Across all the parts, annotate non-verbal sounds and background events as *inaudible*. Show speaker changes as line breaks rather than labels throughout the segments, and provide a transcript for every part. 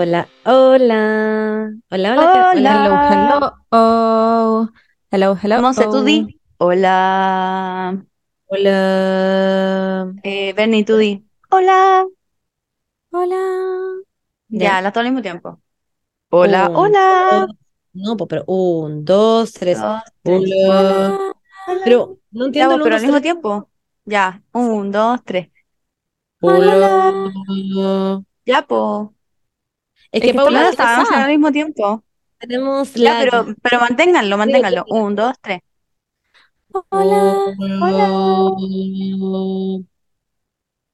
Hola, hola. Hola, hola.
Hola.
Hello, hello. Oh. Hello, hello.
Monse, tú
oh.
di. Hola.
Hola.
Eh, Bernie, tú di. Hola.
Hola.
Ya, las dos al mismo tiempo. Hola,
Un,
hola.
dos- No, pero un, dos, tres.
Dos, tres.
Hola.
Hola.
Pero no entiendo
pero al mismo
tres.
tiempo. Ya, un, dos, tres.
Hola.
Ya, po.
Es
Es
que Paula,
No,
está
estábamos al mismo tiempo.
tenemos
Ya,
lag.
pero, pero manténganlo, manténganlo. Un, dos, tres.
Hola.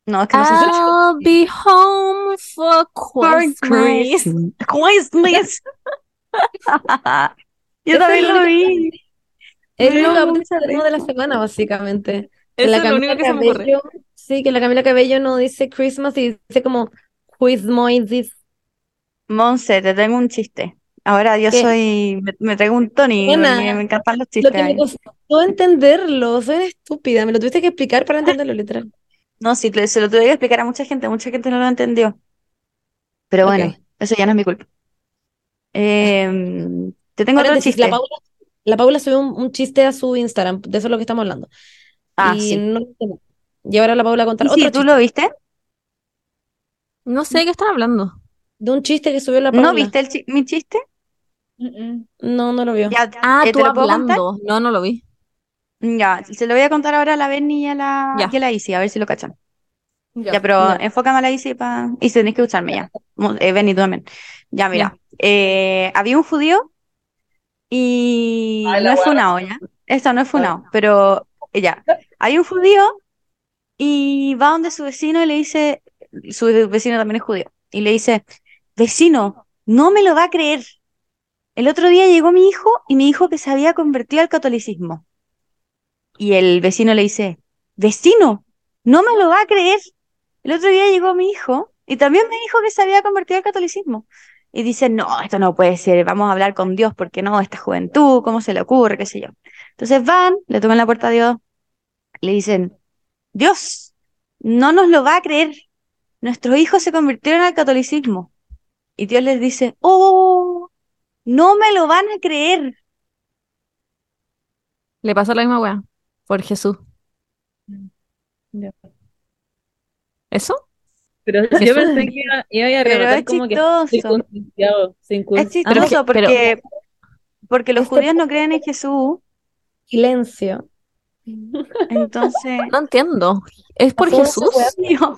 No, es que no se escucha.
I'll be home for Christmas.
Christmas. *laughs* Yo también
es la
lo vi.
Es lo
mucha
de la semana, básicamente.
Eso
la
es lo único que se me ocurre.
Cabello, sí, que la Camila Cabello no dice Christmas y dice como Christmas.
Monse, te tengo un chiste. Ahora yo
¿Qué?
soy, me, me traigo un Tony
Buena.
porque me encantan los
Lo
chistes
que me costó entenderlo, soy una estúpida, me lo tuviste que explicar para entenderlo literal.
No, sí, se lo tuve que explicar a mucha gente, mucha gente no lo entendió. Pero bueno, eso ya no es mi culpa. Em, te tengo otro
la
chiste.
Paula, la Paula subió un, un chiste a su Instagram, de eso es lo que estamos hablando.
Ah,
y
sí.
no lo. Y ahora la Paula a contar
Sí, sí,
otro
¿tú
chiste,
lo viste?
No sé de qué están hablando.
De un chiste que subió la
¿No
Paula.
viste el chi- mi chiste?
No, no lo vio.
Ya,
Ah,
eh,
tú
¿te lo
hablando. No, no lo vi.
Ya, se lo voy a contar ahora a la Benny y a la,
Ya.
y a la Isi, a ver si lo cachan.
Ya.
Ya, pero
Ya.
enfócame a la Isi pa... y tenéis que escucharme ya. Eh, Benny, tú también. Ya, mira. Eh, había un judío y
Ay,
no es
wea
funao, ¿ya? Esto no es funao, pero eh, ya. Hay un judío y va donde su vecino y le dice, su vecino también es judío, y le dice, vecino, no me lo va a creer. El otro día llegó mi hijo y me dijo que se había convertido al catolicismo. Y el vecino le dice, vecino, no me lo va a creer. El otro día llegó mi hijo y también me dijo que se había convertido al catolicismo. Y dice, no, esto no puede ser, vamos a hablar con Dios, porque no, esta juventud, ¿cómo se le ocurre? qué sé yo. Entonces van, le tocan la puerta a Dios, le dicen, Dios, no nos lo va a creer. Nuestros hijos se convirtieron al catolicismo. Y Dios les dice, oh, no me lo van a creer.
Le pasó la misma wea. Por Jesús.
Ya.
¿Eso?
Pero yo
Jesús.
pensé que iba, iba a
Pero
rematar
es
como que
chistoso. Es
pero-
porque, porque los
Este
judíos no creen en Jesús.
Silencio.
Entonces,
No entiendo. ¿Es por Jesús?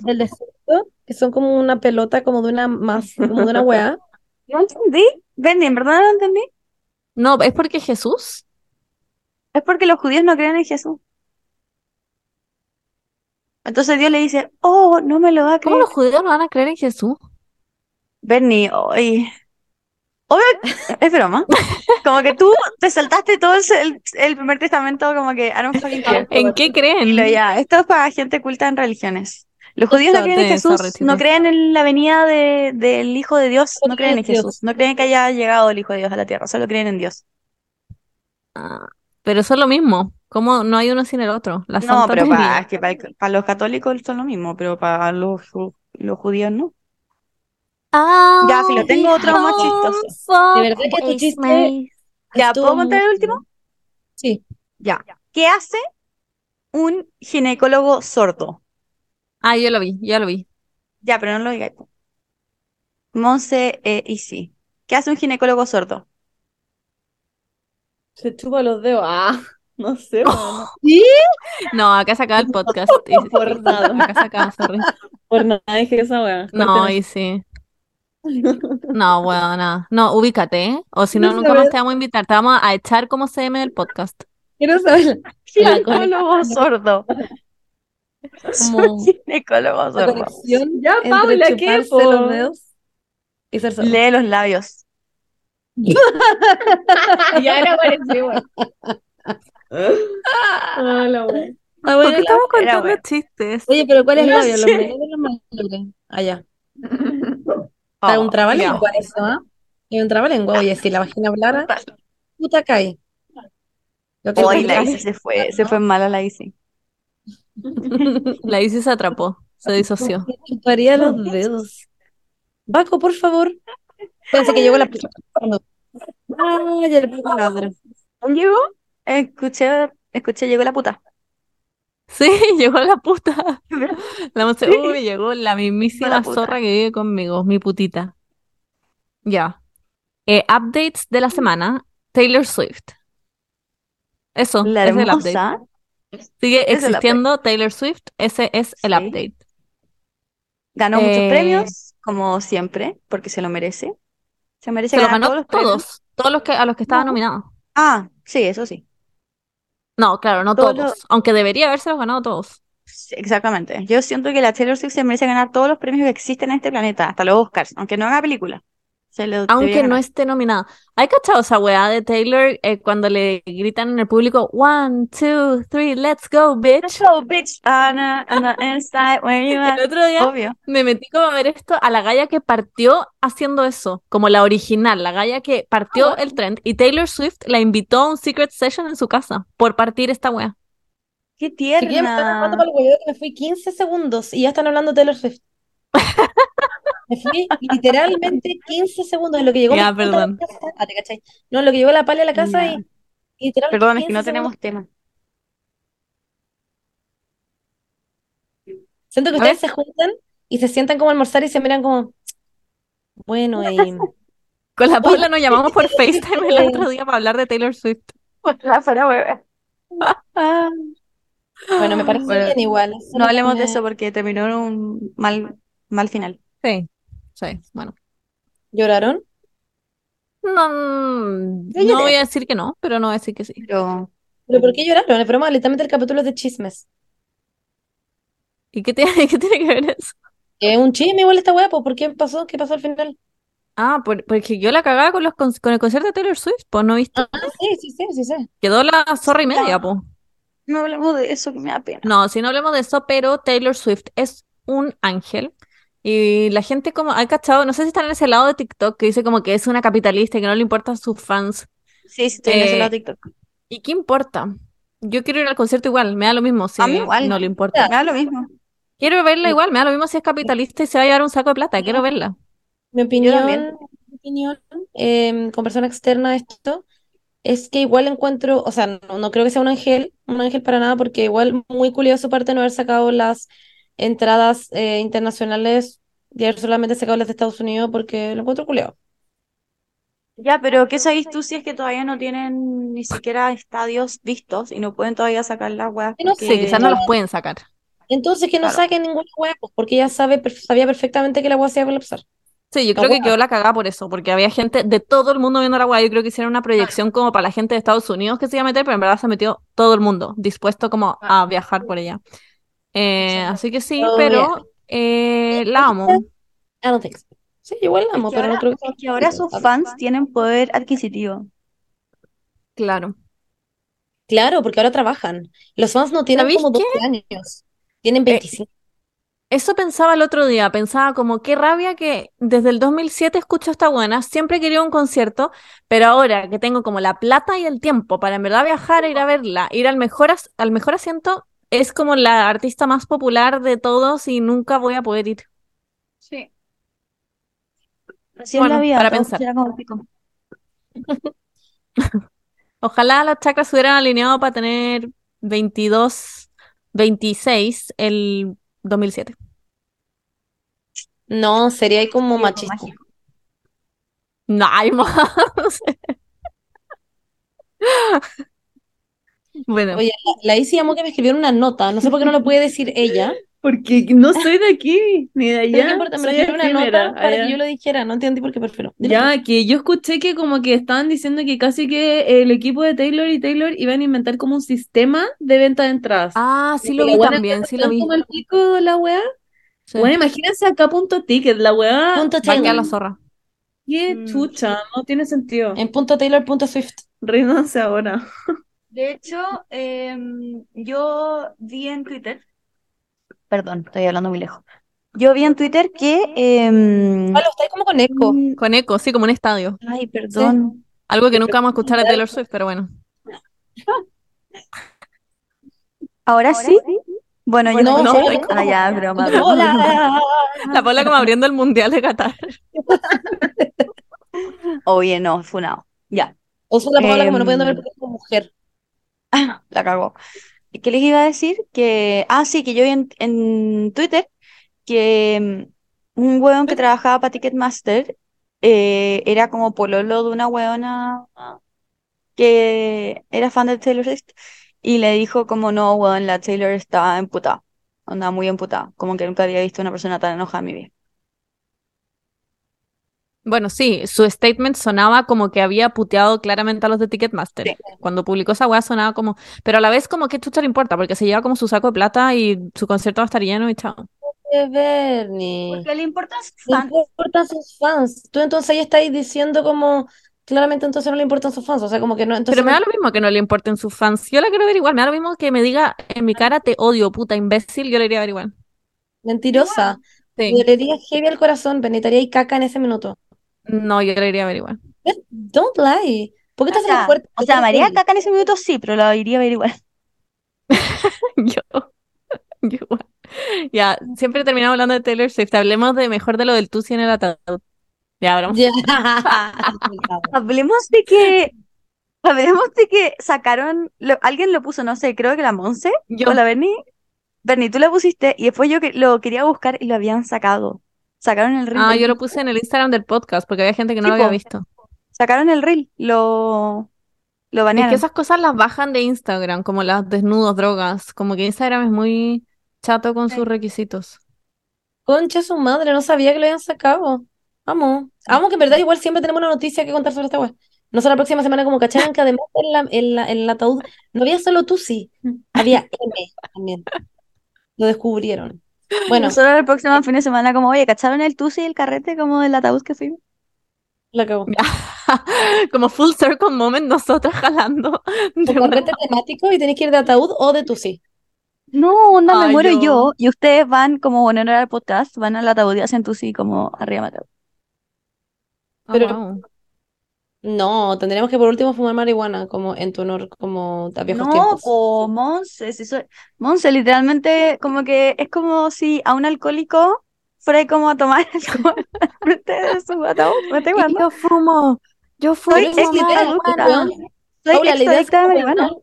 del desierto, que son como una pelota, como de una más, como de una weá. *laughs*
no entendí. Benny, ¿en verdad no lo entendí?
No, ¿es porque Jesús?
Es porque los judíos no creen en Jesús. Entonces Dios le dice, oh, no me lo va a
¿Cómo
creer.
los judíos no van a creer en Jesús?
Bernie, hoy. Obvio, *laughs* es broma. Como que tú te saltaste todo el, el- primer testamento, como que I don't fucking. *laughs*
¿En qué creen?
Ya, esto es para gente culta en religiones. Los judíos no creen en Jesús, no creen en la venida de- del Hijo de Dios,
No
creen en Jesús, no creen que haya llegado el Hijo de Dios a la tierra, solo creen en Dios.
Ah, pero eso es lo mismo. ¿Cómo no hay uno sin el otro? La
No,
Santa
pero para, es que para, para los católicos son lo mismo, pero para los, los judíos no. Ya, filo, tengo otro más chistoso.
De verdad que tu chiste
Ya, ¿puedo contar el último?
Sí.
Ya. ¿Qué hace un ginecólogo sordo?
Ah, yo lo vi, ya lo vi.
Ya, pero no lo digáis. Monse eh, y sí. ¿Qué hace un ginecólogo sordo?
Se chupa los dedos. Ah, *laughs* no sé, weón, *laughs*
No, acá se acaba el podcast. *laughs* Y-
Por nada.
Acá se acaba, sorry.
por nada dije esa weá.
No,
Córtenos.
y sí. No, bueno, nada. No, ubícate, ¿eh? O si no, nunca
sabes.
más te vamos a invitar. Te vamos a echar como CM del podcast.
Quiero saber
Ginecólogo sordo.
Como
Ginecólogo
la conexión
Ya, Paula, ¿qué,
los dedos y ser sordo.
Lee los labios.
Ya era parecido, weón. Ah, la weá.
Ah,
¿Por
bueno,
qué
la-
estamos
era
contando
bueno.
chistes?
Oye, pero ¿cuál es
No
labio? ¿Los
sé.
menores o los mayores? Allá.
Oh,
Está un trabalengua eso, ¿ah? Es un trabalengua. Oye, si la vagina hablara, puta cae. Lo
Hoy
pasa
la Isi se fue, se fue mala la Isi. *laughs*
La Isis se atrapó, se disoció.
chuparía los dedos. Baco, por favor. Pensé que llegó la puta. Ay, el Baco ladra.
¿Llegó? Escuché, escuché, llegó la puta.
Sí, *laughs* llegó la puta. La Monse, uy, llegó la mismísima
La
zorra que vive conmigo, mi putita. Ya. Eh, updates de la semana. Taylor Swift. Eso,
La
es el update. Sigue existiendo Taylor Swift, ese es el
Sí.
update.
Ganó muchos
Eh,
premios, como siempre, porque se lo merece. Se merece
Se los
ganar
ganó
todos los
todos, todos los que, a los que estaban
No.
nominados.
Ah, sí, eso sí.
No, claro, no
Todos
todos, aunque debería habérselos ganado todos.
Sí, Exactamente. Yo siento que la Taylor Swift se merece ganar todos los premios que existen en este planeta, hasta los Oscars, aunque no haga película. Se lo
Aunque no esté nominada. ¿Hay cachado esa weá de Taylor eh, cuando le gritan en el público, one, two, three, let's go, bitch?
Let's go, bitch. Anna, on the inside where you at.
El otro día
Obvio.
me metí como a ver esto a la galla que partió haciendo eso, como la original, la galla que partió el trend y Taylor Swift la invitó a un secret session en su casa por partir esta weá.
Qué
me
tierna.
para el hueveo que me fui 15 segundos y ya están hablando de Taylor Swift. Me fui literalmente 15 segundos en lo que llegó
Ya,
a la casa. Ah, ¿te cachai? No, en lo que llegó la pala a la casa
Ya.
y y literal
Perdón, es que
15
no
segundos.
tenemos tema.
Siento que
A ver.
ustedes se juntan y se sientan como a almorzar y se miran como, bueno, *laughs* y
Con la Paula nos llamamos por *laughs* FaceTime el
eh.
otro día para hablar de Taylor Swift. *laughs*
La fuera hueva.
Bueno, me parece
Bueno,
bien igual.
No hablemos de eso porque terminó en un mal, mal final.
Sí, sí, bueno.
¿Lloraron?
No, mm, no voy a decir que no, pero no voy a decir que sí.
Pero
¿Pero por qué lloraron? Es broma, literalmente el capítulo es de chismes.
¿Y qué tiene, *laughs* qué tiene que ver eso?
Es un chisme igual esta hueá, pues, ¿por qué pasó? ¿Qué pasó al final?
Ah, por- porque yo la cagaba con los con, con el concierto de Taylor Swift, pues no viste.
Ah, sí, sí, sí, sí, sí.
Quedó la zorra y media, pues.
no hablemos de eso que me da pena.
No, si no hablemos de eso, pero Taylor Swift es un ángel. Y la gente como, ha cachado, no sé si están en ese lado de TikTok que dice como que es una capitalista y que no le importan sus fans.
Sí, sí, estoy en ese
Eh,
lado de TikTok.
¿Y qué importa? Yo quiero ir al concierto igual, me da lo mismo si
A mí igual.
no le importa.
Me da lo mismo.
Quiero verla igual, me da lo mismo si es capitalista y se va a llevar un saco de plata, quiero verla.
Mi
también.
opinión, mi opinión em, con persona externa a esto es que igual encuentro, o sea, no, no creo que sea un ángel, un ángel para nada, porque igual muy curioso de su parte no haber sacado las entradas eh, internacionales y haber solamente sacado las de Estados Unidos porque lo encuentro culiado.
Ya, pero ¿qué sabéis tú si es que todavía no tienen ni siquiera estadios vistos y no pueden todavía sacar las weas
No
porque...
Sí, quizás no los pueden sacar.
Entonces que no
Claro.
saquen ninguna hueá, pues, porque ella sabe, sabía perfectamente que la hueá se iba a colapsar.
Sí, yo
La
creo que
wea.
quedó la cagada por eso, porque había gente de todo el mundo viendo la weá. Yo creo que hicieron una proyección como para la gente de Estados Unidos que se iba a meter, pero en verdad se metió todo el mundo, dispuesto como a viajar por ella. Eh, así que sí, pero eh, la amo.
I don't think so. Sí, igual la
Es
amo,
que
pero no
ahora,
creo que
que ahora sus fans tienen poder adquisitivo.
Claro.
Claro, porque ahora trabajan. Los fans no tienen
¿Sabéis
como 12 años, tienen 25.
Eso pensaba el otro día, pensaba como qué rabia que desde el 2007 escucho esta buena, siempre quería un concierto, pero ahora que tengo como la plata y el tiempo para en verdad viajar e ir a verla, ir al mejor, as- al mejor asiento, es como la artista más popular de todos y nunca voy a poder ir.
Sí. Así es
Bueno,
la vida,
para pensar. *laughs* Ojalá las chakras se hubieran alineado para tener 22, 26 el 2007.
No, sería ahí como machista.
mágico.
No, hay más. *laughs* Bueno,
Oye, la, la Isi llamó que me escribiera una nota, no sé por qué no lo puede decir ella, *laughs*
Porque no soy de aquí, ni de
pero no
allá.
importa, me escribió una nota para
allá.
que yo lo dijera, no entendí por qué prefiero. Dile
Ya, que yo escuché que como que estaban diciendo que casi que el equipo de Taylor y Taylor iban a inventar como un sistema de venta de entradas.
ah, sí lo vi también, sí lo
¿Están
vi.
como el pico la weá?
Sí.
Bueno, imagínense acá punto ticket, la weá.
Punto
quedar la
Taylor,
zorra.
Qué
Mm,
chucha, no tiene sentido.
en punto Taylor, punto Swift.
Ríendanse ahora. *laughs*
De hecho, em, yo vi en Twitter, perdón, estoy hablando muy lejos. Yo vi en Twitter que, em,
Pablo, está como con eco.
mm,
Con eco, sí, como un estadio.
ay, perdón.
Algo que nunca vamos a escuchar de Taylor Swift, pero bueno. *laughs*
Ahora sí, Bueno, yo
No,
no,
no,
sé.
no.
Ah, ya, broma.
Hola.
La Paula como abriendo el Mundial de Qatar. *laughs*
Oye, no, funado. Ya.
Uso la palabra como no pudiendo
Em,
ver como mujer. *laughs*
La cagó. ¿Qué les iba a decir? Que, ah, sí, que yo vi en, en Twitter que mm, un hueón que trabajaba para Ticketmaster eh, era como pololo de una hueona que era fan de Taylor Swift y le dijo como no, hueón, la Taylor está emputada, anda muy emputada, como que nunca había visto una persona tan enojada en mi vida.
Bueno, sí, su statement sonaba como que había puteado claramente a los de Ticketmaster.
Sí.
Cuando publicó esa weá sonaba como, pero a la vez como que chucha le importa, porque se lleva como su saco de plata y su concierto va a estar lleno y chao.
De Bernie.
Porque le importan sus
Le
fans.
importan sus fans. Tú entonces ahí estás diciendo como, claramente entonces no le importan sus fans. O sea, como que no, entonces
Pero me da lo mismo que no le importen sus fans. Yo la quiero ver igual, me da lo mismo que me diga en mi cara te odio, puta imbécil, yo la iría a ver igual.
mentirosa.
Sí.
Le diría heavy al corazón, penetraría y caca en ese minuto.
No, yo la iría a ver igual.
Don't lie. ¿Por qué
O
te haces la
o sea, María caca en ese minuto sí, pero la iría a ver igual. *laughs*
Yo, yo igual. Ya, siempre terminamos hablando de Taylor Swift. Hablemos de mejor de lo del Tusi en el ataúd. Ya, hablamos.
Ya. *laughs*
Hablemos de que, hablemos de que sacaron, lo- alguien lo puso, no sé, creo que la Monse
Yo.
o la Bernie. Bernie, tú lo pusiste y después yo que lo quería buscar y lo habían sacado. Sacaron el reel.
Ah, yo lo puse en el Instagram del podcast porque había gente que no
Sí,
lo había visto.
Sacaron el reel, lo, lo
Es
banearon.
que esas cosas las bajan de Instagram, como las desnudos, drogas. Como que Instagram es muy chato con
Sí.
sus requisitos.
Concha su madre, no sabía que lo habían sacado. Amo. Amo que en verdad igual siempre tenemos una noticia que contar sobre esta wea. No sé la próxima semana como cacharon que además en la, en la- en el ataúd no había solo Tusi, había M también. Lo descubrieron. Bueno,
Nosotros el próximo fin de semana como, oye, ¿cacharon el tusi y el carrete como del ataúd que fuimos?
la *laughs* cagó.
Como full circle moment, nosotras jalando. *laughs* de
Un carrete temático y tenéis que ir de ataúd o de Tusi.
No, onda, me muero
yo.
yo. Y ustedes van como honor al podcast, van al ataúd y hacen tusi como arriba.
Ah,
Pero-
wow.
No, tendríamos que por último fumar marihuana, como en tu honor, como a viejos
No,
tiempos.
po, Monse, si soy- Monse, literalmente como que es como si a un alcohólico fuera como a tomar *laughs* alcohol al frente de su ataúd. ¿Me estoy
Y
jugando?
yo fumo, yo fumo
Soy
Pero es que weón,
Soy
Paula, la idea es
exadicta de
como
marihuana.
weón.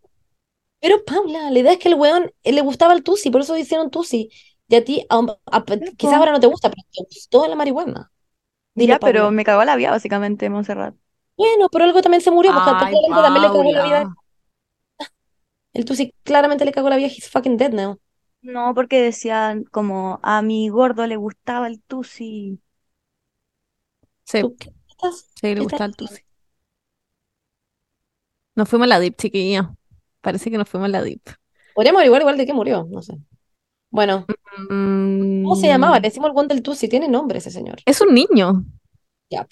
Pero Paula, la idea es que el weón eh, le gustaba el Tusi, por eso hicieron Tusi. Y a ti, a- a- quizás
po.
ahora no te gusta, pero te gustó la marihuana. Dile,
Ya, pero
Paula.
me cagó la vida, básicamente, Montserrat.
Bueno, pero algo también se murió, porque a
Ay,
claramente también le cagó la vida.
Paula.
El Tusi claramente le cagó la vida, he's fucking dead now.
No, porque decían como a mi gordo le gustaba el tusi.
Sí,
¿Tú qué estás?
sí, le
¿Qué
gusta
estás
el tusi. Nos fuimos a la dip, chiquilla. Parece que nos fuimos a la dip.
Podríamos averiguar igual de qué murió, no sé. Bueno, ¿cómo se llamaba?
Mm,
Le decimos el weón del Tusi, tiene nombre ese señor.
Es un niño.
Ya.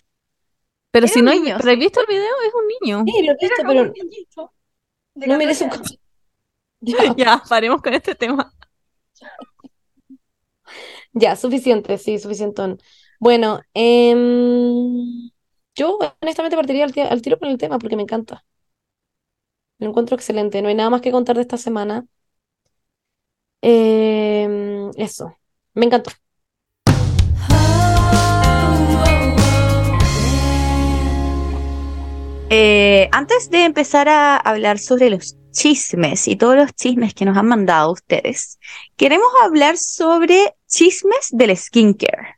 Pero
Era
si
un
no hay-
niño,
pero ¿has visto el video? Es un niño.
Sí, lo he visto, pero no su cara. *laughs* Ya.
Ya, paremos con este tema.
Ya, suficiente, sí, suficiente. Bueno, em, yo honestamente partiría al, ti- al tiro con el tema porque me encanta. Lo encuentro excelente. No hay nada más que contar de esta semana. Em, eso, me encantó.
Eh, antes de empezar a hablar sobre los chismes y todos los chismes que nos han mandado ustedes, queremos hablar sobre chismes del skincare.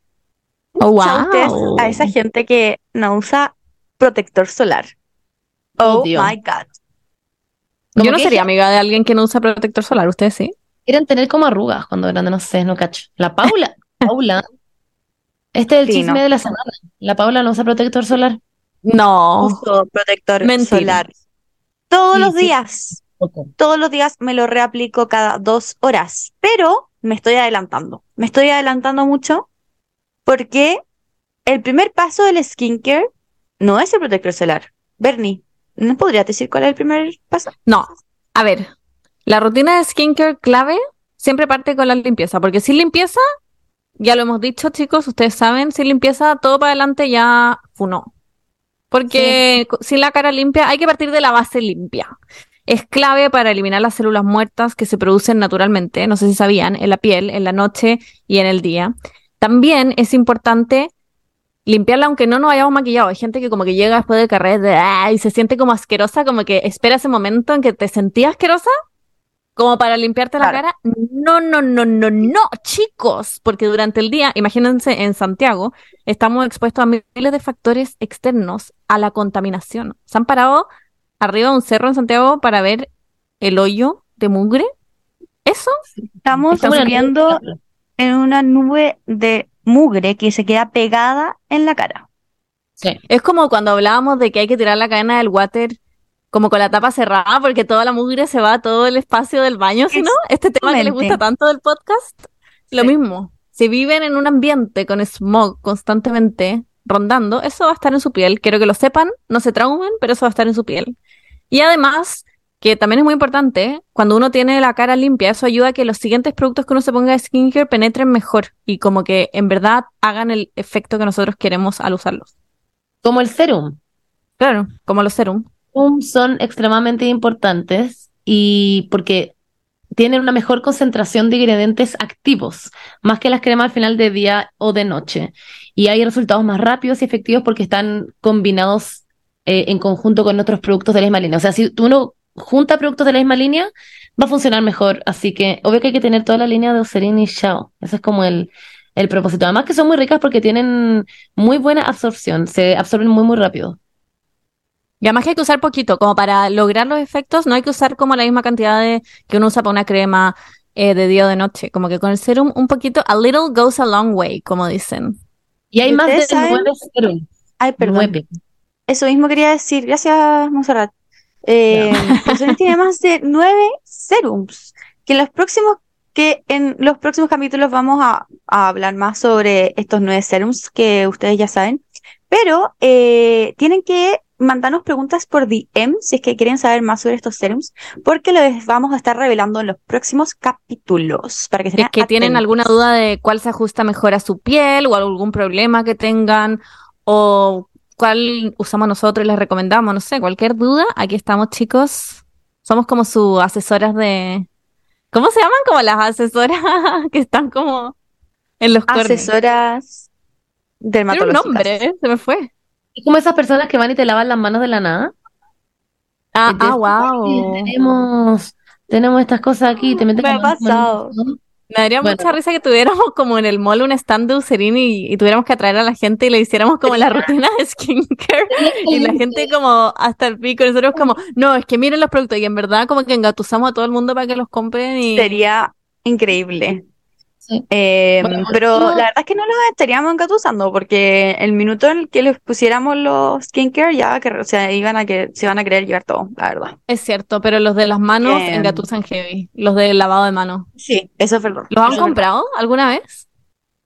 Oh,
¿Saben ustedes
wow.
a esa gente que no usa protector solar? Oh
Odio.
my God.
Yo no sería
ella-
amiga de alguien que no usa protector solar, ¿ustedes sí?
Quieren tener como arrugas cuando grande, no sé, no cacho. La Paula, *laughs* Paula. Este es el
Sí,
chisme
no.
de la semana. La Paula no usa protector solar.
No.
Uso protector
Mentira.
solar todos
Sí,
los días. Todos los días me lo reaplico cada dos horas, pero me estoy adelantando. Me estoy adelantando mucho porque el primer paso del skincare no es el protector solar. Bernie, ¿no podrías decir cuál es el primer paso?
No. A ver, la rutina de skincare clave siempre parte con la limpieza, porque sin limpieza, ya lo hemos dicho, chicos, ustedes saben, sin limpieza, todo para adelante ya funó. Porque sin la cara limpia hay que partir de la base limpia. es clave para eliminar las células muertas que se producen naturalmente, no sé si sabían, en la piel, en la noche y en el día. También es importante limpiarla aunque no nos hayamos maquillado. Hay gente que como que llega después del carrera y se siente como asquerosa, como que espera ese momento en que te sentías asquerosa como para limpiarte la cara. No, no, no, no, no, chicos, porque durante el día, imagínense en Santiago, estamos expuestos a miles de factores externos a la contaminación. Se han parado arriba de un cerro en Santiago para ver el hoyo de mugre. ¿Eso?
Estamos subiendo en una nube de mugre que se queda pegada en la cara.
Sí. Es como cuando hablábamos de que hay que tirar la cadena del water como con la tapa cerrada porque toda la mugre se va a todo el espacio del baño, si no, este tema que les gusta tanto del podcast, lo mismo. Si viven en un ambiente con smog constantemente rondando, eso va a estar en su piel. Quiero que lo sepan, no se traumen, pero eso va a estar en su piel. Y además, que también es muy importante, cuando uno tiene la cara limpia, eso ayuda a que los siguientes productos que uno se ponga de skincare penetren mejor y como que en verdad hagan el efecto que nosotros queremos al usarlos.
Como el serum.
Claro, como los serum
son extremadamente importantes y porque tienen una mejor concentración de ingredientes activos, más que las cremas al final de día o de noche. Y hay resultados más rápidos y efectivos porque están combinados eh, en conjunto con otros productos de la misma línea. O sea, si uno junta productos de la misma línea, va a funcionar mejor. Así que obvio que hay que tener toda la línea de Eucerin y Shao. Ese es como el, el propósito. Además que son muy ricas porque tienen muy buena absorción, se absorben muy, muy rápido.
Y además que hay que usar poquito, como para lograr los efectos, no hay que usar como la misma cantidad de que uno usa para una crema eh, de día o de noche. Como que con el serum un poquito, a little goes a long way, como dicen.
Y hay más de nueve serums.
Ay, perdón. Eso mismo quería decir. Gracias, Monserrat. Eh, *laughs* tiene más de nueve serums. Que en los próximos, que en los próximos capítulos vamos a, a hablar más sobre estos nueve serums que ustedes ya saben. Pero eh, tienen que mandarnos preguntas por DM si es que quieren saber más sobre estos serums, porque les vamos a estar revelando en los próximos capítulos. Para que
si es que tienen alguna duda de cuál se ajusta mejor a su piel o algún problema que tengan o cuál usamos nosotros y les recomendamos, no sé, cualquier duda, aquí estamos chicos. Somos como sus asesoras de... ¿Cómo se llaman? Como las asesoras *laughs* que están como en los
Asesoras dermatológicas.
Tiene un nombre, se me fue.
Es como esas personas que van y te lavan las manos de la nada.
Ah, ah wow.
Tenemos, tenemos estas cosas aquí. Te
Me ha pasado.
Me daría mucha risa que tuviéramos como en el mall un stand de Eucerin y, tuviéramos que atraer a la gente y le hiciéramos como la rutina de skincare *laughs* y la gente como hasta el pico, nosotros como, no, es que miren los productos y en verdad como que engatusamos a todo el mundo para que los compren y...
Sería increíble. Eh, pero la verdad es que no los estaríamos engatusando porque el minuto en el que les pusiéramos los skincare ya que o iban a que se van a querer llevar todo, la verdad.
Es cierto, pero los de las manos eh, engatusan heavy, los de lavado de mano.
Sí, eso es verdad.
¿Los han comprado alguna vez?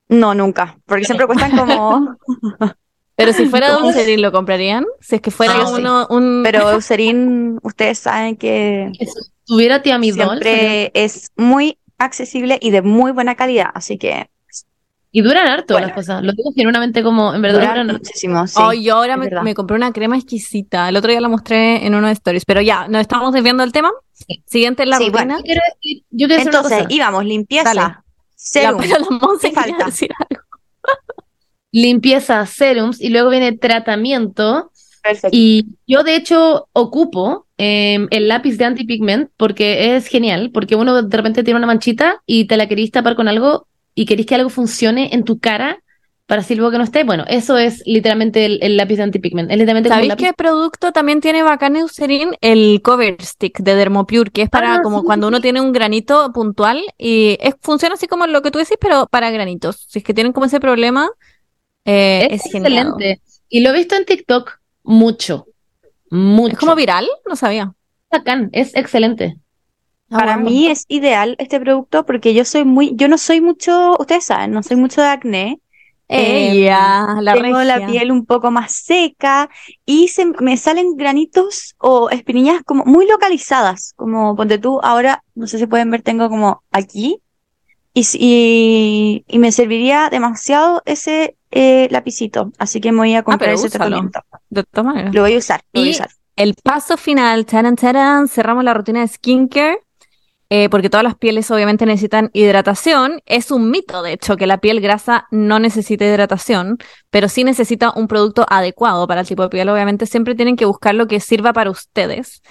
No, nunca, porque siempre cuestan como *laughs*
Pero si fuera de Eucerin, ¿lo comprarían? Si es que fuera uno, un...
Pero *laughs* Eucerin, ustedes saben que...
Si tuviera tiamidol.
Siempre es muy accesible y de muy buena calidad, así que...
Y duran harto las cosas, lo digo genuinamente como, en verdad
duran, muchísimo, sí,
oh, yo ahora me, compré una crema exquisita, el otro día la mostré en uno de stories, pero ya, nos estamos desviando del tema. Siguiente la sí, rutina.
yo Entonces, íbamos, limpieza, serum, falta? Decir algo.
limpieza, serums, y luego viene tratamiento, y yo de hecho ocupo em, el lápiz de antipigment porque es genial, porque uno de repente tiene una manchita y te la querís tapar con algo y querís que algo funcione en tu cara para así luego que no esté. Bueno, eso es literalmente el, lápiz de antipigment. Es literalmente
¿Sabéis qué producto también tiene bacán Eucerin? El Cover Stick de Dermopure, que es para ah, como cuando uno tiene un granito puntual y es, funciona así como lo que tú decís, pero para granitos. Si es que tienen como ese problema, eh, es, excelente.
Y lo he visto en TikTok mucho, mucho.
¿Es como viral? No sabía.
Bacán, es excelente.
Ah, Para mí es ideal este producto porque yo soy muy, yo no soy mucho, ustedes saben, no soy mucho de acné.
Ella,
la tengo la piel un poco más seca y se, me salen granitos o espinillas como muy localizadas, como ponte tú, ahora, no sé si pueden ver, tengo como aquí y, y, me serviría demasiado ese eh, lapicito, así que me voy a ah, comprar ese tratamiento.
De todas maneras.
Lo voy a usar, lo voy a usar.
el paso final, taran, taran, cerramos la rutina de skincare. eh, porque todas las pieles obviamente necesitan hidratación. Es un mito, de hecho, que la piel grasa no necesita hidratación, pero sí necesita un producto adecuado para el tipo de piel. Obviamente siempre tienen que buscar lo que sirva para ustedes.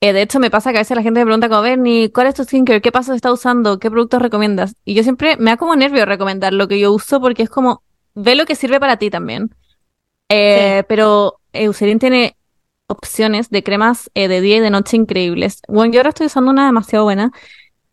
Eh, de hecho, me pasa que a veces la gente me pregunta como, Bernie, ¿cuál es tu skincare? ¿Qué pasos está usando? ¿Qué productos recomiendas? Y yo siempre me da como nervio recomendar lo que yo uso porque es como, ve lo que sirve para ti también. Eh, Pero Eucerin tiene opciones de cremas eh, de día y de noche increíbles. Bueno, yo ahora estoy usando una demasiado buena.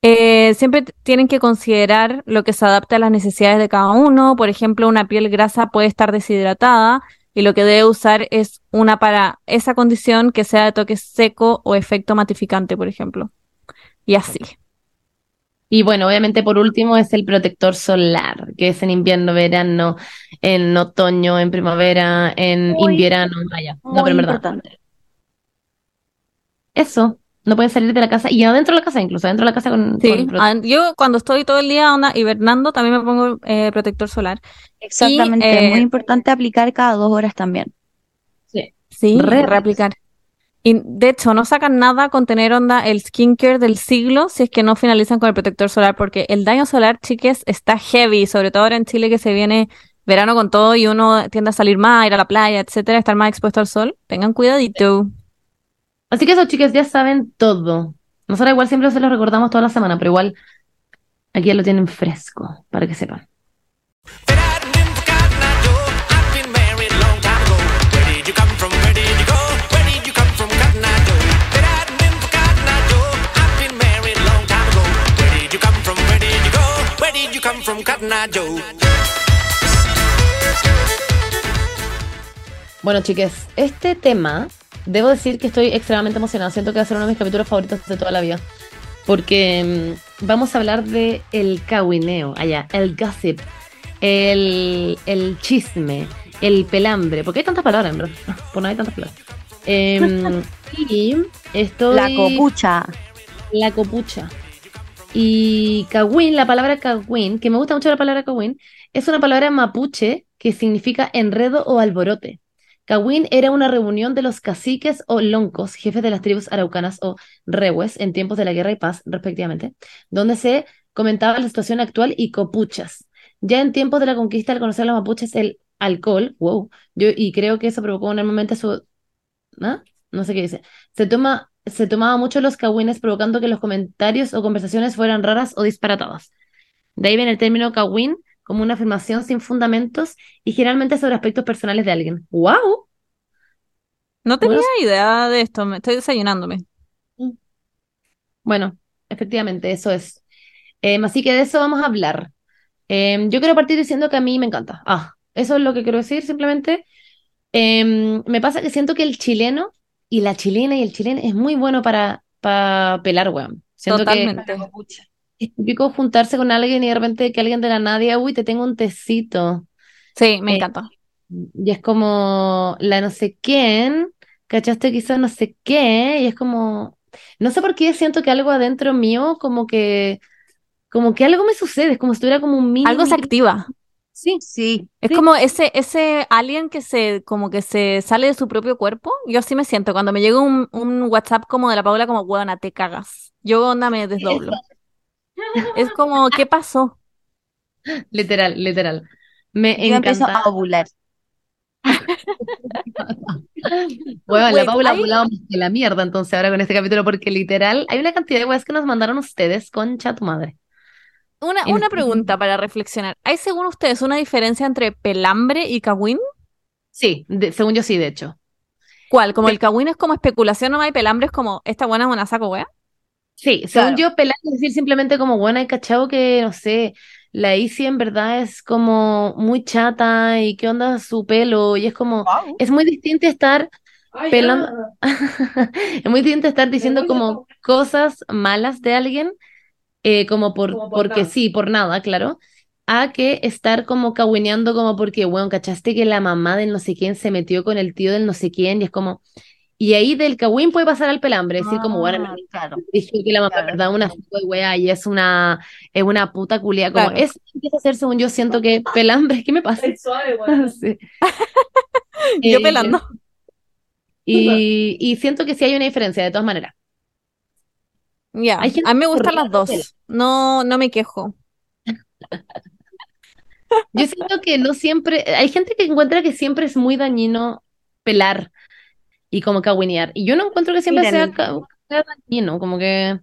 Eh, siempre tienen que considerar lo que se adapta a las necesidades de cada uno. Por ejemplo, una piel grasa puede estar deshidratada y lo que debe usar es una para esa condición que sea de toque seco o efecto matificante, por ejemplo. Y así.
Y bueno, obviamente por último es el protector solar, que es en invierno, verano, en otoño, en primavera, en
Muy-
invierno, vaya. No,
Muy
pero en verdad.
importante.
Eso, no pueden salir de la casa y adentro de la casa, incluso adentro de la casa con,
Sí,
con
yo cuando estoy todo el día onda, hibernando también me pongo eh, protector solar.
Exactamente,
eh,
es muy importante aplicar cada dos horas también.
Sí,
Re-
reaplicar. Y de hecho, no sacan nada con tener onda el skincare del siglo si es que no finalizan con el protector solar, porque el daño solar, chiques, está heavy, sobre todo ahora en Chile que se viene verano con todo y uno tiende a salir más, ir a la playa, etcétera, estar más expuesto al sol. Tengan cuidadito.
Así que eso, chicas, ya saben todo. Nosotros igual siempre se los recordamos toda la semana, pero igual aquí ya lo tienen fresco, para que sepan.
From, Cotton Eye Joe?
Bueno, chicas, este tema, debo decir que estoy extremadamente emocionada. Siento que va a ser uno de mis capítulos favoritos de toda la vida. Porque mm, vamos a hablar de el cahuineo, allá, el gossip, el, el chisme, el pelambre. Porque hay tantas palabras, en verdad. *laughs* Pues no hay tantas palabras. Em, *laughs* y estoy...
La copucha.
La copucha. Y cagüín, la palabra cagüín, que me gusta mucho la palabra cagüín, es una palabra mapuche que significa enredo o alborote. Cagüín era una reunión de los caciques o loncos, jefes de las tribus araucanas o rehues en tiempos de la guerra y paz, respectivamente, donde se comentaba la situación actual y copuchas. Ya en tiempos de la conquista, al conocer los mapuches el alcohol, wow, yo, y creo que eso provocó enormemente su... ¿Ah? No sé qué dice. Se toma, se tomaba mucho los cagüines, provocando que los comentarios o conversaciones fueran raras o disparatadas. De ahí viene el término cagüín como una afirmación sin fundamentos y generalmente sobre aspectos personales de alguien. ¡Wow!
No tenía
Bueno,
idea de esto, me estoy desayunándome.
Bueno, efectivamente, eso es. Em, así que de eso vamos a hablar. Em, yo quiero partir diciendo que a mí me encanta. Ah, eso es lo que quiero decir, simplemente. Em, me pasa que siento que el chileno y la chilena y el chileno es muy bueno para, para pelar, weón. Siento que
Totalmente.
es típico juntarse con alguien y de repente que alguien de la nada, uy, te tengo un tecito.
Sí, me
Eh,
encanta.
Y es como la no sé quién, ¿cachaste que hizo no sé qué? Y es como, no sé por qué siento que algo adentro mío, como que, como que algo me sucede, es como si tuviera como un mini,
Algo se activa.
Sí,
Sí.
Es
Sí.
como ese, ese alien que se, como que se sale de su propio cuerpo. Yo así me siento. Cuando me llega un, un WhatsApp como de la Paula, como, huevona, te cagas. Yo onda me desdoblo. Es como, ¿qué pasó? *laughs*
literal, literal. Me
Yo empiezo a ovular. *laughs*
Bueno, la
Wait,
Paula ha volado más que la mierda entonces ahora con este capítulo, porque literal hay una cantidad de weas que nos mandaron ustedes, concha tu madre.
Una,
En-
una pregunta para reflexionar. ¿Hay según ustedes una diferencia entre pelambre y cagüín?
Sí, de- según yo sí, de hecho.
¿Cuál? Como el cagüín es como especulación nomás y pelambre es como, esta buena es una saco wea.
Sí, según
Claro.
yo, pelar es decir simplemente como, bueno, hay cachado que, no sé, la Isi en verdad es como muy chata y qué onda su pelo y es como, es muy distinto estar pelando, *laughs* es muy distinto estar diciendo como cosas malas de alguien, eh, como por,
Como por
porque
nada.
sí, por nada, claro, a que estar como cagüineando como porque, bueno, cachaste que la mamá del no sé quién se metió con el tío del no sé quién y es como, y ahí del cagüín puede pasar al pelambre, decir como, bueno,
Ah, claro.
dije que la mamá
Claro.
verdad una de wea y es una, es una puta culia. Como
Claro.
eso empieza a ser, según yo, siento que pelambre, ¿qué me pasa?
Es suave, *laughs* weón.
Sí. *laughs*
Yo
Eh,
pelando.
Y, y siento que sí hay una diferencia, de todas maneras.
Ya,
gente
a mí me gustan las
la
dos. No, no me quejo.
Yo siento que no siempre, hay gente que encuentra que siempre es muy dañino pelar y como cagüinear. Y yo no encuentro que siempre sea,
Miren.
sea dañino, como que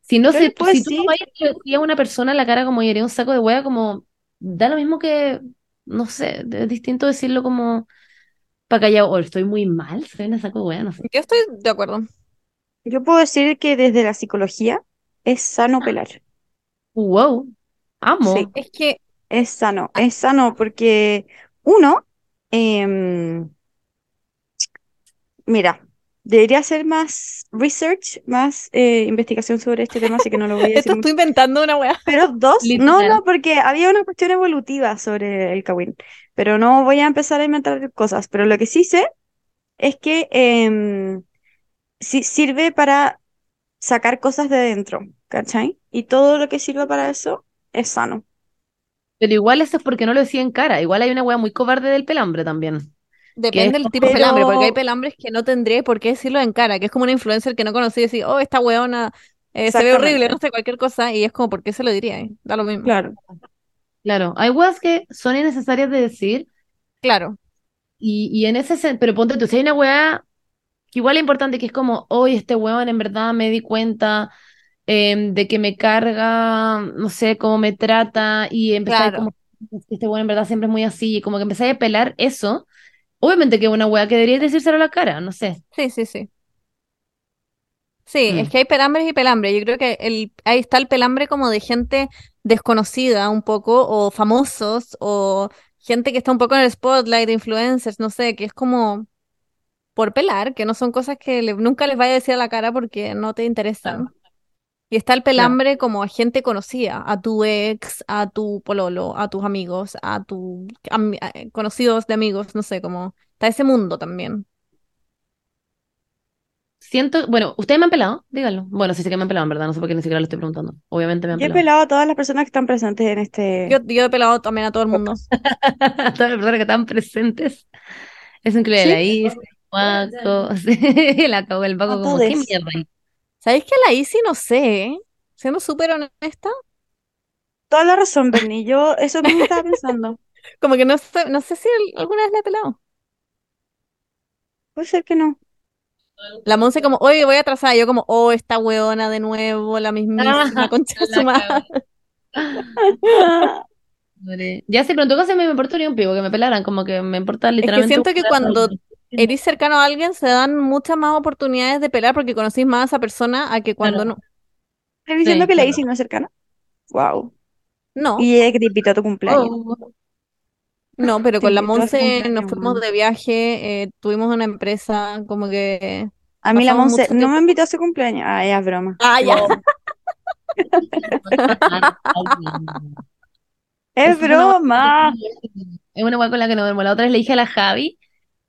si no se, si tú no vayas y a una persona en la cara como y un saco de hueá, como da lo mismo que, no sé, es distinto decirlo como para callado, o estoy muy mal, soy una saco de hueá, no sé.
Yo estoy de acuerdo.
Yo puedo decir que desde la psicología es sano pelar.
Wow, amo.
Sí.
Es que
Es sano, es sano porque uno, em, mira, debería hacer más research, más eh, investigación sobre este tema, así que no lo voy a *laughs* decir
esto
mucho.
estoy inventando una weá.
Pero dos, no,
Literal.
no, porque había una cuestión evolutiva sobre el Kawin, pero no voy a empezar a inventar cosas, pero lo que sí sé es que em, sí sirve para sacar cosas de dentro, ¿cachai? Y todo lo que sirve para eso es sano.
Pero igual eso es porque no lo decía en cara, igual hay una hueá muy cobarde del pelambre también.
Depende del tipo de pelambre, porque hay pelambres que no tendré por qué decirlo en cara, que es como una influencer que no conocí y decir, oh, esta weona eh, se ve horrible, no sé, cualquier cosa, y es como, ¿por qué se lo diría? eh? Da lo mismo.
Claro.
Claro, hay hueás que son innecesarias de decir
Claro,
y, y en ese pero ponte tú, si hay una que igual es importante que es como, hoy este hueón en verdad me di cuenta em, de que me carga, no sé, cómo me trata y empezar
Claro.
como, este hueón en verdad siempre es muy así y como que empecé a pelar eso, obviamente que es una hueá que debería decírselo a la cara, no sé.
sí, sí, sí. Sí,
Mm.
es que hay pelambres y pelambres. Yo creo que el, ahí está el pelambre como de gente desconocida un poco, o famosos, o gente que está un poco en el spotlight, influencers, no sé, que es como por pelar, que no son cosas que le- nunca les vaya a decir a la cara porque no te interesan. Y está el pelambre como a gente conocida, a tu ex, a tu pololo, a tus amigos, a tus conocidos de amigos, no sé, como está ese mundo también.
Siento, bueno, ¿ustedes me han pelado? Díganlo. Bueno, sí sé que me han pelado, en verdad, no sé por qué ni siquiera lo estoy preguntando. Obviamente me han
Yo he
pelado.
pelado a todas las personas que están presentes en este.
Yo, yo he pelado también a todo el mundo. *laughs*
A todas las personas que están presentes. Eso incluye
Sí.
Paco, *laughs* la Cabo, el Paco,
A
como, ¿qué mierda?
¿Sabéis que la Isi no sé, eh? Siendo súper honesta,
Toda la razón, Bernie. Yo eso mismo estaba pensando. *laughs*
como que no sé, no sé si alguna vez la he pelado.
Puede ser que no.
La Monse como, oye, voy atrasada. Yo como, oh, esta weona de nuevo, la mismísima
Ah,
concha de su madre. *laughs*
Ya en todo caso me importa ni un pico que me pelaran, como que me importa
Es que
literalmente.
siento que cuando. Eres cercano a alguien se dan muchas más oportunidades de pelar porque conocís más a esa persona a que cuando
Claro.
no.
¿Estás diciendo
Sí,
que la
claro.
Isi no es cercana? Wow.
No,
Y ella que te invitó a tu cumpleaños.
Oh,
no, pero con la Monse nos fuimos de viaje, eh, tuvimos una empresa, como que
A mí la Monse no me invitó a su cumpleaños. Ah, ya, es broma.
Ah, ya. *laughs*
Es broma.
Es una hueá con la que no duermo. La otra vez le dije a la Javi,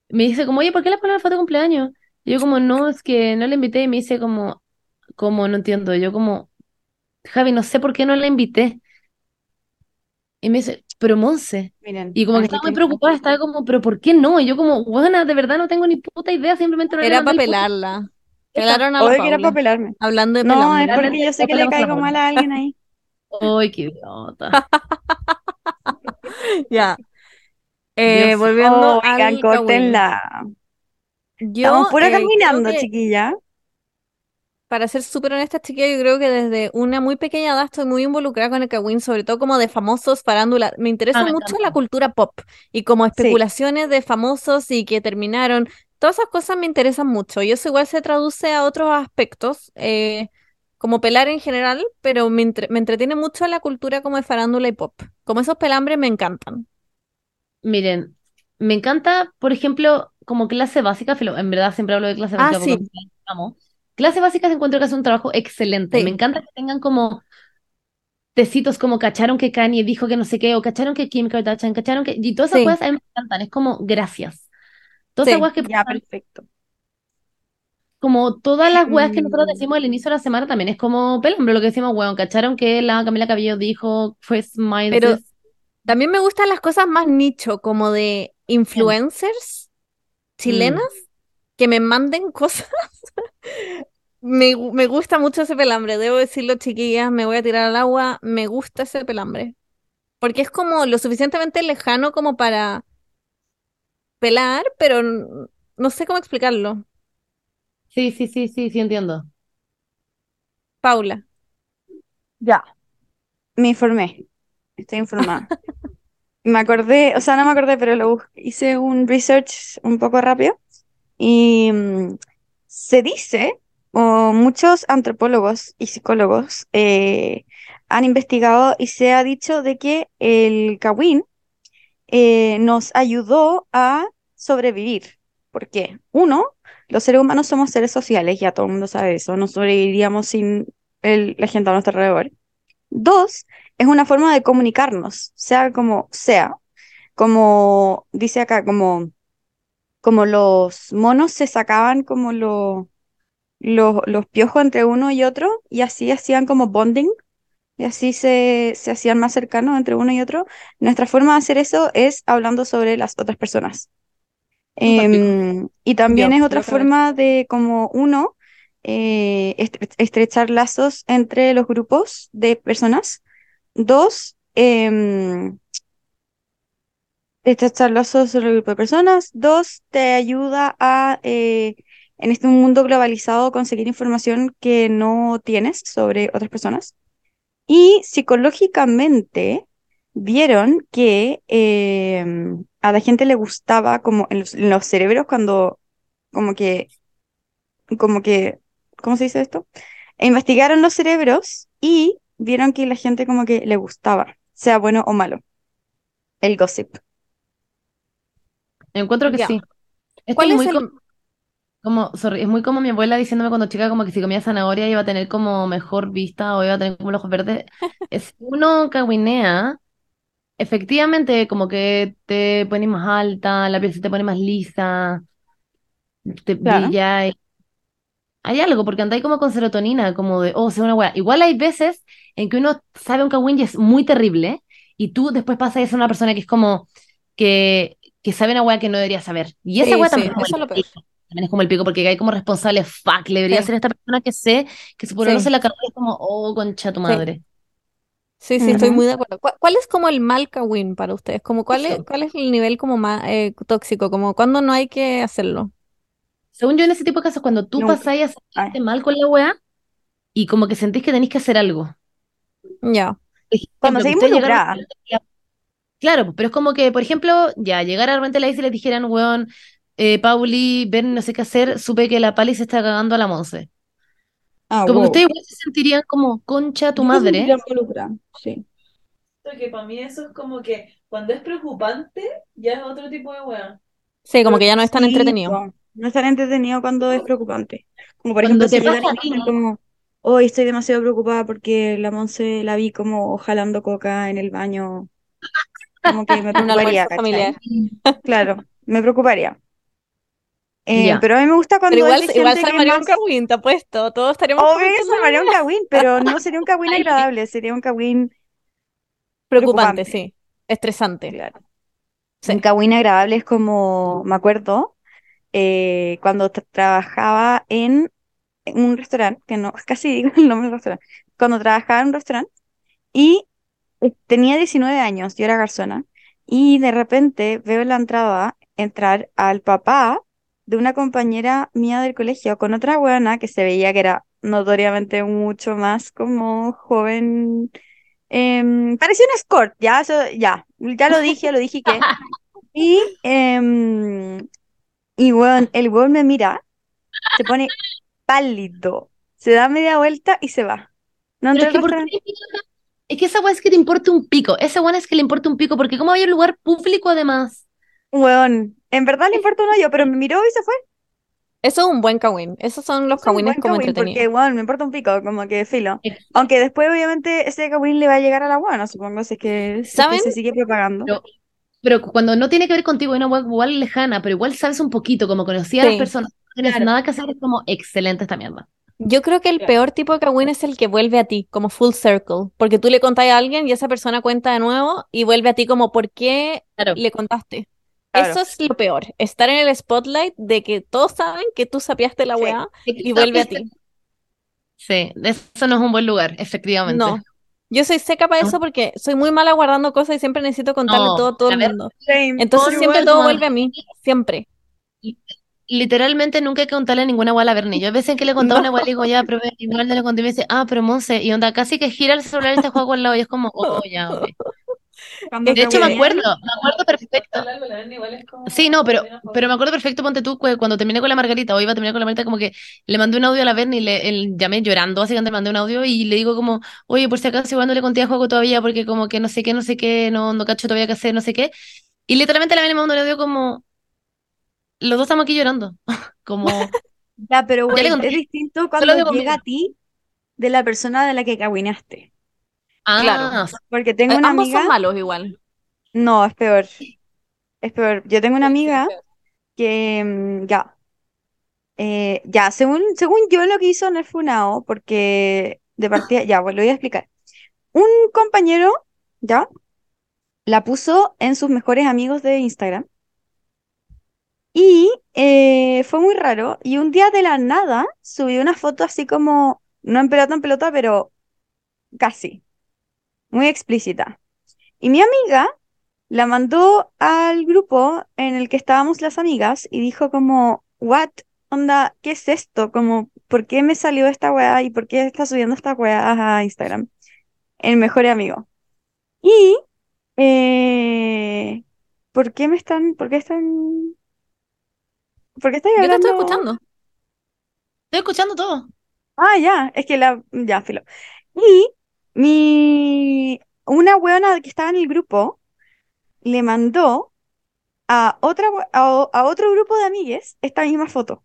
me dice como, oye, ¿por qué le pones la foto de cumpleaños? Y yo como, no, es que no la invité. Y me dice como, como, no entiendo. Yo como, Javi, no sé por qué no la invité. Y me dice, pero Monse.
Miren,
Y como que estaba muy preocupada, estaba como, pero ¿por qué no? Y yo como, buena, de verdad no tengo ni puta idea, simplemente no
Era para pelarla. Pelaron a la
que era para pelarme.
Hablando de
No, es porque yo sé que le caigo mal a alguien ahí.
Ay, qué idiota. *laughs*
Ya. Eh, volviendo Kawin.
córtenla.
Yo
Estamos puro
eh,
caminando,
que,
chiquilla.
para ser súper honesta, chiquilla, yo creo que desde una muy pequeña edad estoy muy involucrada con el Kawin, sobre todo como de famosos, farándula. Me interesa
Ah,
mucho la cultura pop y como
Sí.
especulaciones de famosos y que terminaron. Todas esas cosas me interesan mucho y eso igual se traduce a otros aspectos, eh, como pelar en general, pero me, entre- me entretiene mucho la cultura como de farándula y pop. Como esos pelambres me encantan.
Miren, me encanta, por ejemplo, como clase básica, en verdad siempre hablo de clase
Ah,
básica
sí.
porque me amo. Clase básica encuentro que hace un trabajo excelente.
Sí.
Me encanta que tengan como tecitos como cacharon que Kanye dijo que no sé qué, o cacharon que Kim Kardashian, cacharon que... Y todas esas
Sí.
cosas a mí me encantan, es como gracias. Todas
Sí.
esas cosas que
Ya, perfecto.
como todas las weas que nosotros
Mm.
decimos al inicio de la semana también es como pelambre lo que decimos, weón, cacharon que la Camila Cabello dijo, fue smile
Pero. También me gustan las cosas más nicho, como de influencers chilenas que me manden *laughs* cosas. Me, me gusta mucho ese pelambre, debo decirlo, chiquillas, me voy a tirar al agua, me gusta ese pelambre. Porque es como lo suficientemente lejano como para pelar, pero no sé cómo explicarlo.
Sí, sí, sí, sí, sí, entiendo.
Paula.
Ya. Me informé. Estoy informada. *laughs* Me acordé, o sea, no me acordé, pero lo bus- hice un research un poco rápido. Y mm, se dice, o muchos antropólogos y psicólogos eh, han investigado y se ha dicho de que el Kawin eh, nos ayudó a sobrevivir. ¿Por qué? Uno, los seres humanos somos seres sociales, ya todo el mundo sabe eso, no sobreviviríamos sin la gente a nuestro alrededor. Dos, es una forma de comunicarnos, sea como sea. Como dice acá, como, como los monos se sacaban como lo- lo- los piojos entre uno y otro y así hacían como bonding y así se, se hacían más cercanos entre uno y otro. Nuestra forma de hacer eso es hablando sobre las otras personas. Em, y también
Yo,
es otra forma de como uno eh, estre- estrechar lazos entre los grupos de personas. Dos, em, estrechar lazos entre el grupo de personas. Dos, te ayuda a, eh, en este mundo globalizado, conseguir información que no tienes sobre otras personas. Y psicológicamente vieron que em, a la gente le gustaba como en los, en los cerebros cuando como que, como que, ¿cómo se dice esto? Investigaron los cerebros y vieron que la gente como que le gustaba, sea bueno o malo, el gossip.
Encuentro que
Ya.
sí. Esto
¿Cuál
es
es
muy
el-
como, sorry, es muy como mi abuela diciéndome cuando chica como que si comía zanahoria iba a tener como mejor vista o iba a tener como los ojos verdes. *laughs* Es uno caguinea, efectivamente como que te pones más alta, la piel se te pone más lisa, te
Claro.
brilla. y- Hay algo, porque andáis como con serotonina, como de, oh, soy una wea. Igual hay veces en que uno sabe un cagüín y es muy terrible, y tú después pasas a ser una persona que es como, que, que sabe una wea que no debería saber. Y esa
Sí,
también es como el pico. También es como el pico, porque hay como responsable, fuck, le debería
Sí.
ser esta persona que sé que su pololo
Sí.
se la y es como, oh, concha tu madre.
Sí, sí, estoy muy de acuerdo. ¿Cuál, cuál es como el mal Kawin para ustedes? Como cuál es, cuál es el nivel como más eh, tóxico? Como cuándo no hay que hacerlo.
Según yo, en ese tipo de casos, cuando tú a sentirte
Ay.
mal con la wea y como que sentís que tenéis que hacer algo.
Ya.
Cuando se involucrada.
a- Claro, pues, pero es como que, por ejemplo, ya llegar a repente la Isla y les dijeran, weón, eh, Pauli, ven, no sé qué hacer, supe que la Pali se está cagando a la Monse.
Ah,
Como que ustedes igual se sentirían como concha tu
Yo
madre.
involucrada, sí.
que para mí eso es como que cuando es preocupante, ya es otro tipo de weá.
Sí, como que ya no es tan
Sí,
entretenido.
No es tan entretenido cuando es preocupante. Como por
Cuando
ejemplo,
te
si
pasa a ti,
como, hoy estoy demasiado preocupada porque la Monse la vi como jalando coca en el baño. Como que me *laughs* preocuparía. *laughs* Claro, me preocuparía. Eh, pero a mí me gusta cuando
Pero igual,
de
igual
es
armaría un
más...
Kawin, te apuesto. Todos estaríamos
Obvio que armaría un cagüín, pero no sería un cagüín *laughs* agradable, sería un cagüín
preocupante,
preocupante.
sí. Estresante.
Claro.
Sí.
Un cagüín agradable es como, me acuerdo, eh, cuando tra- trabajaba en en un restaurante, que no, *laughs* casi digo el nombre del restaurante, cuando trabajaba en un restaurante y eh, tenía 19 años, yo era garzona, y de repente veo en la entrada entrar al papá de una compañera mía del colegio con otra buena que se veía que era notoriamente mucho más como joven. em, parecía un escort, ya, eso, ya, ya lo dije, lo dije que. *laughs* Y, em, y weón, el weón me mira, se pone pálido, se da media vuelta y se va. No
Pero es que, ¿por
restaurante.
qué? Es que esa weá es que te importa un pico. Esa weá es que le importa un pico, porque como hay un lugar público además.
Weón, en verdad le importa un hoyo, pero me miró y se fue.
Eso es un buen Kawin. Esos son los
Es un
Kawines
buen
como
cagüín, porque,
entretenidos.
weón, me importa un pico, como que filo. Aunque después, obviamente, ese cagüín le va a llegar a la buena, supongo, si es que, si es que
¿Saben?
se sigue propagando.
Pero, pero cuando no tiene que ver contigo, hay una weá igual lejana, pero igual sabes un poquito, como conocía a las personas, tienes
Claro.
nada que hacer, es como excelente esta mierda.
Yo creo que el
Claro.
peor tipo de Kawin es el que vuelve a ti, como full circle. Porque tú le contás a alguien y esa persona cuenta de nuevo y vuelve a ti como, ¿por qué
Claro.
le contaste?
Claro.
Eso es lo peor, estar en el spotlight de que todos saben que tú sapiaste la
Sí.
weá y vuelve a ti.
Sí, eso no es un buen lugar, efectivamente.
No. Yo soy seca para eso porque soy muy mala guardando cosas y siempre necesito contarle
No,
todo a todo el mundo.
Same.
Entonces siempre todo vuelve a mí, siempre.
Literalmente nunca hay que contarle ninguna guay a la Berni. Yo a veces que le contaba una *laughs* guay le digo, ya, pero igual no le conté y me dice, ah, pero Monse, y onda, casi que gira el celular y está jugando al lado y es como, oh, ya, ok. *laughs*
Cuando
De hecho, me acuerdo, me acuerdo perfecto. Sí, no, pero, pero me acuerdo perfecto, ponte tú, cu- cuando terminé con la Margarita, o iba a terminar con la Margarita, como que le mandé un audio a la Berni, le, el- llamé llorando, básicamente le mandé un audio y le digo como, oye, por si acaso igual no le conté a juego todavía, porque como que no sé qué, no sé qué, no, no cacho todavía qué hacer, no sé qué. Y literalmente la Berni me mandó un audio como, los dos estamos aquí llorando, *laughs* como... *laughs*
Ya, pero
Ya conté.
es distinto cuando llega
conmigo.
a ti de la persona de la que cagüinaste.
Ah,
Claro.
Porque tengo
Eh,
una
Ambos
amiga.
son malos igual.
No, es peor. Es peor. Yo tengo una amiga que mm, ya. Eh, ya, según, según yo lo que hizo no es funao, porque de partida, ya, pues lo voy a explicar. Un compañero, ya, la puso en sus mejores amigos de Instagram. Y eh, fue muy raro. Y un día de la nada subió una foto así como, no en pelota en pelota, pero casi. Muy explícita. Y mi amiga la mandó al grupo en el que estábamos las amigas y dijo como, what, onda, ¿qué es esto? Como, ¿por qué me salió esta weá y por qué está subiendo esta weá a Instagram? El mejor amigo. Y, eh, ¿por qué me están, por qué están, por qué estáis
Yo te estoy
hablando?
escuchando.
estoy escuchando todo.
Ah, ya, es que la, ya, filo. Y mi, una weona que estaba en el grupo le mandó a otra, a, a otro grupo de amigues esta misma foto.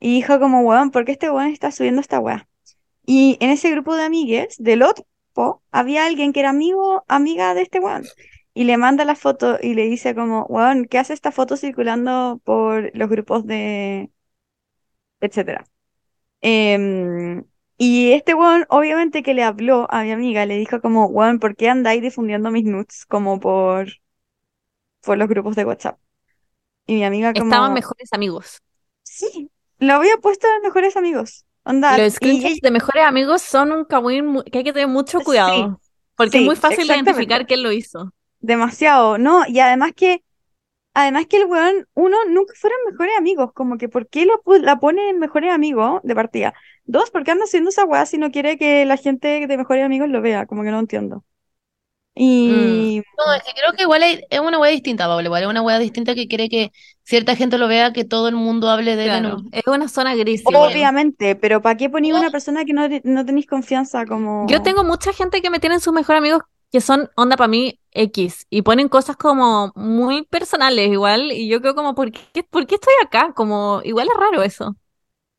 Y dijo como, weón, ¿por qué este weón está subiendo esta weá? Y en ese grupo de amigues del otro había alguien que era amigo, amiga de este weón. Y le manda la foto y le dice como, weón, ¿qué hace esta foto circulando por los grupos de... etcétera? Em, y este weón, obviamente que le habló a mi amiga, le dijo como, weón, ¿por qué andáis difundiendo mis nudes como por, por los grupos de WhatsApp? Y mi amiga como,
Estaban mejores amigos.
sí, lo había puesto en Mejores Amigos. Onda,
Los screenshots de mejores amigos son un mu- que hay que tener mucho
Sí,
cuidado. Porque es muy fácil identificar quién lo hizo.
Demasiado, ¿no? Y además que, además que el weón, uno, nunca fueron mejores amigos, como que ¿por qué lo, la pone en Mejores Amigos de partida? Dos, ¿por qué anda haciendo esa weá si no quiere que la gente de Mejores Amigos lo vea? Como que no entiendo. Y...
No, es que creo que igual hay- es una wea distinta, Pablo, igual es una wea distinta que quiere que cierta gente lo vea, que todo el mundo hable de él en
Claro,
un...
es una zona gris. igual.
Obviamente, pero ¿para qué ponéis una persona que no, no tenéis confianza como...
Yo tengo mucha gente que me tienen sus mejores amigos que son onda para mí X y ponen cosas como muy personales igual y yo creo como ¿por qué, por qué estoy acá? Como igual es raro eso.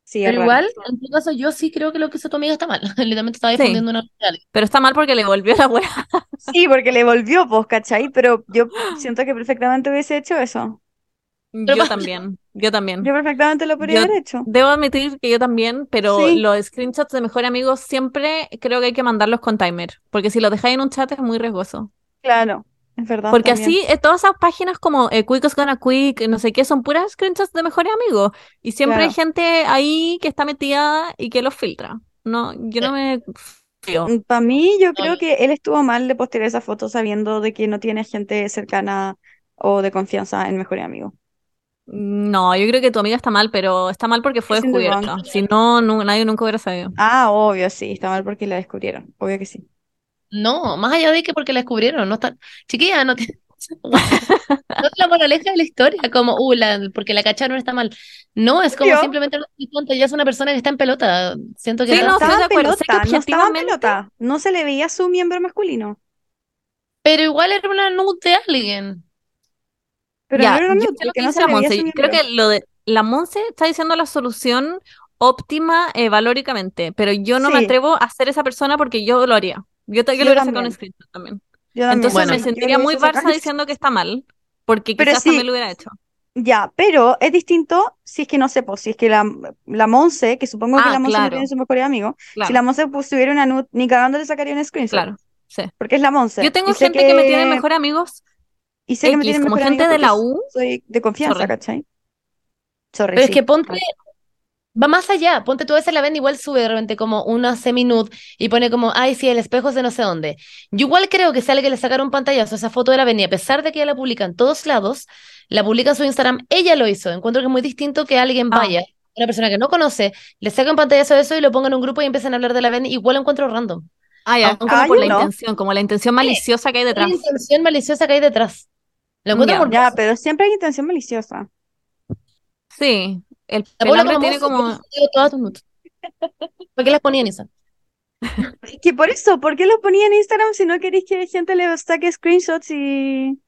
Sí, es
Pero
raro.
igual, en tu caso, yo sí creo que lo que hizo tu amiga está mal. *laughs* Literalmente estaba
Sí.
difundiendo una realidad.
Pero está mal porque le volvió la wea.
Sí, porque le volvió, pues, ¿cachai? Pero yo *gasps* siento que perfectamente hubiese hecho eso.
Yo también, yo también.
Yo perfectamente lo podría
Yo-
haber hecho.
Debo admitir que yo también, pero
Sí.
los screenshots de mejores amigos siempre creo que hay que mandarlos con timer, porque si los dejáis en un chat es muy riesgoso.
Claro, es verdad
Porque
también.
así, eh, todas esas páginas como eh, Quick is Gonna Quick, no sé qué, son puras screenshots de mejores amigos. Y siempre hay gente ahí que está metida y que los filtra. No, yo no me fío.
Para mí, yo creo
No.
que él estuvo mal de postear esa foto sabiendo de que no tiene gente cercana o de confianza en Mejor Amigo.
No, yo creo que tu amiga está mal, pero está mal porque fue descubierta. Si no, nu- nadie nunca hubiera sabido.
Ah, obvio, sí, está mal porque la descubrieron. Obvio que sí.
No, más allá de que porque la descubrieron, no está... Chiquilla, no tiene... *laughs* No es la moraleja de la historia, como, uh, la- porque la cacharon está mal. No, es como simplemente ya es una persona que está en pelota. Siento que
Sí,
no-
estaba en
que
pelota, no estaba en pelota. No se le veía su miembro masculino.
Pero igual era una nude de alguien.
Pero
Ya,
no era
yo
nude, porque
que
no se
la Monse.
su
Creo que lo de la Monse está diciendo la solución óptima eh, valóricamente, pero yo no me atrevo a ser esa persona porque yo lo haría. Yo, te- yo
Yo
lo hubiera sacado un screenshot también.
Yo también.
Entonces
Bueno.
me sentiría muy Barça diciendo que está mal, porque
Pero
quizás
sí.
también lo hubiera hecho.
Ya, pero es distinto si es que no sé, pues, si es que la, la Monse, que supongo que
Ah,
la Monse no
claro.
tiene su mejor amigo, si la Monse pues, tuviera una nude, ni cagando le sacaría un screenshot,
claro, sí.
porque es la Monse.
Yo tengo gente que me tiene mejores amigos
y sé que me
X,
tienen
como
mejor
gente de la U.
soy de confianza,
Sorry.
¿cachai? Sorry,
Pero es que ponte, va más allá. Ponte tú a veces la ven igual sube de repente como una semi-nude y pone como, ay, sí, el espejo es de no sé dónde. Yo igual creo que sale que le sacaron pantallazo esa foto de la Beni, a pesar de que ella la publica en todos lados, la publica en su Instagram, ella lo hizo. Encuentro que es muy distinto que alguien
Ah.
vaya, una persona que no conoce, le saque un pantallazo de eso y lo ponga en un grupo y empiecen a hablar de la Beni, igual lo encuentro random.
Ah, ya, como
Ah,
por la
no.
intención, como la intención maliciosa que hay detrás.
la intención maliciosa que hay detrás. Lo encuentro
Ya.
morboso.
Ya, pero siempre hay intención maliciosa.
Sí, el pelambre tiene como...
yo digo todas tus nudes. *laughs* ¿Por qué las ponían esa?
Es Que por eso, ¿por qué los ponía en Instagram si no queréis que gente le saque screenshots y...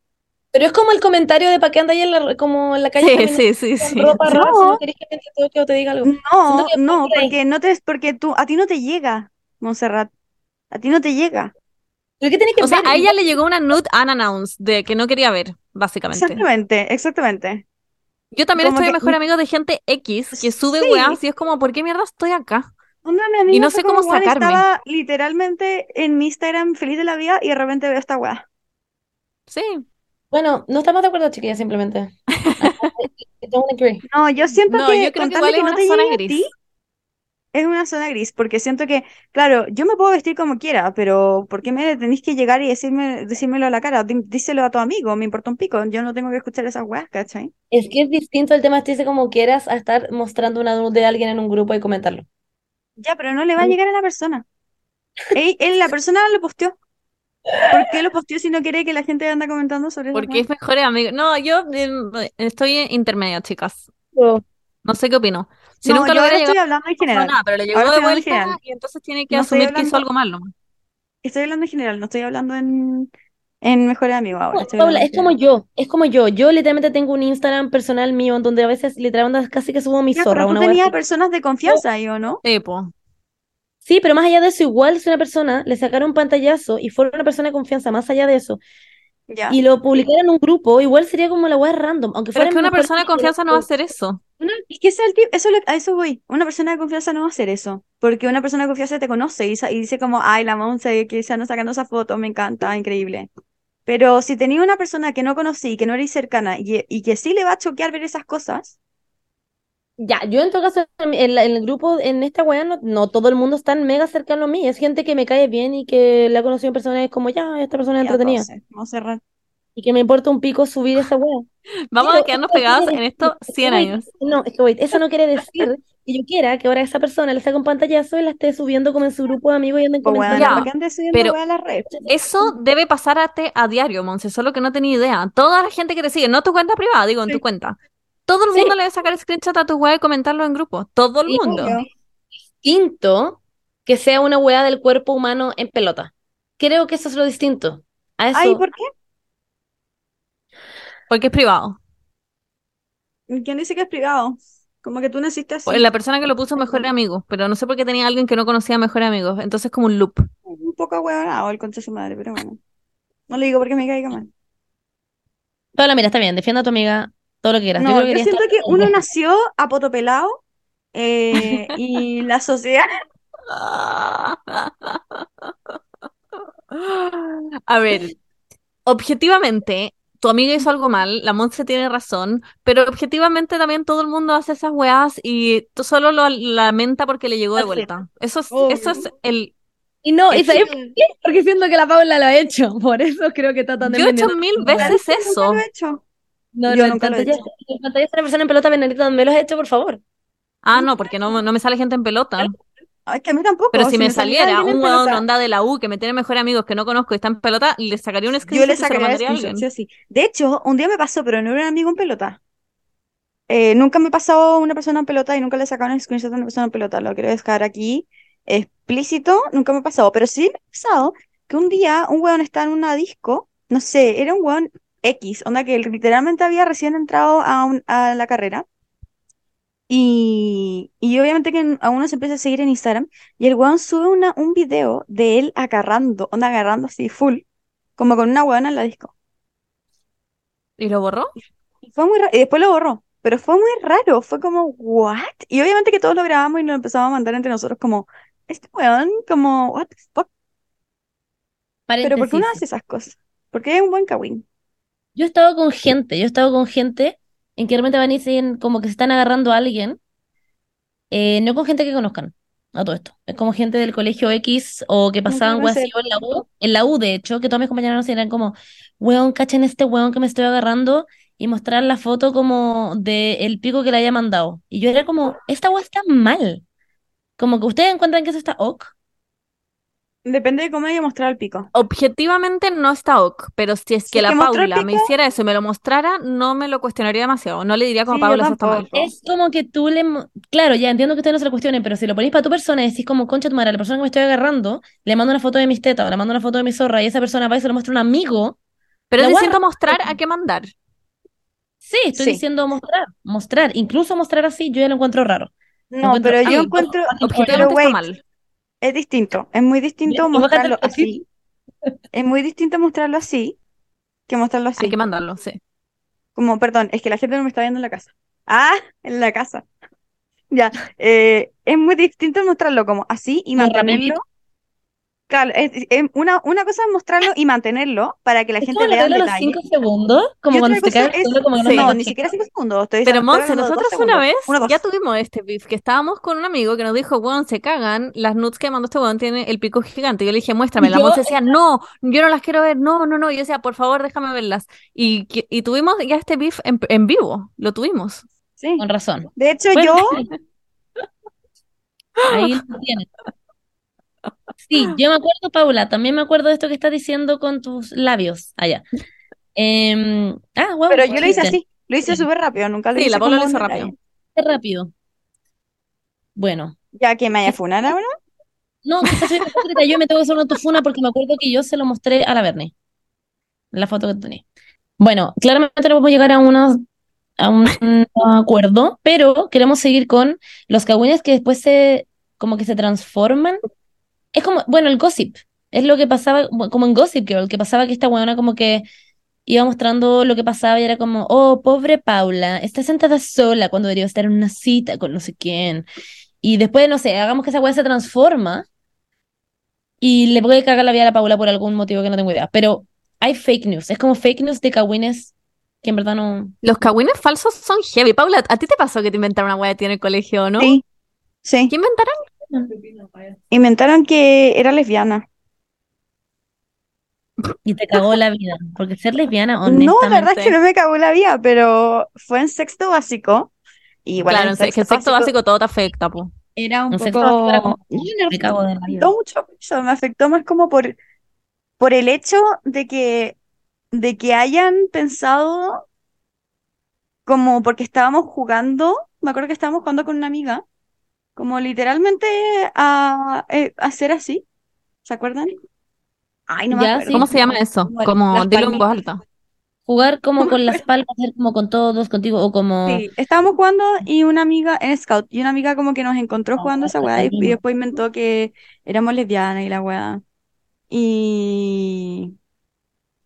Pero es como el comentario de para qué anda ahí en la, como en la calle
Sí, sí, sí,
ropa rara si
No.
no querés que que te diga algo.
No, no, porque no te, porque tú, a ti no te llega, Montserrat. A ti no te llega.
¿Pero qué tenés que
O sea,
ver?
a ella le llegó una nude unannounced de que no quería ver, básicamente.
Exactamente, exactamente.
Yo también
Como
estoy
que-
mejor amigo de gente X que sube
Sí.
weas y es como, ¿por qué mierda estoy acá?
Una mi amiga
no
fue
sé cómo
como, "Weón,
sacarme".
Estaba literalmente en mi Instagram feliz de la vida y de repente veo esta weá.
Sí.
Bueno, no estamos de acuerdo, chiquillas, simplemente. *laughs* I don't agree.
No, yo siento
No,
que
yo creo que igual es
que no
una
te
zona gris.
ti, es una zona gris, porque siento que, claro, yo me puedo vestir como quiera, pero ¿por qué me tenéis que llegar y decirme, decírmelo a la cara? Dí- Díselo a tu amigo, me importa un pico, yo no tengo que escuchar esas weas, ¿cachai?
Es que es distinto el tema, estirse como quieras, a estar mostrando una nude de alguien en un grupo y comentarlo.
Ya, pero no le va a llegar a la persona. Él, él- la persona lo posteó. ¿Por qué lo posteó si no quiere que la gente anda comentando sobre
Porque es mejor amigo. No, yo eh, estoy intermedia, chicas. No sé qué opino. Si
No,
nunca
yo
lo hubiera
estoy
llegado,
hablando en
no
general.
nada, pero le llegó
Ahora
de
hablando
vuelta
general.
y entonces tiene que
No estoy
asumir que hizo
hablando-
algo mal, ¿no?
Estoy hablando en general, no estoy hablando en, en mejores amigos ahora.
No, Paula,
hablando
es como yo, es como yo. Yo literalmente tengo un Instagram personal mío en donde a veces literalmente casi que subo mi
Ya,
zorra,
pero tú
una
tenías
así.
personas de confianza ahí, ¿o no?
Sí, po.
Sí, pero más allá de eso, igual si una persona le sacaron un pantallazo y fuera una persona de confianza, más allá de eso,
Ya.
y lo publicara en un grupo, igual sería como la wea random, aunque
Pero
fuera
es que una persona de confianza no va a hacer eso.
Una- es que ese es el tip- eso lo- a eso voy. Una persona de confianza no va a hacer eso. Porque una persona de confianza te conoce y, y dice como, ay, la Monse que se anda sacando esa foto, me encanta, increíble. Pero si tenía una persona que no conocí, que no eres cercana y, y que sí le va a choquear ver esas cosas,
Ya, yo en todo caso, en, en la- en el grupo, en esta weá, no, no todo el mundo es tan mega cercano a mí. Es gente que me cae bien y que la he conocido en persona y es como, ya, esta persona es entretenida.
vamos a cerrar.
Y que me importa un pico subir esa weá. *laughs*
Vamos
Pero
a quedarnos
no quiere
en esto
es que
100
wait,
años.
No, es que wait, eso no quiere *laughs* decir que yo quiera que ahora esa persona le saque un pantallazo y la esté subiendo como en su grupo de amigos y anden
Pues bueno,
comentando.
Ya,
¿para qué andes subiendo
pero-
a la red?
Eso debe pasarte a diario, Monse, solo que no tenía idea. Toda la gente que te sigue, no tu cuenta privada, digo, en
Sí.
tu cuenta. Todo el
Sí.
mundo le debe sacar screenshot a tu web y comentarlo en grupo. Todo el
Sí,
mundo.
Obvio.
distinto que sea una weá del cuerpo humano en pelota. Creo que eso es lo distinto. A eso,
Ay, ¿por qué?
Porque es privado.
¿Quién dice que es privado? Como que tú naciste así.
Pues La persona que lo puso mejor amigo, pero no sé por qué tenía alguien que no conocía mejor amigos. Entonces como un loop.
Un poco ahueonado el concha de su madre, pero bueno. No le digo porque me caiga mal.
Paula, mira, está bien, defienda a tu amiga todo lo que quieras. Yo
No,
creo que
yo
quería
siento que uno nació a poto pelado eh, *laughs* y la sociedad.
A ver, objetivamente, tu amiga hizo algo mal, la Monse tiene razón, pero objetivamente también todo el mundo hace esas weas y tú solo lo lamenta porque le llegó de
Así.
vuelta. Eso es, eso es el...
Y no, y ¿sabes
chip.
por qué? Porque siento que la Paula lo ha hecho. *laughs* Por eso creo que está tan
Yo he hecho mil veces eso.
Nunca lo he hecho.
No,
Yo
no,
nunca lo he
en pantalla una persona en pelota, Benedita, ¿me lo has hecho, por favor?
Ah, no, porque no, no me sale gente en pelota.
Es que a mí tampoco.
Pero si me
saliera
un weón
pelota,
onda de la U que me tiene mejores amigos que no conozco y está en pelota, le sacaría un
Yo
screenshot
le
y se lo
sacaría
a
screenshot, sí. De hecho, un día me pasó, pero no era un amigo en pelota. Eh, nunca me pasó una persona en pelota y nunca le sacaron un screenshot a una persona en pelota. Lo quiero dejar aquí explícito. Nunca me ha pasado. Pero sí me ha pasado que un día un weón estaba en una disco. No sé, era un weón X. Onda que literalmente había recién entrado a, un- a la carrera. Y, y obviamente que a uno se empieza a seguir en Instagram. Y el weón sube una, un video de él agarrando, onda agarrando así full. Como con una weona en la disco.
¿Y lo borró?
Y fue muy raro. Y después lo borró. Pero fue muy raro. Fue como, ¿what? Y obviamente que todos lo grabamos y nos empezamos a mandar entre nosotros como, este weón, como, what the fuck? Pero ¿por qué uno hace esas cosas? Porque es un buen cagüín.
Yo he estado con gente, yo he estado con gente en que realmente van y dicen como que se están agarrando a alguien, eh, no con gente que conozcan, a todo esto. Es como gente del colegio X o que pasaban así, en la U, en la U de hecho, que todas mis compañeras eran como, weón, cachen este weón que me estoy agarrando y mostrar la foto como de el pico que le haya mandado. Y yo era como, esta wea está mal. Como que ustedes encuentran que eso está ok.
Depende de cómo haya mostrado el pico.
Objetivamente no está ok, pero si es que
Si
la
que
Paula me hiciera eso y me lo mostrara, no me lo cuestionaría demasiado. No le diría como
Sí,
Paula, eso está mal.
Es como que tú le... Claro, ya entiendo que ustedes no se lo cuestionen, pero si lo ponéis para tu persona y decís como, concha tu madre, a la persona que me estoy agarrando, le mando una foto de mis tetas o le mando una foto de mi zorra y esa persona va y se lo muestra a un amigo,
Pero es distinto mostrar a qué mandar.
sí, estoy
Sí.
diciendo mostrar, mostrar, incluso mostrar así, yo ya lo encuentro raro.
No,
encuentro-
pero yo encuentro,
Objetivamente
pero
está mal.
Es distinto, es muy distinto mostrarlo así. Es muy distinto mostrarlo así que mostrarlo así.
Hay que mandarlo, sí.
Como, perdón, es que la gente no me está viendo en la casa. Ah, en la casa. *laughs* Ya, eh, es muy distinto mostrarlo como así y mantenerlo. Claro, es, es una, una cosa es mostrarlo y mantenerlo para que la gente vea el
los
detalle.
cinco segundos, como
Y
cuando
otra
se cae
cosa
el
es,
suelo, como que no
Sí.
no,
se
ni siquiera cinco segundos. Estoy
Pero Monse, nosotros una vez ya tuvimos este beef, que estábamos con un amigo que nos dijo, weón, se cagan, las nudes que mandó este weón tiene el pico gigante. Yo le dije, muéstrame. La Monse decía, no, yo no las quiero ver, no, no, no. Y yo decía, por favor, déjame verlas. Y, que- y tuvimos ya este beef en, en vivo, lo tuvimos.
Sí.
Con razón.
De hecho,
Bueno,
yo,
Ahí lo tienes. *laughs* Sí, yo me acuerdo, Paula, también me acuerdo de esto que estás diciendo con tus labios allá. Em, ah, wow,
pero yo lo hice así. Lo hice
Sí.
súper rápido, nunca lo
Sí,
hice
la Paula lo hizo rápido.
rápido. Bueno,
Ya que me haya funado ahora.
no, quizás soy hipócrita, yo me tengo que hacer una autofuna porque me acuerdo que yo se lo mostré a la Bernie, la foto que tenía. Bueno, claramente no podemos llegar a una, a un acuerdo, pero queremos seguir con los cagüines que después se, como que se transforman. Es como, bueno, el gossip, es lo que pasaba, como en Gossip Girl, que pasaba que esta weona como que iba mostrando lo que pasaba y era como, oh, pobre Paula, está sentada sola cuando debería estar en una cita con no sé quién. Y después, no sé, hagamos que esa weá se transforma y le puede cagar la vida a la Paula por algún motivo que no tengo idea. Pero hay fake news, es como fake news de cagüines que en verdad no...
Los cagüines falsos son heavy. Paula, ¿a ti te pasó que te inventaron una wea de ti en el colegio, no?
Sí, sí.
¿Qué inventaron?
Inventaron que era lesbiana.
Y te cagó la vida. Porque ser lesbiana,
No, la verdad es
honestamente...
que no me cagó la vida, pero fue en sexto básico. Y igual
claro,
en
en se- que el sexto básico todo te afecta, po.
era un
En sexto básico era como,
poco...
Me cago de la
me
vida.
afectó mucho eso, me afectó más como por, por el hecho de que, de que hayan pensado como porque estábamos jugando, me acuerdo que estábamos jugando con una amiga, como literalmente a, eh, a hacer así, ¿se acuerdan? Ay, no me
Ya,
acuerdo.
sí.
¿Cómo se llama eso?
Como
dilo en voz alta.
Jugar como con las *laughs* palmas, hacer como con todos, contigo, o como...
Sí, estábamos jugando y una amiga en Scout, y una amiga como que nos encontró jugando esa weá y, y después inventó que éramos lesbianas y la weá. Y,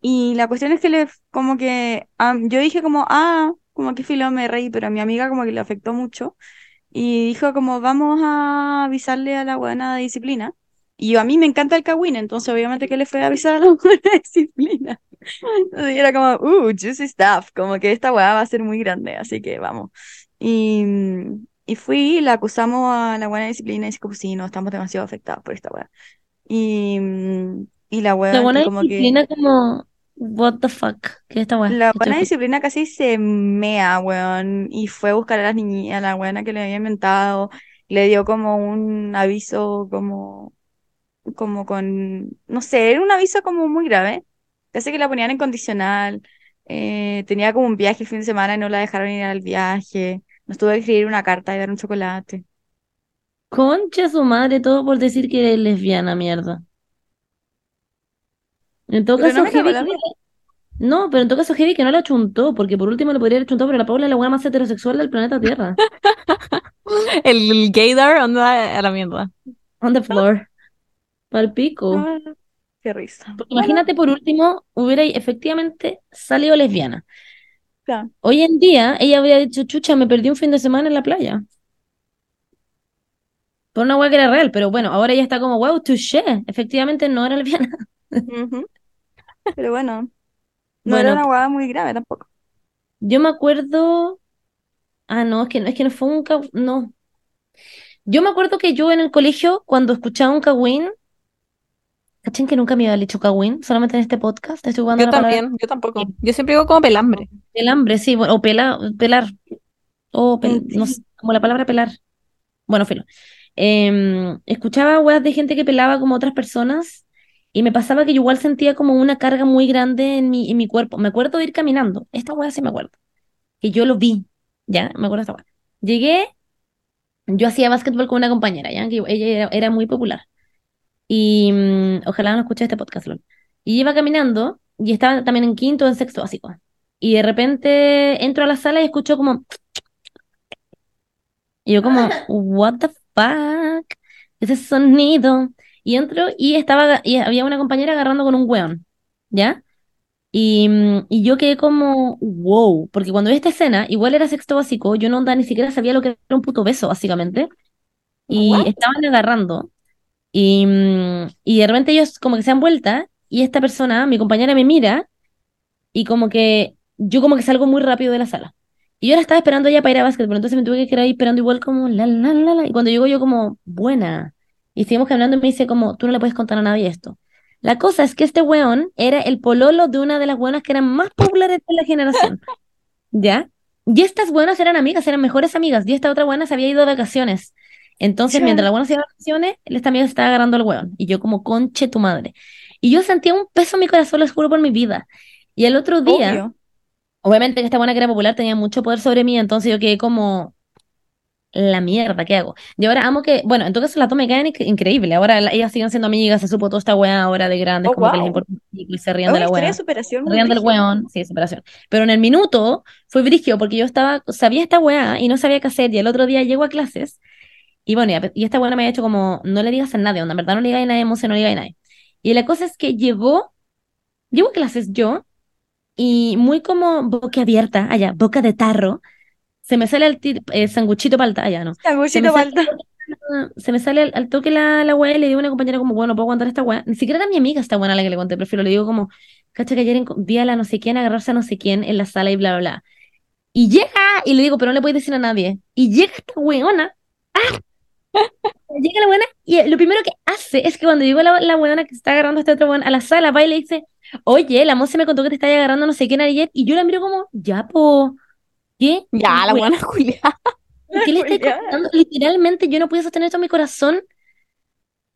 y la cuestión es que le, como que, am, yo dije como, ah, como que filo me reí, pero a mi amiga como que le afectó mucho. Y dijo como, vamos a avisarle a la buena de disciplina. Y yo, a mí me encanta el cagüín, entonces obviamente que le fue a avisar a la *laughs* buena de disciplina. Entonces era como, uh, juicy stuff, como que esta weá va a ser muy grande, así que vamos. Y, y fui, la acusamos a la buena disciplina y dice como, sí, no, estamos demasiado afectados por esta weá. Y, y la
La
weá,
buena
como que...
disciplina como... What the fuck, ¿qué es esta weá?
La buena disciplina casi se mea, weón, y fue a buscar a las niñas, a la buena que le había inventado, le dio como un aviso como, como con, no sé, era un aviso como muy grave, casi que la ponían en condicional, eh, tenía como un viaje el fin de semana y no la dejaron ir al viaje, nos tuvo que escribir una carta y dar un chocolate.
Concha su madre, todo por decir que eres lesbiana, mierda. En todo
Pero
caso,
no
heavy que-. No, pero en todo caso, heavy que no la chuntó, porque por último le podría haber chuntado, pero la Paula es la buena más heterosexual del planeta Tierra. *laughs*
El, gaydar anda a la mierda.
On the floor. Pal pico.
Ah, qué risa.
Porque imagínate, por último, hubiera efectivamente salido lesbiana.
Claro.
Hoy en día, ella habría dicho, chucha, me perdí un fin de semana en la playa. Por una hueá que era real, pero bueno, ahora ella está como, wow, touché. Efectivamente no era lesbiana.
Pero bueno, No era una hueá muy grave tampoco.
Yo me acuerdo. Ah, no, es que no, es que no fue un ca- No. Yo me acuerdo que yo en el colegio, cuando escuchaba un cagüín, ¿cachai que nunca me había dicho cagüín? Solamente en este podcast. Estoy jugando
Yo
palabra
también, yo tampoco. Yo siempre digo como pelambre.
pelambre, sí, bueno, o pela, pelar. O pel-
Mm,
no sé, como la palabra pelar. Bueno, filo. Em, escuchaba weas de gente que pelaba como otras personas y me pasaba que yo igual sentía como una carga muy grande en mi, en mi cuerpo. Me acuerdo de ir caminando. Esta wea sí me acuerdo. Que yo lo vi. Ya, me acuerdo de esta wea. Llegué, yo hacía básquetbol con una compañera, ya, que ella era, era muy popular. Y mm, ojalá no escuche este podcast, LOL. Y iba caminando y estaba también en quinto o en sexto básico. Y de repente entro a la sala y escucho como y yo como, *laughs* what the fuck, ese sonido. Y entro y estaba, y había una compañera agarrando con un weón, ¿ya? Y, mm, y yo quedé como, wow, porque cuando vi esta escena, igual era sexto básico, yo no ni siquiera sabía lo que era un puto beso, básicamente. Y estaban agarrando. Y, mm, y de repente ellos como que se dan vuelta y esta persona, mi compañera, me mira y como que yo como que salgo muy rápido de la sala. Y yo la estaba esperando ya para ir a básquetbol, entonces me tuve que quedar ahí esperando igual como la la la la. Y cuando llegó yo como, buena. Y seguimos caminando y me dice como, tú no le puedes contar a nadie esto. La cosa es que este weón era el pololo de una de las buenas que eran más populares de la generación. *laughs* ¿Ya? Y estas buenas eran amigas, eran mejores amigas. Y esta otra buena se había ido de vacaciones. Entonces, mientras la buena se iba de vacaciones, esta amiga se estaba agarrando al weón. Y yo como, conche tu madre. Y yo sentía un peso en mi corazón, lo juro por mi vida. Y el otro día...
Obvio.
Obviamente que esta buena que era popular tenía mucho poder sobre mí, entonces yo quedé como la mierda, ¿qué hago? Y ahora amo que, bueno, en todo caso la toma me caen inc- increíble. Ahora la- ellas siguen siendo amigas, se supo toda esta weá ahora de grandes,
Oh,
como que les
wow.
importa y se ríen
Es
de la weá.
superación
Se del weón, sí, separación. Pero en el minuto fue brigio porque yo estaba, sabía esta weá y no sabía qué hacer. Y el otro día llego a clases y bueno, y, a- y esta weá me había hecho como, no le digas a nadie, onda, en verdad no le digas a nadie, no le digas a nadie. Y la cosa es que llegó, llego a clases yo y muy como boca abierta, allá, boca de tarro, se me sale el tir- eh, sanguchito palta, allá, ¿no?
Sanguchito falta.
se me sale al, al toque la, la weá y le digo a una compañera como, bueno, puedo contar esta weá. Ni siquiera era mi amiga esta weá a la que le conté, prefiero, le digo como, cacha que ayer vi a la no sé quién agarrarse a no sé quién en la sala y bla, bla, bla. Y llega, y le digo, pero no le puedes decir a nadie. Y llega esta weona, ¡ah! *laughs* Llega la weona, y lo primero que hace es que cuando llegó la, la weona que está agarrando a este otro weón a la sala, va y le dice, oye, la moza me contó que te está agarrando a no sé quién ayer, y yo la miro como, ya, po, ¿qué?
Ya, la buena Julia.
¿Qué le *laughs* estoy contando? Literalmente yo no podía sostener esto en mi corazón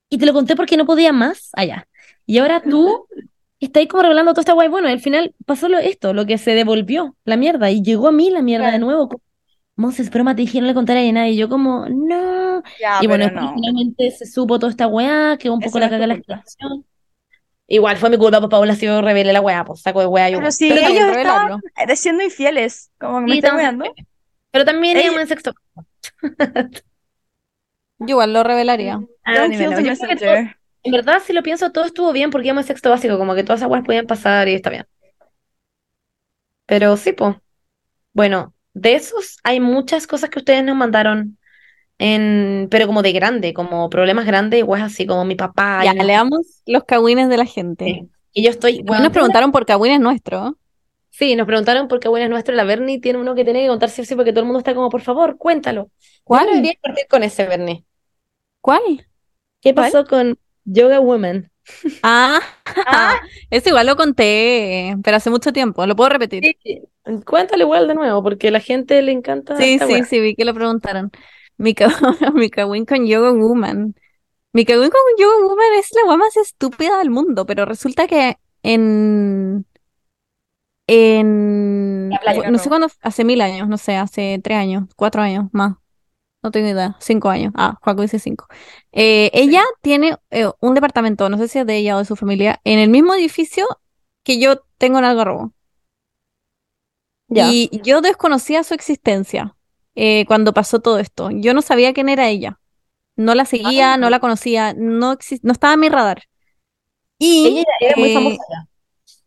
y te lo conté porque no podía más allá. Y ahora tú *laughs* estás como revelando toda esta guay. Bueno, al final pasó lo, esto, lo que se devolvió, la mierda, y llegó a mí la mierda de nuevo. Moses, pero te dije no le contaré a nadie. Y yo como, no.
Ya,
y bueno,
no.
finalmente se supo toda esta weá, que un poco
Eso
la caga la situación. Igual fue mi culpa, pues Paula ha sido rebelde la weá, pues saco de weá yo.
Pero si
Pero también
ellos estaban eh, siendo infieles, como que me
estamos-
weando.
Pero también íbamos en sexto.
Yo igual lo revelaría.
Ah, yo creo que todo-
messenger.
En verdad, si lo pienso, todo estuvo bien porque íbamos en sexto básico, como que todas esas weas podían pasar y está bien. Pero sí, pues. Bueno, de esos hay muchas cosas que ustedes nos mandaron, en, pero como de grande, como problemas grandes, weas así como mi papá.
Ya,
y
leamos los cagüines de la gente.
Sí. Y yo estoy, weón,
nos preguntaron por cagüines nuestros.
Sí, nos preguntaron por qué bueno es nuestro. La Bernie tiene uno que tiene que contar sí porque todo el mundo está como, por favor, cuéntalo.
¿Cuál?
Yo debería partir con ese, Bernie.
¿Cuál?
¿Qué
¿Cuál?
pasó con Yoga Woman?
Ah, *laughs* *laughs* eso igual lo conté, pero hace mucho tiempo. ¿Lo puedo repetir?
Sí, Cuéntalo igual de nuevo, porque a la gente le encanta
Sí, sí, sí, vi que lo preguntaron. Mi, ca- *laughs* mi cagüín con Yoga Woman. Cagüín con Yoga Woman es la más estúpida del mundo, pero resulta que en... En... No sé cuándo, hace mil años, no sé, hace tres años, cuatro años, más. No tengo idea, cinco años. Ah, Juaco dice cinco. Eh, ella tiene eh, un departamento, no sé si es de ella o de su familia, en el mismo edificio que yo tengo en Algarrobo.
Ya.
Y yo desconocía su existencia eh, cuando pasó todo esto. Yo no sabía quién era ella. No la seguía, no la conocía, no, no estaba en mi radar. Y
Ella era muy
eh,
famosa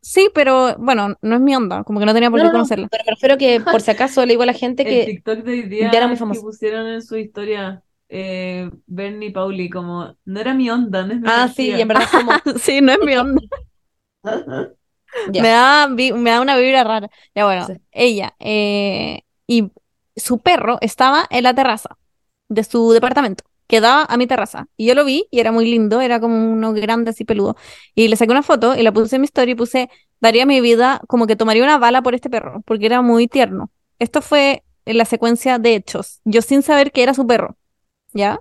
sí, pero bueno, no es mi onda, como que no tenía por
No,
qué
no, no,
conocerla.
pero me refiero que por si acaso le digo a la gente
El
que
TikTok de hoy día
ya era muy
que
famoso.
pusieron en su historia eh, Bernie Pauli como no era mi onda, no es mi
Ah, sí,
energía".
y en verdad como *laughs*
Sí, no es mi onda. *laughs* Me da, me da una vibra rara. Ya bueno,
Sí.
ella eh, y su perro estaba en la terraza de su departamento, que daba a mi terraza. Y yo lo vi y era muy lindo, era como uno grande así peludo. Y le saqué una foto y la puse en mi story y puse, daría mi vida como que tomaría una bala por este perro, porque era muy tierno. Esto fue en la secuencia de hechos, yo sin saber que era su perro, ¿ya?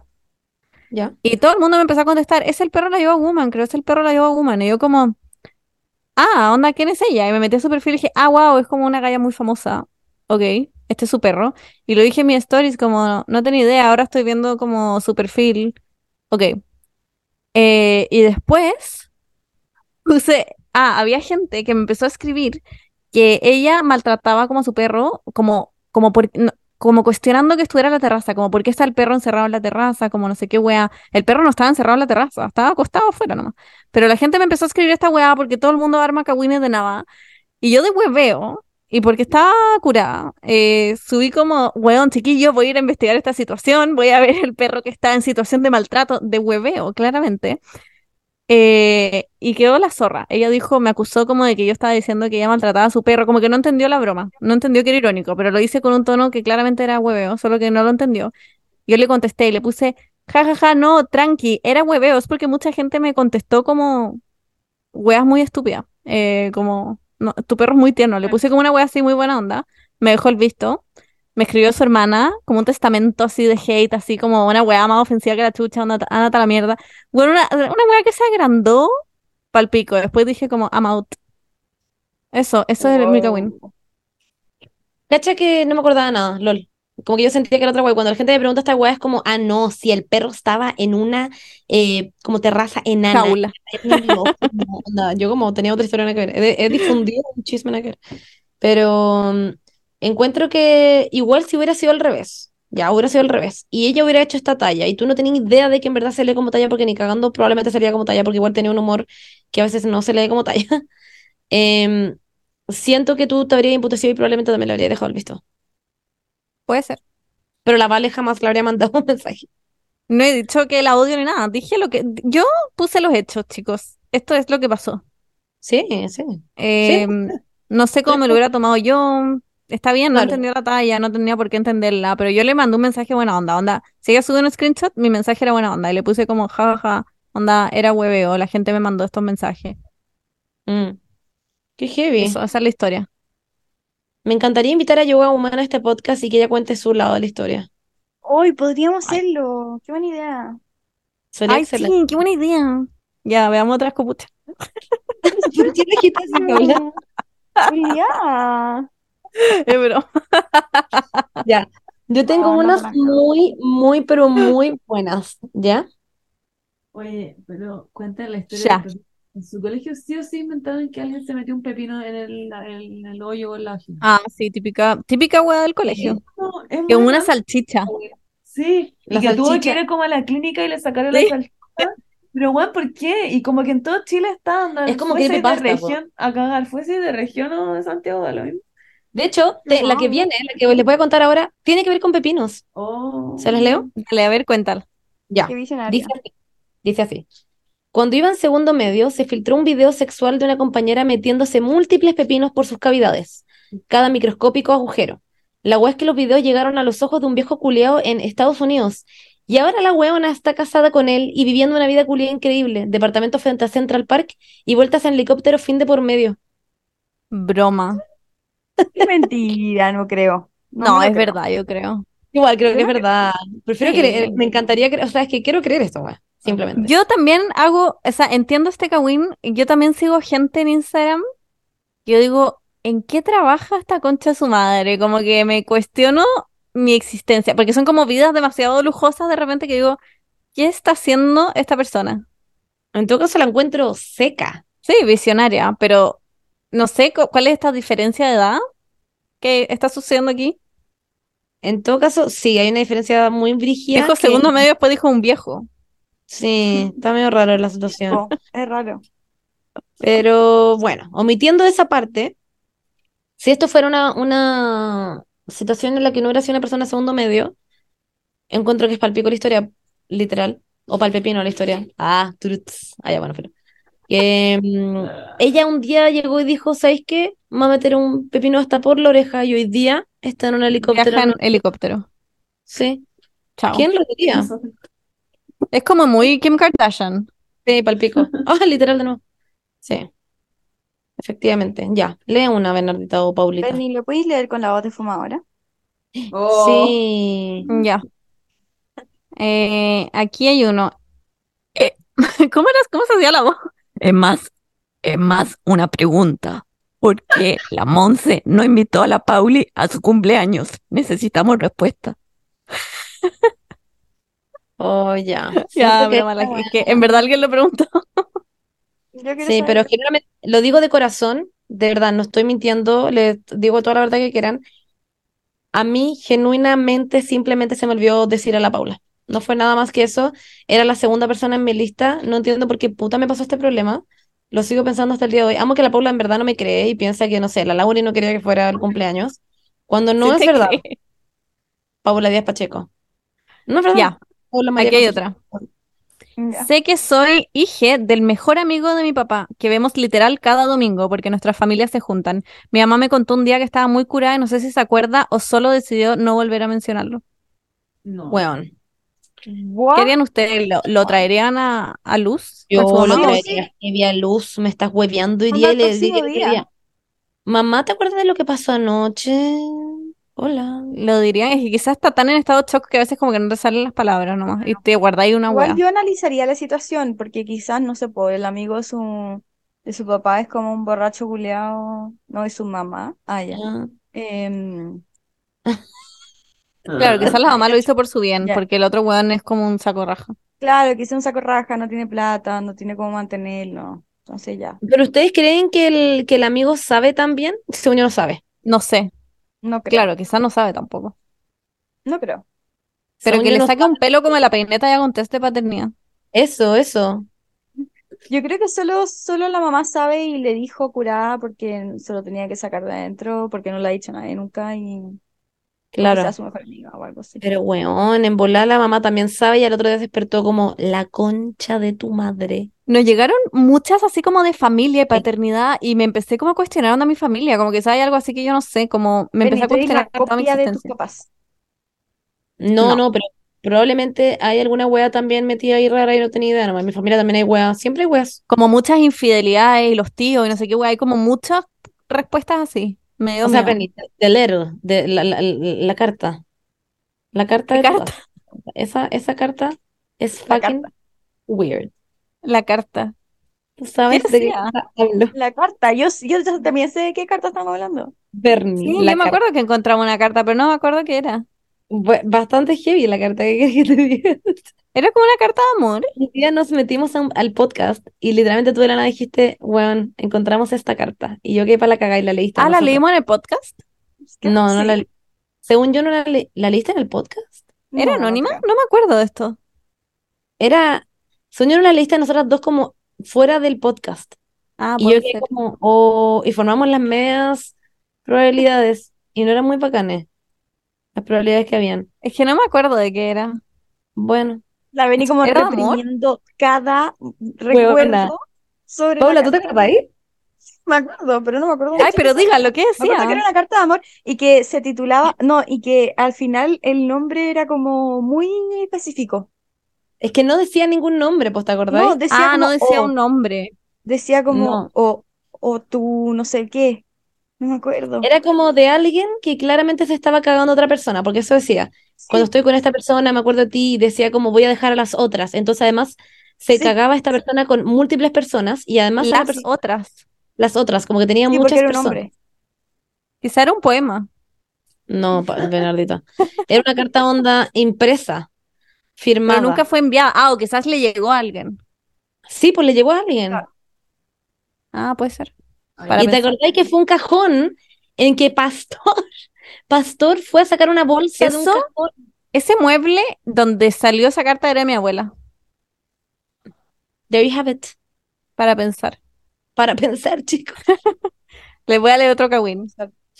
Ya.
Y todo el mundo me empezó a contestar, es el perro la lleva Woman, creo que es el perro la lleva Woman. Y yo como, ah, onda, ¿quién es ella? Y me metí a su perfil y dije, ah, wow, es como una galla muy famosa. Ok, este es su perro. Y lo dije en mi stories como, no tenía idea, ahora estoy viendo como su perfil. Ok. Eh, y después *laughs* puse, ah, había gente que me empezó a escribir que ella maltrataba como su perro, como, como como cuestionando que estuviera en la terraza, como por qué está el perro encerrado en la terraza, como no sé qué wea. El perro no estaba encerrado en la terraza, estaba acostado afuera nomás. Pero la gente me empezó a escribir esta weá porque todo el mundo arma cagüines de nada. Y yo de hueveo, y porque estaba curada, eh, subí como, weón, chiquillo, voy a ir a investigar esta situación, voy a ver el perro que está en situación de maltrato, de hueveo, claramente. Eh, y quedó la zorra. Ella dijo, me acusó como de que yo estaba diciendo que ella maltrataba a su perro, como que no entendió la broma, no entendió que era irónico, pero lo hice con un tono que claramente era hueveo, solo que no lo entendió. Yo le contesté y le puse, ja, ja, ja, no, tranqui, era hueveo, es porque mucha gente me contestó como weas muy estúpidas, eh, como, no, tu perro es muy tierno, le puse como una wea así muy buena onda, me dejó el visto, me escribió su hermana, como un testamento así de hate, así como una wea más ofensiva que la chucha, andate a la mierda. Bueno, una, una wea que se agrandó pal pico. Después dije como, I'm out. Eso, eso es mi win.
Cacha que no me acordaba nada, lol. Como que yo sentía que era otra weá. Cuando la gente me pregunta esta weá es como, ah, no, si el perro estaba en una eh, como terraza enana.
Jaula. *laughs*
No, Yo como tenía otra historia que ver. He, he difundido un chisme que ver. Pero mm, encuentro que igual si hubiera sido al revés, ya hubiera sido al revés, y ella hubiera hecho esta talla, y tú no tenías idea de que en verdad se lee como talla, porque ni cagando probablemente salía como talla, porque igual tenía un humor que a veces no se lee como talla. *laughs* Em, siento que tú te habrías imputado y probablemente también le habría dejado el visto.
Puede ser.
Pero la Vale jamás le habría mandado un mensaje.
No he dicho que la odio ni nada. Dije lo que. Yo puse los hechos, chicos. Esto es lo que pasó.
Sí, sí.
Eh, no sé cómo me lo hubiera tomado yo. Está bien, no
Claro.
entendió la talla, no tenía por qué entenderla, pero yo le mandé un mensaje buena onda, onda. Si ella subió un screenshot, mi mensaje era buena onda y le puse como ja, ja, ja, onda, era hueveo, la gente me mandó estos mensajes.
Mm. Qué heavy.
Eso, esa es la historia.
Me encantaría invitar a Yoga Humana a este podcast y que ella cuente su lado de la historia.
Hoy podríamos hacerlo. Qué buena idea.
Sería
Ay,
excelente.
sí, qué buena idea. Ya, veamos otras copuchas.
¿Por qué dijiste así?
Julia.
Es broma. *laughs*
Ya. Yo tengo
No, no
unas muy, muy, pero muy buenas, ¿ya?
Oye, pero cuenta la historia
Ya.
pepino. En su colegio sí o sí inventaron que alguien se metió un pepino en el, en el hoyo o en la vagina.
Ah, sí, típica, típica hueá del colegio.
Es
Que una salchicha.
Sí, y
La
que tuvo que
salchicha.
ir como a la clínica y le sacaron
Sí.
la salchicha. Pero bueno, ¿por qué? Y como que en todo Chile está andando.
Es como
fuese de
po.
región a cagar, fuese de región o de Santiago de lo mismo.
De hecho, te- la que viene, la que les voy a contar ahora, tiene que ver con pepinos.
Oh.
¿Se las leo?
Dale, a ver, cuéntala.
Ya. Dice así, dice así. Cuando iba en segundo medio, se filtró un video sexual de una compañera metiéndose múltiples pepinos por sus cavidades, cada microscópico agujero. La wea es que los videos llegaron a los ojos de un viejo culiao en Estados Unidos. Y ahora la weona está casada con él y viviendo una vida culiao increíble. Departamento frente a Central Park y vueltas en helicóptero fin de por medio.
Broma.
Qué mentira, no creo.
No, es
creo.
verdad, yo creo.
Igual, creo que
Yo
es verdad. Prefiero
Sí.
creer, me encantaría creer, o sea, es que quiero creer esto, wea, simplemente.
Yo también hago, o sea, entiendo este kawin, yo también sigo gente en Instagram. Yo digo, ¿en qué trabaja esta concha su madre? Como que me cuestiono mi existencia, porque son como vidas demasiado lujosas de repente que digo, ¿qué está haciendo esta persona?
En todo caso la encuentro seca.
Sí, visionaria, pero no sé cu- cuál es esta diferencia de edad que está sucediendo aquí.
En todo caso, sí, hay una diferencia muy brígida.
Dijo
que-
segundo medio, después dijo un viejo.
Sí, está medio raro la situación.
Oh, es raro.
Pero bueno, omitiendo esa parte, si esto fuera una, una situación en la que no hubiera sido una persona de segundo medio, encuentro que es palpico la historia, literal, o palpepino la historia. Ah, turuts. Ah, ya, bueno, pero. Que mm, ella un día llegó y dijo, ¿sabéis qué? Me voy a meter un pepino hasta por la oreja y hoy día está en un helicóptero.
Viaja en
en-
helicóptero.
Sí.
Chao.
¿Quién lo diría?
Es como muy Kim Kardashian.
Sí, palpico. *laughs* Ah, literal de nuevo. Sí. Efectivamente. Ya. Lee una, Bernardita o Paulita.
Bernie, ¿lo podéis leer con la voz de fumadora?
Oh.
Sí.
Ya. Eh, aquí hay uno. Eh, *laughs* ¿cómo eras? ¿Cómo se hacía la voz?
Es más, es más una pregunta. ¿Por qué la Monse no invitó a la Pauli a su cumpleaños? Necesitamos respuesta. *laughs*
Oh, ya. *laughs*
Ya,
que
mala- que en verdad alguien lo preguntó. *laughs*
Yo
Sí,
saber-
pero generalmente lo digo de corazón, de verdad, no estoy mintiendo, les digo toda la verdad que quieran. A mí, genuinamente, simplemente se me olvidó decir a la Paula. No fue nada más que eso. Era la segunda persona en mi lista. No entiendo por qué puta me pasó este problema. Lo sigo pensando hasta el día de hoy. Amo que la Paula en verdad no me cree y piensa que, no sé, la Laura no quería que fuera el cumpleaños. Cuando no *laughs*
Sí
es verdad.
cree.
Paula Díaz Pacheco. No es verdad.
Ya, aquí hay otra.
Ya.
Sé que soy hija del mejor amigo de mi papá, que vemos literal cada domingo porque nuestras familias se juntan. Mi mamá me contó un día que estaba muy curada y no sé si se acuerda o solo decidió no volver a mencionarlo.
No.
Weón.
What?
¿Qué harían ustedes? ¿Lo, lo traerían a, a luz
Yo lo traería a luz, me estás hueveando hoy
Onda
día y le diría, mamá, ¿te acuerdas de lo que pasó anoche? Hola.
Lo dirían, es que quizás está tan en estado de shock que a veces como que no te salen las palabras nomás y te guardáis una
Igual
hueá.
yo analizaría la situación, porque quizás, no sé, pues el amigo de su, de su papá es como un borracho culeado, no, de su mamá. Ah, ya.
Ah,
Em, *laughs*
Claro, quizás la mamá lo hizo por su bien,
Ya.
porque el otro weón es como un saco raja.
claro, quizás un saco raja, no tiene plata, no tiene cómo mantenerlo. Entonces ya,
¿Pero ustedes creen que el, que el amigo sabe también? Según yo no sabe.
No sé,
no creo.
claro, quizás no sabe tampoco.
No creo.
Pero
Según
que le
no
saque un pelo como la peineta ya con test de paternidad.
Eso, eso.
Yo creo que solo, solo la mamá sabe y le dijo curada porque se lo tenía que sacar de adentro, porque no le ha dicho a nadie nunca y
Claro.
quizás su mejor amiga o algo así.
Pero weón, en volar la mamá también sabe y al otro día despertó como la concha de tu madre.
Nos llegaron muchas así como de familia y paternidad y me empecé como a cuestionar a mi familia, como que hay algo así que yo no sé, como me empecé a cuestionar
la
toda mi
copia de tus
existencia.
papás.
No,
No.
no, pero probablemente hay alguna wea también metida ahí rara y no tenía idea. No, en mi familia también hay weas. Siempre hay weas.
Como muchas infidelidades y los tíos y no sé qué, güey, hay como muchas respuestas así. Me dio
O sea, de leer, de la, la, la- la carta. La carta. Esa, esa carta es fucking
carta.
weird.
La carta.
¿Tú sabes
¿Qué
de qué carta hablo?
La carta, yo, yo también sé de qué carta estamos hablando.
Bernie,
Sí,
la
yo me acuerdo que encontramos una carta, pero no me acuerdo qué era.
Bastante heavy la carta que *laughs* querés que te diga.
Era como una carta de amor.
Un día nos metimos un- al podcast y literalmente tú de la nada dijiste, weón, encontramos esta carta. Y yo quedé para la cagada y la leíste
Ah, ¿la leímos en el podcast?
No, no
Sí.
la Según yo no la le- ¿La leíste en el podcast?
¿Era
No,
anónima? No me acuerdo de esto.
Era, no la leíste nosotras dos como fuera del podcast.
Ah,
Y yo quedé como, oh, y formamos las medias probabilidades y no eran muy bacanes las probabilidades que habían.
Es que no me acuerdo de qué era.
Bueno,
La vení como
¿Era de amor?
reprimiendo cada recuerdo sobre la
Paula, ¿tú te acuerdas ahí?
Me acuerdo, pero no me acuerdo
Ay, pero diga lo que
Me acuerdo que era
decía.
una carta de amor y que se titulaba, no, y que al final el nombre era como muy específico.
Es que no decía ningún nombre, pues, ¿te acordáis?
No, decía
Ah,
como
no decía
o,
un nombre.
decía como
No.
o, o tú no sé qué. No me acuerdo.
Era como de alguien que claramente se estaba cagando a otra persona, porque eso decía, cuando estoy con esta persona me acuerdo de ti y decía como voy a dejar a las otras. Entonces además se
Sí.
cagaba esta persona con múltiples personas y además
Las
persona-
otras.
las otras, como que tenía
sí,
muchas
era un
personas.
hombre.
Quizá era un poema.
No, Bernardita. Era una carta onda impresa, firmada.
Pero nunca fue enviada. Ah, o quizás le llegó a alguien.
Sí, pues le llegó a alguien.
Claro.
Ah, puede ser. Para
Y te
pensar.
acordáis que fue un cajón en que Pastor, *laughs* Pastor fue a sacar una bolsa de un
Eso-
cajón.
Ese mueble donde salió esa carta era de mi abuela.
There you have it.
Para pensar.
Para pensar, chicos. *laughs*
Le voy a leer otro cagüín.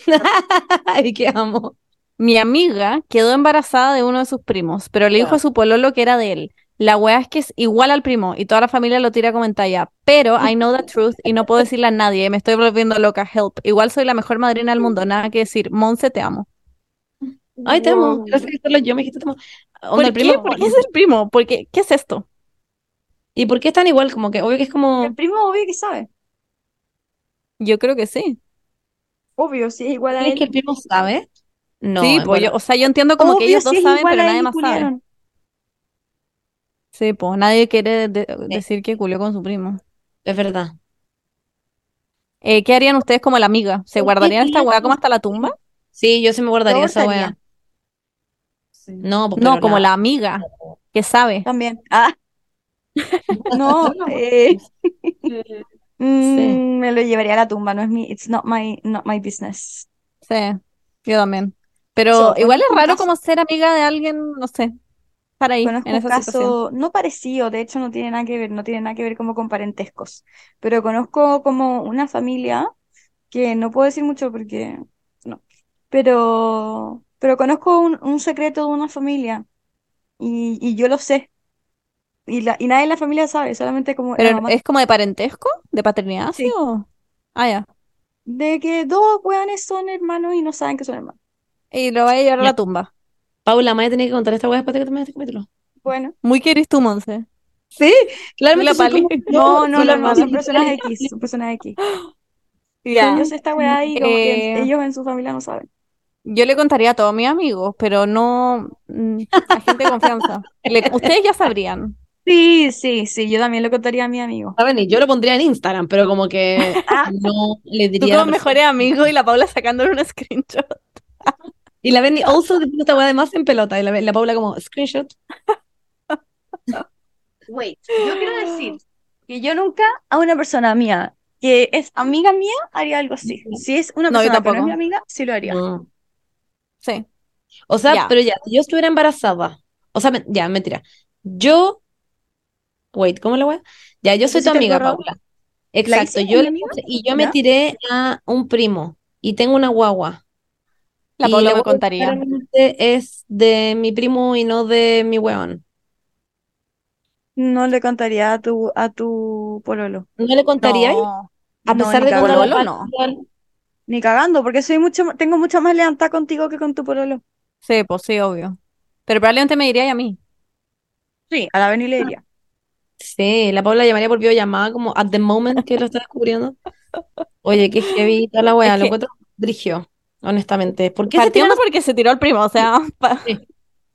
*laughs*
Ay, qué amo.
Mi amiga quedó embarazada de uno de sus primos, pero le dijo a su pololo que era de él. La wea es que es igual al primo y toda la familia lo tira como en talla. Pero I know the truth y no puedo decirle a nadie. Me estoy volviendo loca. Help. Igual soy la mejor madrina del mundo. Nada que decir. Monse, te amo.
Ay, te amo.
Wow.
Gracias por hacerlo yo, me dijiste te amo.
¿Por qué?
primo.
¿Por qué es el primo? ¿Por qué? ¿Qué es esto?
¿Y por qué es tan igual? Como que obvio que es como.
El primo obvio que sabe.
Yo creo que sí.
Obvio, sí, es igual a
¿Crees
él.
que el primo sabe? No,
sí, pues yo, o sea, yo entiendo como que ellos dos
sí
saben,
igual
pero nadie más sabe. Sí, pues nadie quiere de- decir que culió con su primo.
Es verdad.
Eh, ¿qué harían ustedes como la amiga? ¿Se
¿Por qué
guardarían esta weá como hasta la tumba?
Sí, yo sí me guardaría esa.
Sí.
No, pues,
No, como
la-
la amiga que sabe.
También. Ah. *laughs* No,
no.
eh,
Eh,
mm, me lo llevaría a la tumba, no es mi, it's not my, not my business.
Sí, yo también. Pero
So,
igual es
un
raro
caso-
como ser amiga de alguien, no sé, estar ahí
Conozco
en
un
esa situación.
caso no parecido, de hecho no tiene nada que ver, no tiene nada que ver como con parentescos, pero conozco como una familia que no puedo decir mucho porque no, pero, pero conozco un, un secreto de una familia y, y yo lo sé y, la, y nadie en la familia sabe, solamente como
Pero
mamá,
es como de parentesco, de paternidad, ¿sí?
Sí.
o? Ah, ya.
de que dos weones son hermanos y no saben que son hermanos.
Y lo va a llevar a la tumba.
Paula, me voy a tener que contar esta wea después de que termine este capítulo.
Bueno,
Muy querís tú, Monse.
Sí, claramente
La
como-
no, no,
la
no, no, son personas. X, son personas X. *gasps*
Ya.
Yo sé esta weá y como que
Eh,
ellos en su familia no saben.
Yo le contaría a todos mis amigos, pero no mm, a gente de confianza. Le- ustedes ya sabrían.
Sí, sí, sí, yo también lo contaría a mi amigo.
Saben, y yo lo pondría en Instagram, pero como que *laughs* no le
Tú
diría. a
como mejores amigos y la Paula sacándole un screenshot.
Y la Benny also diciendo esta wea además en pelota. Y la, la Paula como screenshot. *laughs*
Wait, yo quiero decir que yo nunca a una persona mía que es amiga mía haría algo así. Si es una
No, yo
persona que no es
tampoco.
mi amiga, sí lo haría.
No.
Sí.
O sea, pero ya, si yo estuviera embarazada. O sea, men- ya, mentira. Yo. Wait, ¿cómo la wea? Ya, yo soy tu
¿Pusiste el
amiga? Paula.
¿La
Exacto, yo le y yo me tiré a un primo y tengo una guagua.
La
Y
Paula
la
me contaría.
es de mi primo y no de mi weón.
No le contaría a tu, a tu pololo.
¿No le contaría?
No,
A pesar de que la
No.
Ni cagando, porque soy mucho, tengo mucha más lealtad contigo que con tu pololo.
sí, pues sí, obvio. Pero probablemente me diría y a mí.
Sí, a la Beni le diría.
Sí, la Paula llamaría por videollamada como at the moment que lo está descubriendo. Oye, qué heavy la wea,
Es
lo
que-
encuentro brigio, honestamente. ¿Por qué se
Partiendo
tiran?
porque se tiró al primo, o sea, *laughs* pa-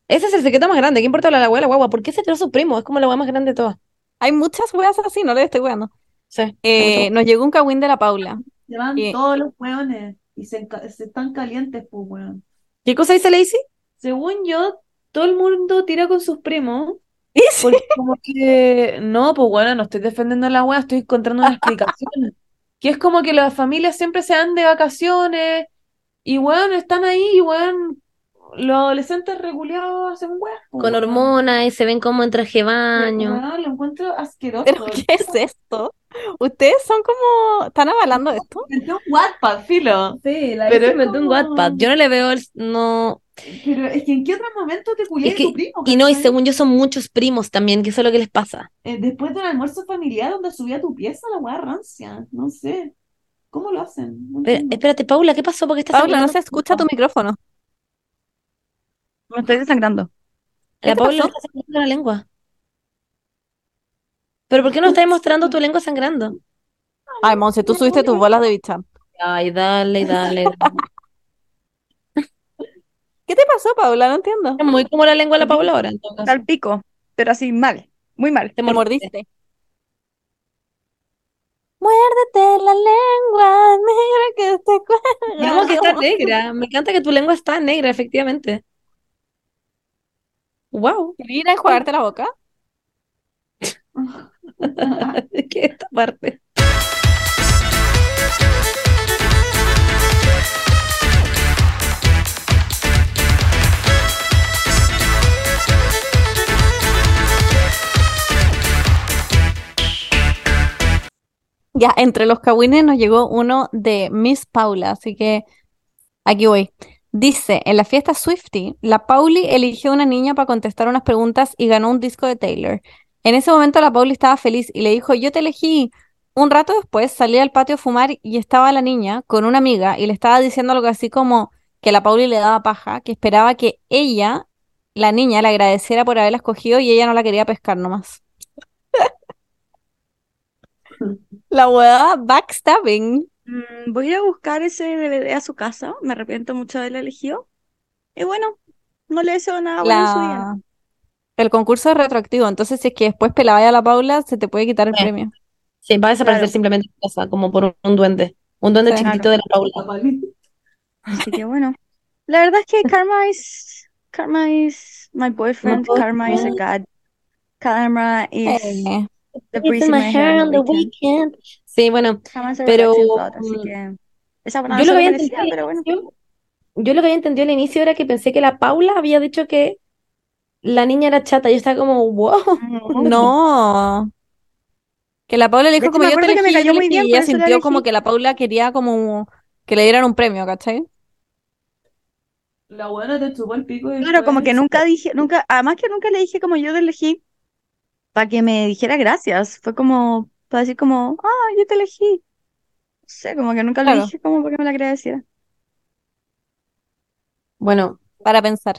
Ese es el secreto más grande. ¿Qué importa la wea, la guagua? ¿Por qué se tiró su primo? Es como la wea más grande de todas.
hay muchas weas así, no le estoy weando.
Sí,
Eh, nos llegó un cagüín de la Paula.
Se van
Y-
todos los hueones y se, están calientes, pues, weón.
¿Qué cosa dice Lacey?
Según yo, todo el mundo tira con sus primos.
Sí,
Porque como que, no, pues bueno, no estoy defendiendo a la wea, estoy encontrando una *laughs* explicación. Que es como que las familias siempre se dan de vacaciones y weón, están ahí y weón, los adolescentes reculeados hacen pues,
Con
weón.
hormonas y se ven como en traje baño.
Weón, lo encuentro asqueroso.
¿Pero qué es esto? ¿Ustedes son como... ¿Están avalando esto?
Inventé un Wattpad, filo.
Sí, la
Pero es
inventó un
como-
Wattpad. Yo no le veo el... No...
Pero es que en qué otro momento te
Es que-
tu primo,
Y no, y según yo son muchos primos también, que eso es lo que les pasa.
Eh, después de un almuerzo familiar donde subía tu pieza, la weá rancia. No sé. ¿Cómo lo hacen? No
Pero, espérate, Paula, ¿qué pasó? Porque estás
Paula, no se escucha tu micrófono.
Me estoy desangrando.
¿Qué
La Paula
pasó?
está sangrando la lengua. ¿Pero por qué no estás mostrando tu lengua sangrando?
Ay, Monse, tú subiste tus bolas de bichar.
Ay, dale, dale. *laughs* dale.
¿Qué te pasó, Paula? No entiendo.
Es muy como la lengua de la Paula ahora, en todo caso.
Al pico, pero así mal, muy mal.
Te
Te
mordiste.
Muérdete la lengua, *laughs* negra que te cuelga.
Como que está *laughs* negra. Me encanta que tu lengua está negra, efectivamente. Wow.
¿Quieres a enjuagarte la boca? *laughs*
¿Qué es esta parte?
Ya, entre los cagüines nos llegó uno de Miss Paula, así que aquí voy. Dice, en la fiesta Swifty, la Pauli eligió una niña para contestar unas preguntas y ganó un disco de Taylor. En ese momento la Pauli estaba feliz y le dijo, yo te elegí. Un rato después salí al patio a fumar y estaba la niña con una amiga y le estaba diciendo algo así como que la Pauli le daba paja, que esperaba que ella, la niña, le agradeciera por haberla escogido y ella no la quería pescar nomás. La hueá backstabbing.
Mm, voy a ir a buscar ese DVD a su casa. Me arrepiento mucho de haberlo elegido. Y bueno, no le deseo nada bueno en su vida.
La... El concurso es retroactivo, entonces si es que después pelaba a la Paula, se te puede quitar el
Sí.
premio.
Sí, va a desaparecer
Claro.
simplemente en tu casa, como por un, duende. Un duende
Sí.
chiquitito de la Paula.
Así que bueno. La verdad es que *laughs* Karma is, Karma is my boyfriend.
boyfriend.
Karma is a god. Karma is the breeze in my hair on the weekend.
weekend. Sí, bueno, Pero,
así que esa
yo lo había entendido
pero
al
bueno.
inicio, yo lo que había entendido al inicio era que pensé que la Paula había dicho que la niña era chata. Yo estaba como, wow.
no. Que la Paula le dijo
hecho,
como yo te
acuerdo que me
elegí, yo
cayó
te
muy
elegí",
bien,
y ella sintió como que la Paula quería como que le dieran un premio, ¿cachai?
La buena te chupó el pico y
Claro, como que nunca dije, nunca, además que nunca le dije como yo te elegí para que me dijera gracias. Fue como para decir como, ah, yo te elegí. No sé, como que nunca
Claro.
dije como para que me la agradeciera.
Bueno,
Para pensar.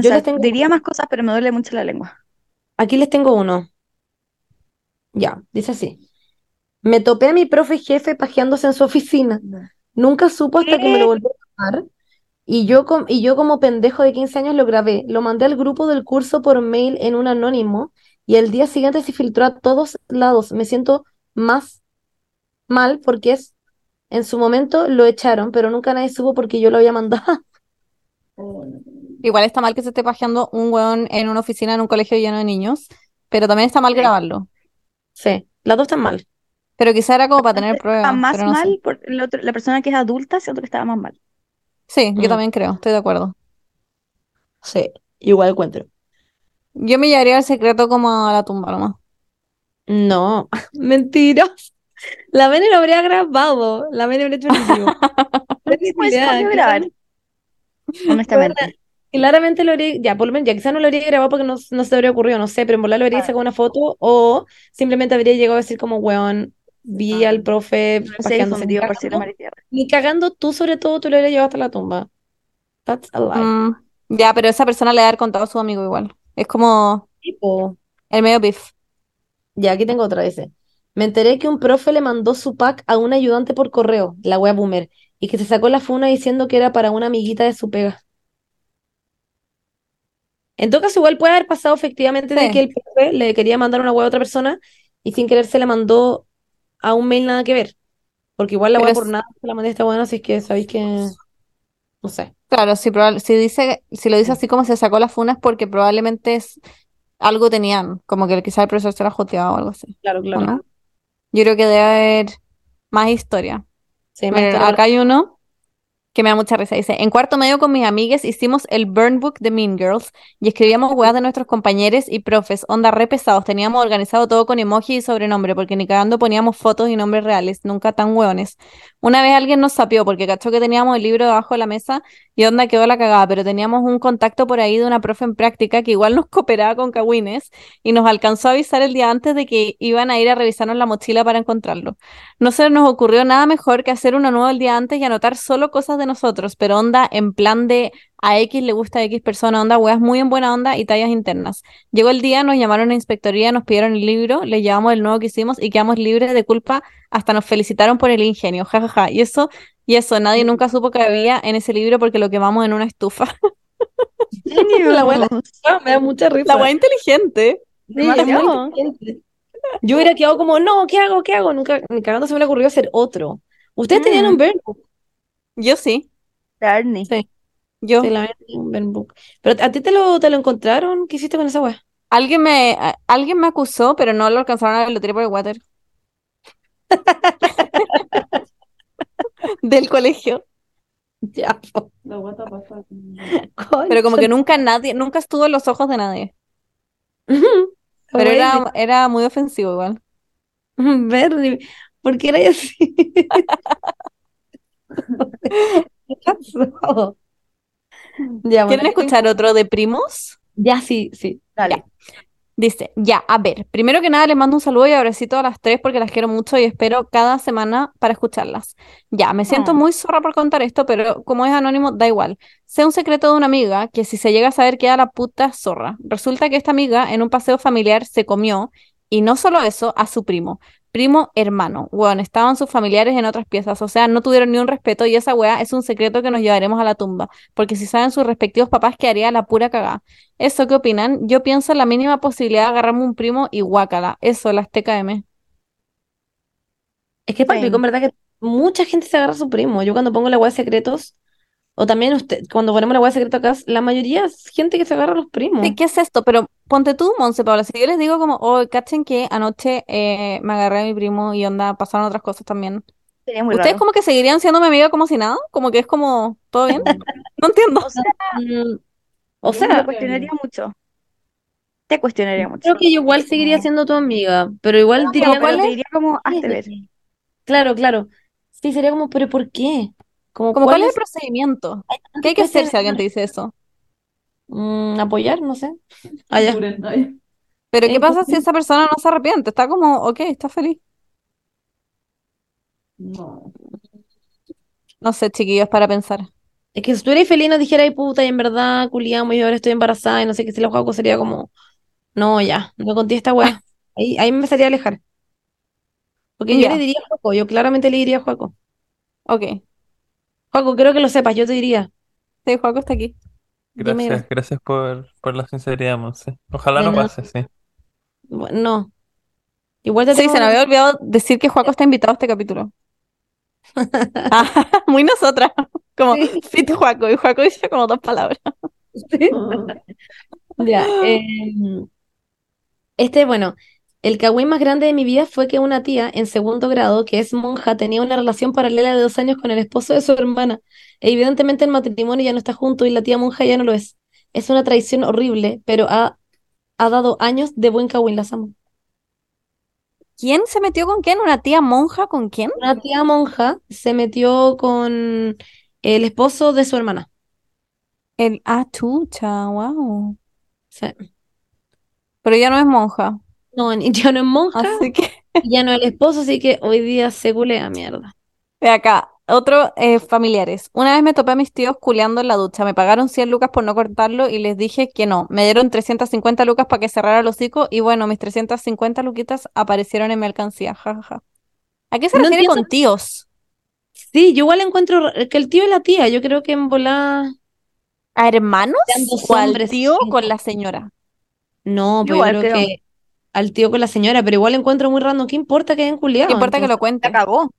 Yo les tengo-
diría más cosas, pero me duele mucho la lengua.
aquí les tengo uno. Ya, dice así. Me topé a mi profe jefe pajeándose en su oficina. Nunca supo hasta que me lo volvió a llamar. Y yo, com- y yo como pendejo de 15 años lo grabé. Lo mandé al grupo del curso por mail en un anónimo. Y el día siguiente se filtró a todos lados. Me siento más mal porque es, en su momento lo echaron, pero nunca nadie supo porque yo lo había mandado. *laughs*
Igual está mal que se esté pajeando un weón en una oficina en un colegio lleno de niños, pero también está mal grabarlo.
Sí, las dos están mal.
Pero quizá era como para tener
Estaba
pruebas,
más
pero no sé.
mal por el otro- la persona que es adulta, siento que estaba más mal.
Sí, yo
Mm.
también creo, estoy de acuerdo.
Sí, igual encuentro.
Yo me llevaría el secreto como a la tumba nomás.
No, *laughs* mentira. La Vene lo habría grabado. La Vene habría hecho
escogió *laughs* grabar, honestamente.
Claramente lo habría, ya, por lo menos, ya quizás no lo habría grabado porque no, no se habría ocurrido, no sé, pero en volar lo habría sacado una foto o simplemente habría llegado a decir como, weón, vi al profe pajeándose. Ni
difundió por cielo,
cagando,
mar y tierra.
ni cagando tú sobre todo, tú lo habrías llevado hasta la tumba. That's a lie.
Mm, ya, pero esa persona le ha de haber contado a su amigo igual. Es como
Tipo,
el medio beef.
ya, aquí tengo otra vez. Me enteré que un profe le mandó su pack a un ayudante por correo, la wea boomer, y que se sacó la funa diciendo que era para una amiguita de su pega. En todo caso, igual puede haber pasado efectivamente de que el profe le quería mandar una web a otra persona y sin querer se la mandó a un mail nada que ver. Porque igual la
es-
por nada se la mandé a esta buena, así que sabéis que. No sé.
Claro, si, si dice, si lo dice así como se sacó la funa es porque probablemente es, algo tenían, como que quizá el profesor se la joteaba o algo así.
Claro,
¿o
claro.
no? Yo creo que debe haber más historia.
Sí, historia
acá hay uno que me da mucha risa. Dice, en cuarto medio con mis amigues hicimos el burn book de Mean Girls y escribíamos weas de nuestros compañeros y profes, onda re pesados. Teníamos organizado todo con emoji y sobrenombre, porque ni cagando poníamos fotos y nombres reales, nunca tan hueones. Una vez alguien nos sapió porque cachó que teníamos el libro debajo de la mesa y onda quedó la cagada, pero teníamos un contacto por ahí de una profe en práctica que igual nos *laughs* cooperaba con cagüines y nos alcanzó a avisar el día antes de que iban a ir a revisarnos la mochila para encontrarlo. No se nos ocurrió nada mejor que hacer uno nuevo el día antes y anotar solo cosas de nosotros, pero onda en plan de a X le gusta a X persona, onda weas muy en buena onda y tallas internas. Llegó el día, nos llamaron a inspectoría, nos pidieron el libro, les llevamos el nuevo que hicimos y quedamos libres de culpa, hasta nos felicitaron por el ingenio, jajaja. Y eso, y eso, nadie nunca supo que había en ese libro porque lo quemamos en una estufa. *laughs*
La abuela. Ah, me da mucha risa.
La wea inteligente.
Sí, es muy
Demasiado.
inteligente. Yo hubiera quedado como, no, ¿qué hago? ¿Qué hago? Nunca, ni cagando se me le ocurrió hacer otro. ¿Ustedes tenían
Mm.
un book?
Yo sí,
Barney.
Sí.
yo.
Sí, la book. Pero a ti te lo, te lo encontraron, ¿qué hiciste con esa wea?
Alguien me, a- alguien me acusó, pero no lo alcanzaron a ver, lo tiré por el water. *laughs* Del colegio.
Ya.
Pero como que nunca nadie, nunca estuvo en los ojos de nadie. *laughs* Pero era, era muy ofensivo igual. *laughs*
Bernie, ¿por qué era así? ¿Qué *laughs* pasó? Ya,
¿Quieren escuchar otro de primos?
Ya, sí, sí.
Dale.
Dice, ya, a ver, primero que nada les mando un saludo y abracito a las tres porque las quiero mucho y espero cada semana para escucharlas. Ya, me siento
Ah.
muy zorra por contar esto, pero como es anónimo, da igual. Sé un secreto de una amiga que si se llega a saber queda la puta zorra. Resulta que esta amiga en un paseo familiar se comió, y no solo eso, a su primo. Primo hermano. Weón, estaban sus familiares en otras piezas, o sea, no tuvieron ni un respeto y esa weá es un secreto que nos llevaremos a la tumba, porque si saben sus respectivos papás quedaría la pura cagada. ¿Eso qué opinan? Yo pienso en la mínima posibilidad de agarrarme un primo y guácala. Eso, las TKM.
Es que es en verdad que mucha gente se agarra a su primo. Yo cuando pongo la web de secretos, o también usted, cuando ponemos la web de secretos acá, la mayoría es gente que se agarra a los primos.
¿qué es esto? Pero ponte tú, Monse Paula, si yo les digo como, oh, cachen que anoche eh, me agarré a mi primo y onda, pasaron otras cosas también.
Sería muy
¿Ustedes
raro.
como que seguirían siendo mi amiga como si nada? Como que es como, ¿todo bien? *laughs* No entiendo.
O sea, *laughs*
Mm, o
me
sea,
cuestionaría mucho. Te cuestionaría mucho.
creo que yo igual seguiría siendo tu amiga, pero igual diría
Pero
¿cuál
como-
te diría como, hazte ver.
Claro, claro. Sí, sería como, pero ¿por qué? Como,
Como, ¿cuál es el procedimiento? ¿Qué hay que hacer si alguien te dice eso?
Mm, apoyar, no sé. Ah, ya.
Pero ¿qué pasa si esa persona no se arrepiente? Está como, ok, está feliz.
No.
No sé, chiquillos, para pensar.
Es que si tú eres feliz, no dijera, ay puta, y en verdad, culiamos, y ahora estoy embarazada, y no sé qué, si la juego sería como, no, ya, no conté esta weá. Ahí, ahí me empezaría a alejar. Porque yo le diría a Juaco, yo claramente le diría a Juaco.
Ok.
Juaco, creo que lo sepas, yo te diría.
Sí, Juaco está aquí.
Dime,
Gracias, gracias por, por la sinceridad, Monse. Ojalá
De
no
nada.
pase, sí.
bueno, no. Igual te
se me
una-
había olvidado decir que Juaco está invitado a este capítulo. Ah, *laughs* *laughs* muy nosotras. Como,
Sí.
fit Juaco. Y Juaco dice como dos palabras.
Sí. *laughs* Ya, eh, este, bueno, el cagüín más grande de mi vida fue que una tía en segundo grado, que es monja, tenía una relación paralela de dos años con el esposo de su hermana. E evidentemente el matrimonio ya no está junto y la tía monja ya no lo es. Es una traición horrible, pero ha, ha dado años de buen cagüín, las amo.
¿Quién se metió con quién? ¿Una tía monja con quién?
Una tía monja se metió con el esposo de su hermana.
El ah, chucha, wow.
Sí.
Pero ella no es monja.
No, *laughs* ya no es monja,
Así que,
ya no es el esposo, así que hoy día se culea mierda.
de acá, otro, eh, familiares. Una vez me topé a mis tíos culeando en la ducha. Me pagaron 100 lucas por no cortarlo y les dije que no. Me dieron 350 lucas para que cerrara el hocico y bueno, mis 350 luquitas aparecieron en mi alcancía. jajaja. ¿A qué se
No
refiere
entiendo.
con tíos?
Sí, yo igual encuentro que el tío y la tía, yo creo que en volá.
¿A hermanos o al tío con la señora?
No, pues yo
Igual
creo
creo.
que al tío con la señora, pero igual encuentro muy random. ¿Qué importa que hayan culiado?
¿Qué importa que lo cuente?
La cagó.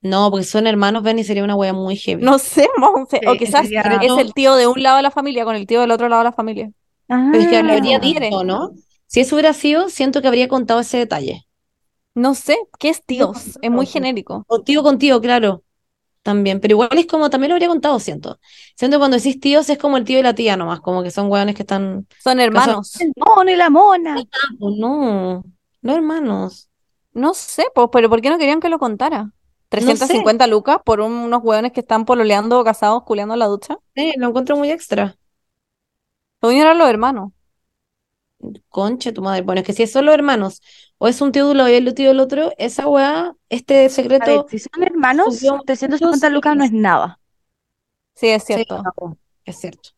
No, porque son hermanos, ven, y sería una wea muy heavy.
No sé, Monse. O quizás
sería-
es el tío de un lado de la familia con el tío del otro lado de la familia.
Pero es que lo
Ah.
habría dicho, ¿no? Si eso hubiera sido, siento que habría contado ese detalle.
No sé, ¿qué es tíos? Es muy
no.
genérico.
O tío con tío, claro. También, pero igual es como, también lo habría contado, siento. Siento que cuando decís tíos es como el tío y la tía nomás, como que son weones que están.
Son hermanos.
El mono y la mona.
Oh, no, no hermanos.
No sé, pues, pero ¿por qué no querían que lo contara? 350 lucas por un- unos hueones que están pololeando casados, culeando en la ducha.
Sí, lo encuentro muy extra.
Yo eran los hermanos.
Concha tu madre. Bueno, es que si es solo hermanos o es un tío de un lado y el tío del otro, esa weá, este
ver,
secreto.
si son hermanos,
subió
350 lucas no es nada.
Sí, es cierto.
es cierto.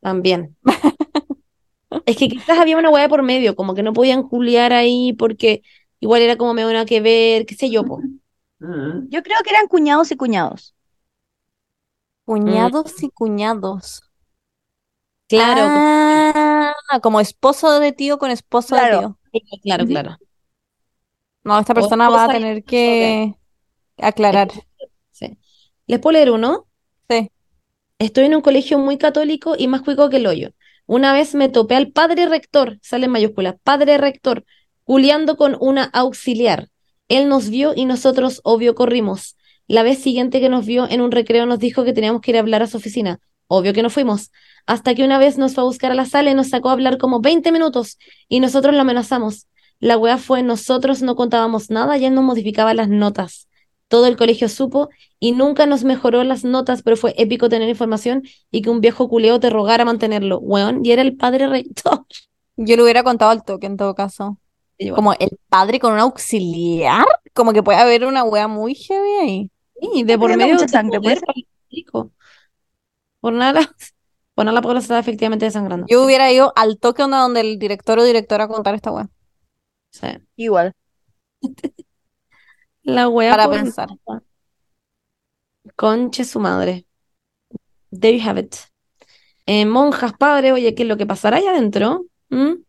También. *laughs* Es que quizás había una weá por medio, como que no podían culiar ahí porque igual era como me nada que ver, qué sé yo, po.
Yo creo que eran cuñados y cuñados.
Cuñados y cuñados.
Claro,
Ah, como esposo de tío con esposo de
Claro.
tío.
Claro, claro.
No, esta persona va a tener que aclarar.
Sí. ¿Les puedo leer uno?
Sí.
Estoy en un colegio muy católico y más cuico que el hoyo. Una vez me topé al padre rector, sale en mayúsculas, padre rector, culiando con una auxiliar. Él nos vio y nosotros, obvio, corrimos. La vez siguiente que nos vio en un recreo nos dijo que teníamos que ir a hablar a su oficina. Obvio que no fuimos. Hasta que una vez nos fue a buscar a la sala y nos sacó a hablar como 20 minutos y nosotros lo amenazamos. La wea fue nosotros no contábamos nada y él nos modificaba las notas. Todo el colegio supo y nunca nos mejoró las notas, pero fue épico tener información y que un viejo culeo te rogara mantenerlo. Weón, y era el padre rector.
Yo le hubiera contado al toque en todo caso. Como el padre con un auxiliar, como que puede haber una wea muy heavy ahí.
Sí, de por medio de
sangre,
poder
pues.
Por nada, por nada la pobla se estaba efectivamente desangrando.
Yo hubiera ido al toque onda donde el director o directora a contar esta wea.
Sí.
Igual. *laughs*
La wea
Para
por
pensar.
Conche su madre. There you have it. Eh, monjas, padre, oye, ¿qué es lo que pasará allá adentro? ¿Mm?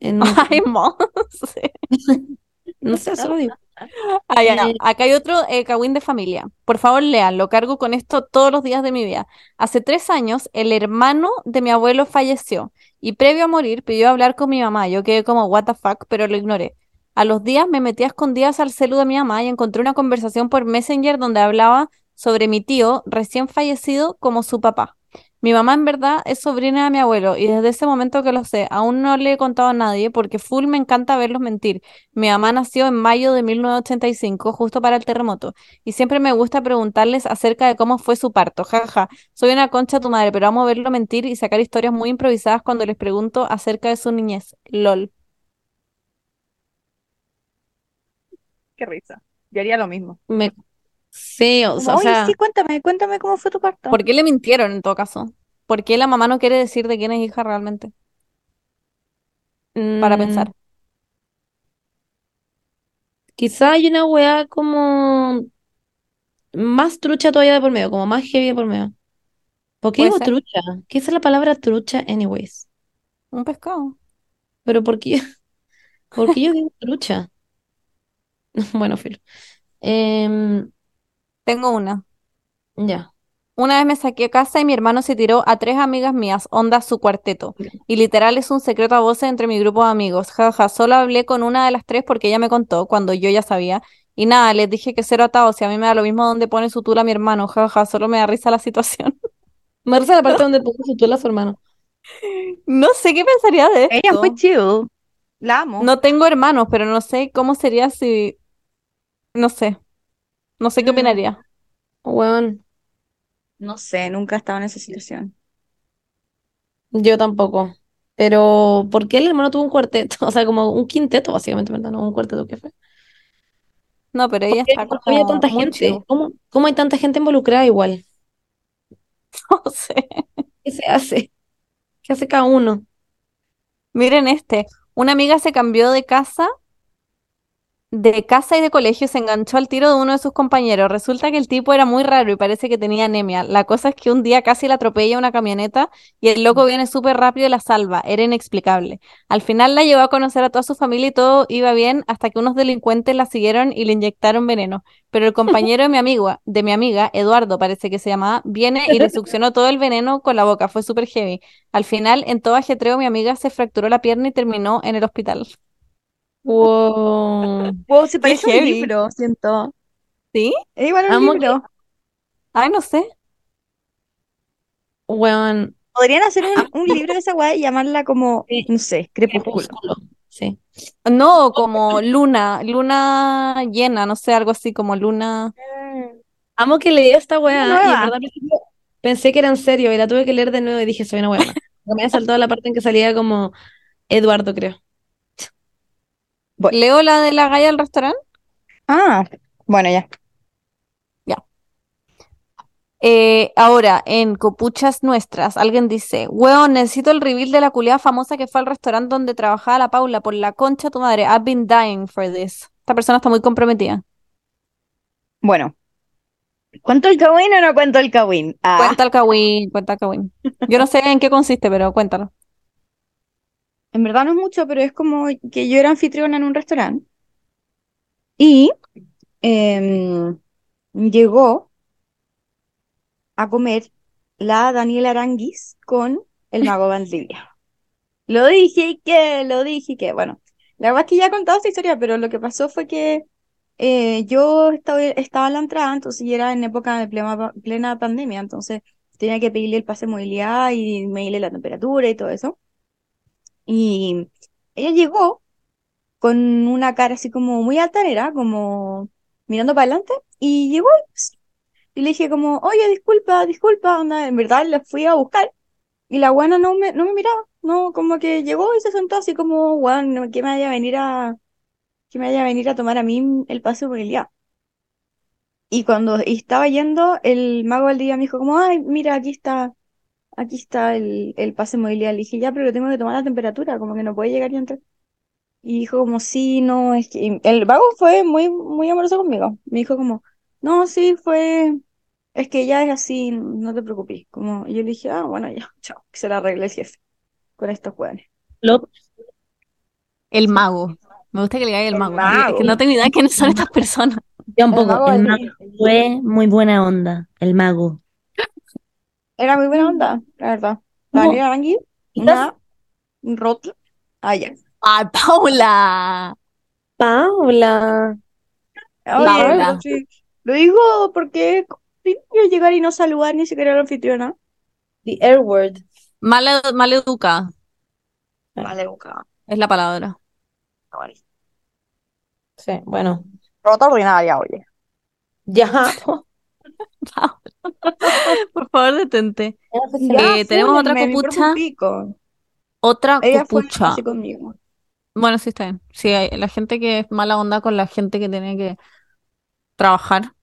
En- *laughs*
Ay, monse. *laughs*
no sé, solo digo.
Ah, Acá hay otro eh, de familia. Por favor, lean, lo cargo con esto todos los días de mi vida. Hace tres años, el hermano de mi abuelo falleció y previo a morir pidió hablar con mi mamá. Yo quedé como, what the fuck, pero lo ignoré. A los días me metí a escondidas al celu de mi mamá y encontré una conversación por Messenger donde hablaba sobre mi tío recién fallecido como su papá. Mi mamá en verdad es sobrina de mi abuelo y desde ese momento que lo sé, aún no le he contado a nadie porque full me encanta verlos mentir. Mi mamá nació en mayo de 1985, justo para el terremoto, y siempre me gusta preguntarles acerca de cómo fue su parto. Jaja, soy una concha tu madre, pero amo verlo mentir y sacar historias muy improvisadas cuando les pregunto acerca de su niñez. LOL.
Qué risa. Yo haría lo mismo.
Me... Sí, o,
Como,
o sea,
sí, cuéntame, cuéntame cómo fue tu parto.
¿Por qué le mintieron en todo caso? ¿Por qué la mamá no quiere decir de quién es hija realmente? Para
mm,
pensar.
quizá hay una weá como más trucha todavía de por medio, como más heavy de por medio. ¿Por qué digo
ser.
trucha? ¿Qué es la palabra trucha, anyways?
Un pescado.
Pero ¿por qué, *laughs* por qué yo digo trucha? *laughs* Bueno, filo. Em,
Tengo una.
ya.
Una vez me saqué a casa y mi hermano se tiró a tres amigas mías, onda su cuarteto. Y literal es un secreto a voces entre mi grupo de amigos. Jaja, solo hablé con una de las tres porque ella me contó cuando yo ya sabía. Y nada, les dije que cero atados y a mí me da lo mismo donde pone su tula mi hermano. Jaja, solo me da risa la situación. *laughs*
Me risa la parte donde puso su tula a su hermano.
No sé qué pensaría de
Ella
esto.
fue chill. La amo.
No tengo hermanos, pero no sé cómo sería si... No sé. No sé qué
Mm.
opinaría.
Weón,
No sé, nunca he estado en esa situación.
yo tampoco. Pero, ¿por qué el hermano tuvo un cuarteto? *laughs* O sea, como un quinteto, básicamente, ¿verdad? No un cuarteto, ¿qué fue?
No, pero ella
¿Por qué
está
no había
como
tanta gente? ¿Cómo, cómo hay tanta gente involucrada igual? *laughs*
No sé.
¿Qué se hace? ¿Qué hace cada uno?
Miren este. Una amiga se cambió de casa, de casa y de colegio se enganchó al tiro de uno de sus compañeros. Resulta que el tipo era muy raro y parece que tenía anemia. La cosa es que un día casi la atropella una camioneta y el loco viene súper rápido y la salva. Era inexplicable. Al final la llevó a conocer a toda su familia y todo iba bien hasta que unos delincuentes la siguieron y le inyectaron veneno. Pero el compañero de mi amiga, de mi amiga, Eduardo parece que se llamaba, viene y le succionó todo el veneno con la boca. Fue súper heavy. Al final, en todo ajetreo, mi amiga se fracturó la pierna y terminó en el hospital.
Wow.
Wow, se parece a un libro, siento.
¿Sí?
Es igual a un
Amo
libro.
Ay, no sé.
Weón,
Podrían hacer un, un libro de esa weá y llamarla como,
Sí.
no sé, Crepúsculo.
Sí.
No, como luna, luna llena, no sé, algo así como luna.
Amo que leí esta weá y en
Nueva.
verdad pensé que- que era en serio y la tuve que leer de nuevo y dije, soy una weá. Me había saltado la parte en que salía como Eduardo, creo.
Voy.
Leo la de la galla del restaurante.
Ah, bueno, ya.
Eh, ahora, en Copuchas Nuestras, alguien dice, weón, necesito el reveal de la culiada famosa que fue al restaurante donde trabajaba la Paula, por la concha tu madre. I've been dying for this. Esta persona está muy comprometida.
Bueno. ¿Cuánto el Kawin o no cuento el Kawin? Ah,
Cuenta el Kawin, cuenta el Kawin. Yo no sé en qué consiste, pero cuéntalo.
En verdad no es mucho, pero es como que yo era anfitriona en un restaurante. Y em, llegó a comer la Daniela Aranguis con el mago Valdivia. Lo dije y que, lo dije y que, bueno, la verdad es que ya he contado esta historia, pero lo que pasó fue que eh, yo estaba, estaba en la entrada, entonces y era en época de plena, plena pandemia, entonces tenía que pedirle el pase de movilidad y medirle la temperatura y todo eso. Y ella llegó con una cara así como muy altanera, como mirando para adelante y llegó y le dije como, oye, disculpa, disculpa, onda, en verdad la fui a buscar y la buena no me, no me miraba, no, como que llegó y se sentó así como, bueno, que me vaya a venir a, que me venir a tomar a mí el paso por el día. Y cuando estaba yendo, el mago del día me dijo como, ay, mira, aquí está, aquí está el, el pase de movilidad. Le dije, ya, pero tengo que tomar la temperatura, como que no puede llegar y entrar. Y dijo como, sí, no, es que... y el mago fue muy, muy amoroso conmigo. Me dijo como, no, sí, fue... Es que ya es así, no te preocupes. Como, y yo le dije, ah, bueno, ya, *laughs* chao, que se la arregle el jefe con estos jóvenes.
Lo-
El mago. Me gusta que le diga el
El
mago.
mago.
Es que no tengo idea de quiénes son estas personas.
Ya un
El
poco,
mago
el mago fue muy buena onda, el mago.
Era muy buena onda, la verdad. Daniela Arangui, una rota. Ah, ya.
¡Ay, Paula!
Paula.
Oye,
Paula.
sí, Lo digo porque a llegar y no saludar ni siquiera a la anfitriona.
The Air Word.
Mal, mal educada
Vale, buscaba.
es la palabra.
Sí, bueno.
Rota ordinaria, oye.
Ya. *laughs*
Por favor, detente.
Ya,
Eh, tenemos otra copucha. Otra
Ella
copucha.
conmigo.
Bueno, sí está bien. Sí, hay- la gente que es mala onda con la gente que tiene que trabajar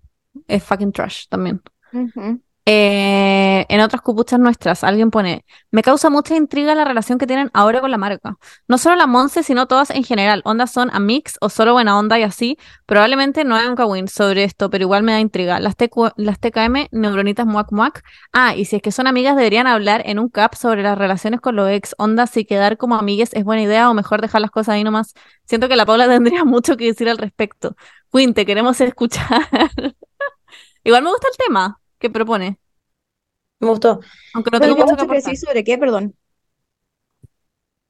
es fucking trash también.
Ujú.
Eh, en otras cupuchas nuestras, alguien pone, me causa mucha intriga la relación que tienen ahora con la marca. No solo la Monse, sino todas en general. Ondas son a mix o solo buena onda y así. Probablemente no hay un kawin sobre esto, pero igual me da intriga. Las, las TKM, neuronitas muac muac. Ah, y si es que son amigas, deberían hablar en un cap sobre las relaciones con los ex. Ondas, si quedar como amigues es buena idea o mejor dejar las cosas ahí nomás. Siento que la Paula *laughs* tendría mucho que decir al respecto. Queen, te queremos escuchar. *laughs* Igual me gusta el tema que propone.
Me gustó.
Aunque no tengo
¿qué
mucho que
decir sobre qué, perdón?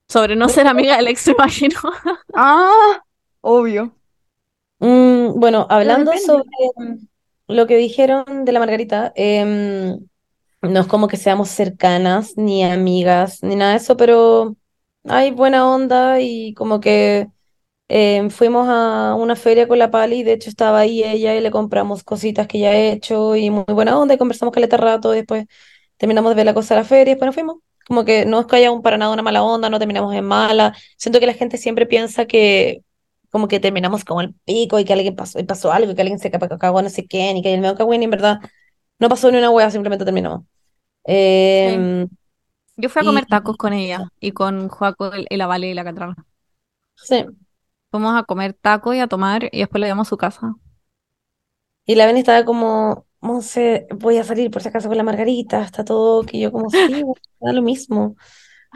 Sobre no ser amiga del ex, *laughs* imagino.
Ah, obvio.
Mm, bueno, hablando sobre mm, lo que dijeron de la Margarita, em, no es como que seamos cercanas, ni amigas, ni nada de eso, pero hay buena onda y como que em, fuimos a una feria con la Pali, de hecho estaba ahí ella y le compramos cositas que ya he hecho y muy buena onda y conversamos caleta rato y después terminamos de ver la cosa de la feria y después nos fuimos. Como que no es que haya un, para nada una mala onda, no terminamos en mala. Siento que la gente siempre piensa que como que terminamos como el pico y que alguien pasó, y pasó algo, y que alguien se ca- cagó no sé quién, y que el medio cagó y en verdad no pasó ni una wea, simplemente terminamos. Em,
Yo fui a comer
Y-
tacos con ella y con Joaco, el, el Avale y la Catrala.
sí.
Fuimos a comer tacos y a tomar y después le llevamos a su casa.
Y la Beni estaba como, Monse, voy a salir por si acaso con la Margarita, está todo, que yo como, sí, *laughs* da lo mismo.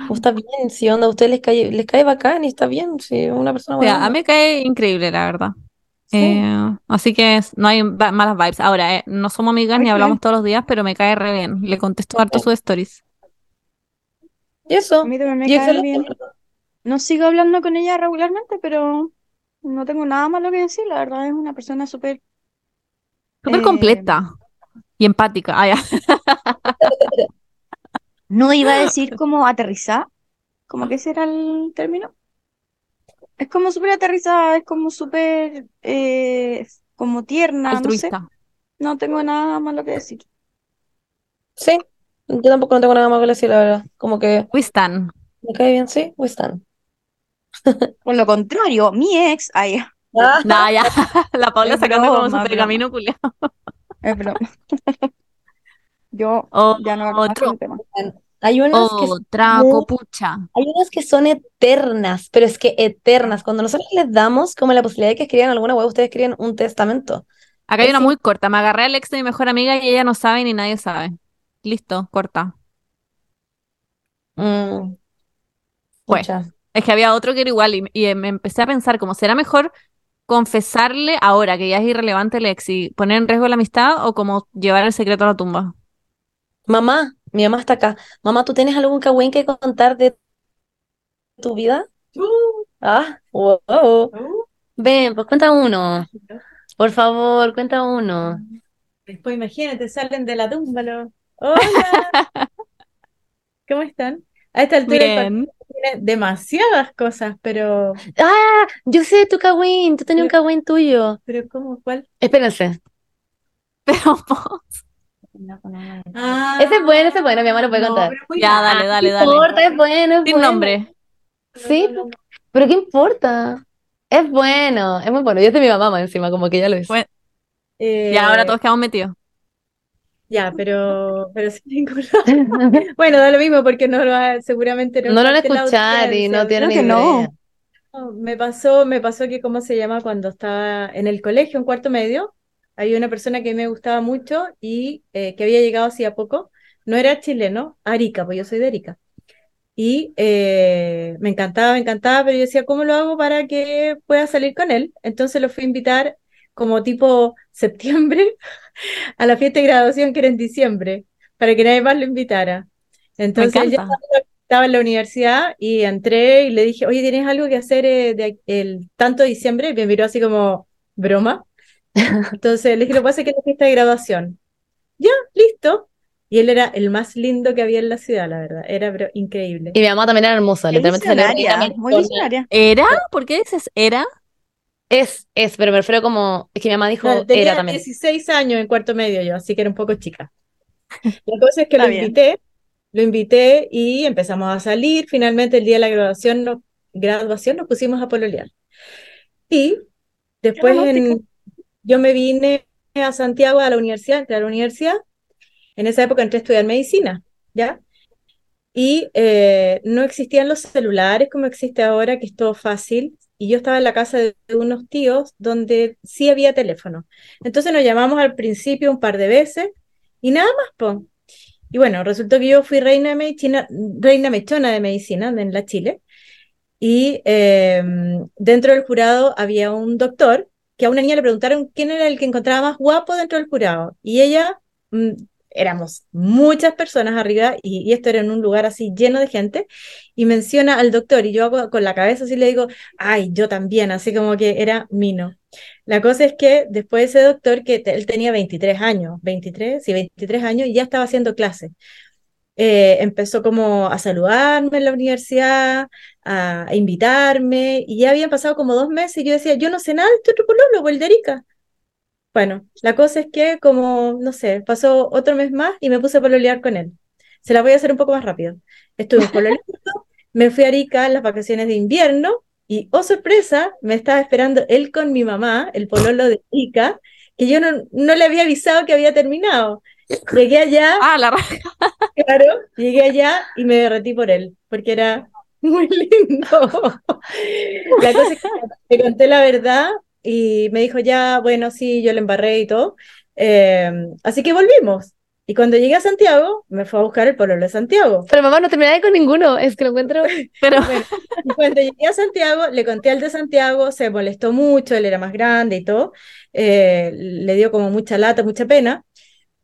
Pues está bien, si onda, a ustedes les cae, les cae bacán y está bien, si una persona
O sea, a mí me cae increíble, la verdad.
Sí.
Eh, así que es- no hay malas vibes. Ahora, eh, no somos amigas ni hablamos todos los días, pero me cae re bien. Le contesto harto sus stories.
Y eso,
A mí también me
y
cae bien. No sigo hablando con ella regularmente, pero no tengo nada malo que decir. La verdad es una persona súper...
Súper
Eh,
completa y empática. Ah, ya. *laughs*
No iba a decir como aterrizada, como que ese era el término. Es como súper aterrizada, es como súper eh, como tierna, no sé.
Altruista.
No tengo nada malo que decir.
Sí, yo tampoco no tengo nada más que decir, la verdad. Como que
Wistan.
me cae bien, sí, están.
Por lo contrario, mi ex, ay, *laughs*
Nah, ya. *laughs* La Paula
Es
sacando como
broma,
su
broma.
pergamino culiao.
es broma. *laughs* Yo
O-
ya no
otro.
tema.
Hay unas que
copucha.
Hay unas que son eternas, pero es que eternas. Cuando nosotros les damos como la posibilidad de que escriban alguna web, ustedes escriben un testamento.
Acá hay una
Sí.
muy corta. Me agarré al ex de mi mejor amiga y ella no sabe ni nadie sabe. Listo, corta.
Mm.
Fue.
Pucha.
Es que había otro que era igual y, y me empecé a pensar como, ¿será mejor confesarle ahora que ya es irrelevante el ex y poner en riesgo la amistad o como llevar el secreto a la tumba?
Mamá, mi mamá está acá. Mamá, ¿tú tienes algún cagüín que contar de tu vida? Ah, wow. Ven, pues cuenta uno. Por favor, cuenta uno.
Después imagínate, salen de la tumba. lo- *laughs* Hola. ¿Cómo están? A esta altura
Bien.
Tiene demasiadas cosas, pero,
Ah, yo sé tu cagüín, tú tenías un cagüín tuyo.
pero ¿cómo? ¿Cuál?
Espérense. *laughs*
Pero
Ah,
Ese es bueno, ese es bueno, mi mamá lo puede
no,
contar.
ya, dale, dale,
No
dale.
importa, es bueno, es
Sin
bueno.
nombre.
Sí, pero ¿qué importa? Es bueno, es muy bueno. Yo es de mi mamá más encima, como que ya lo.
Bueno,
Eh,
Ya ahora todos quedamos metidos.
Ya, *laughs* pero, pero sin ningún *laughs* Bueno, da lo mismo porque no lo va, seguramente no
No lo van a
parte la
escuchar y no tienen ni
no.
idea.
No, Me pasó, me pasó que, ¿cómo se llama? Cuando estaba en el colegio, en cuarto medio, había una persona que me gustaba mucho y eh, que había llegado hacía poco. No era chileno, Arica, pues yo soy de Arica. Y eh, me encantaba, me encantaba, pero yo decía, ¿cómo lo hago para que pueda salir con él? Entonces lo fui a invitar como tipo septiembre *laughs* a la fiesta de graduación que era en diciembre, para que nadie más lo invitara. Entonces ya estaba en la universidad y entré y le dije, oye, ¿tienes algo que hacer eh, de, el tanto de diciembre? Y me miró así como, ¿broma? *laughs* Entonces le dije, lo que pasa es que es la fiesta de graduación. Ya, listo. Y él era el más lindo que había en la ciudad, la verdad. Era pero, increíble.
Y mi mamá también era hermosa, literalmente
visionaria, muy visionaria.
¿Era? ¿Por qué dices era?
Es, es, pero me refiero como, es que mi mamá dijo,
tenía
era también.
16 años en cuarto medio yo, así que era un poco chica. *laughs* La cosa es que lo
bien.
invité, lo invité y empezamos a salir. Finalmente el día de la graduación, no- graduación nos pusimos a pololear. Y después en- yo me vine a Santiago a la universidad, entré a la universidad. En esa época entré a estudiar medicina, ¿ya? Y eh, no existían los celulares como existe ahora, que es todo fácil. Y yo estaba en la casa de unos tíos donde sí había teléfono. Entonces nos llamamos al principio un par de veces y nada más. Y bueno, resultó que yo fui reina, de medicina, reina mechona de medicina en la Chile. Y eh, dentro del jurado había un doctor que a una niña le preguntaron quién era el que encontraba más guapo dentro del jurado. Y ella, mm, éramos muchas personas arriba y, esto era en un lugar así lleno de gente. Y menciona al doctor y yo hago con la cabeza así le digo, ay, yo también, así como que era Mino. La cosa es que después ese doctor, que él tenía 23 años, 23, sí, 23 años, ya estaba haciendo clases. Eh, empezó como a saludarme en la universidad, a, invitarme, y ya habían pasado como dos meses, y yo decía, yo no sé nada de este otro pololo, pues, el de Arica. Bueno, la cosa es que como, no sé, pasó otro mes más y me puse a pololear con él. Se la voy a hacer un poco más rápido. Estuve pololeando, *laughs* me fui a Arica en las vacaciones de invierno y, oh sorpresa, me estaba esperando él con mi mamá, el pololo de Arica, que yo no, no le había avisado que había terminado. Llegué allá, *laughs*
Ah, la
claro, llegué allá y me derretí por él, porque era muy lindo. *laughs* La cosa es que le conté la verdad y me dijo ya, bueno, sí, yo le embarré y todo. Eh, así que volvimos. Y cuando llegué a Santiago, me fue a buscar el pololo de Santiago.
Pero mamá, no terminé con ninguno, es que lo encuentro. *laughs*
Pero
Y cuando llegué a Santiago, le conté al de Santiago, se molestó mucho, él era más grande y todo, eh, le dio como mucha lata, mucha pena.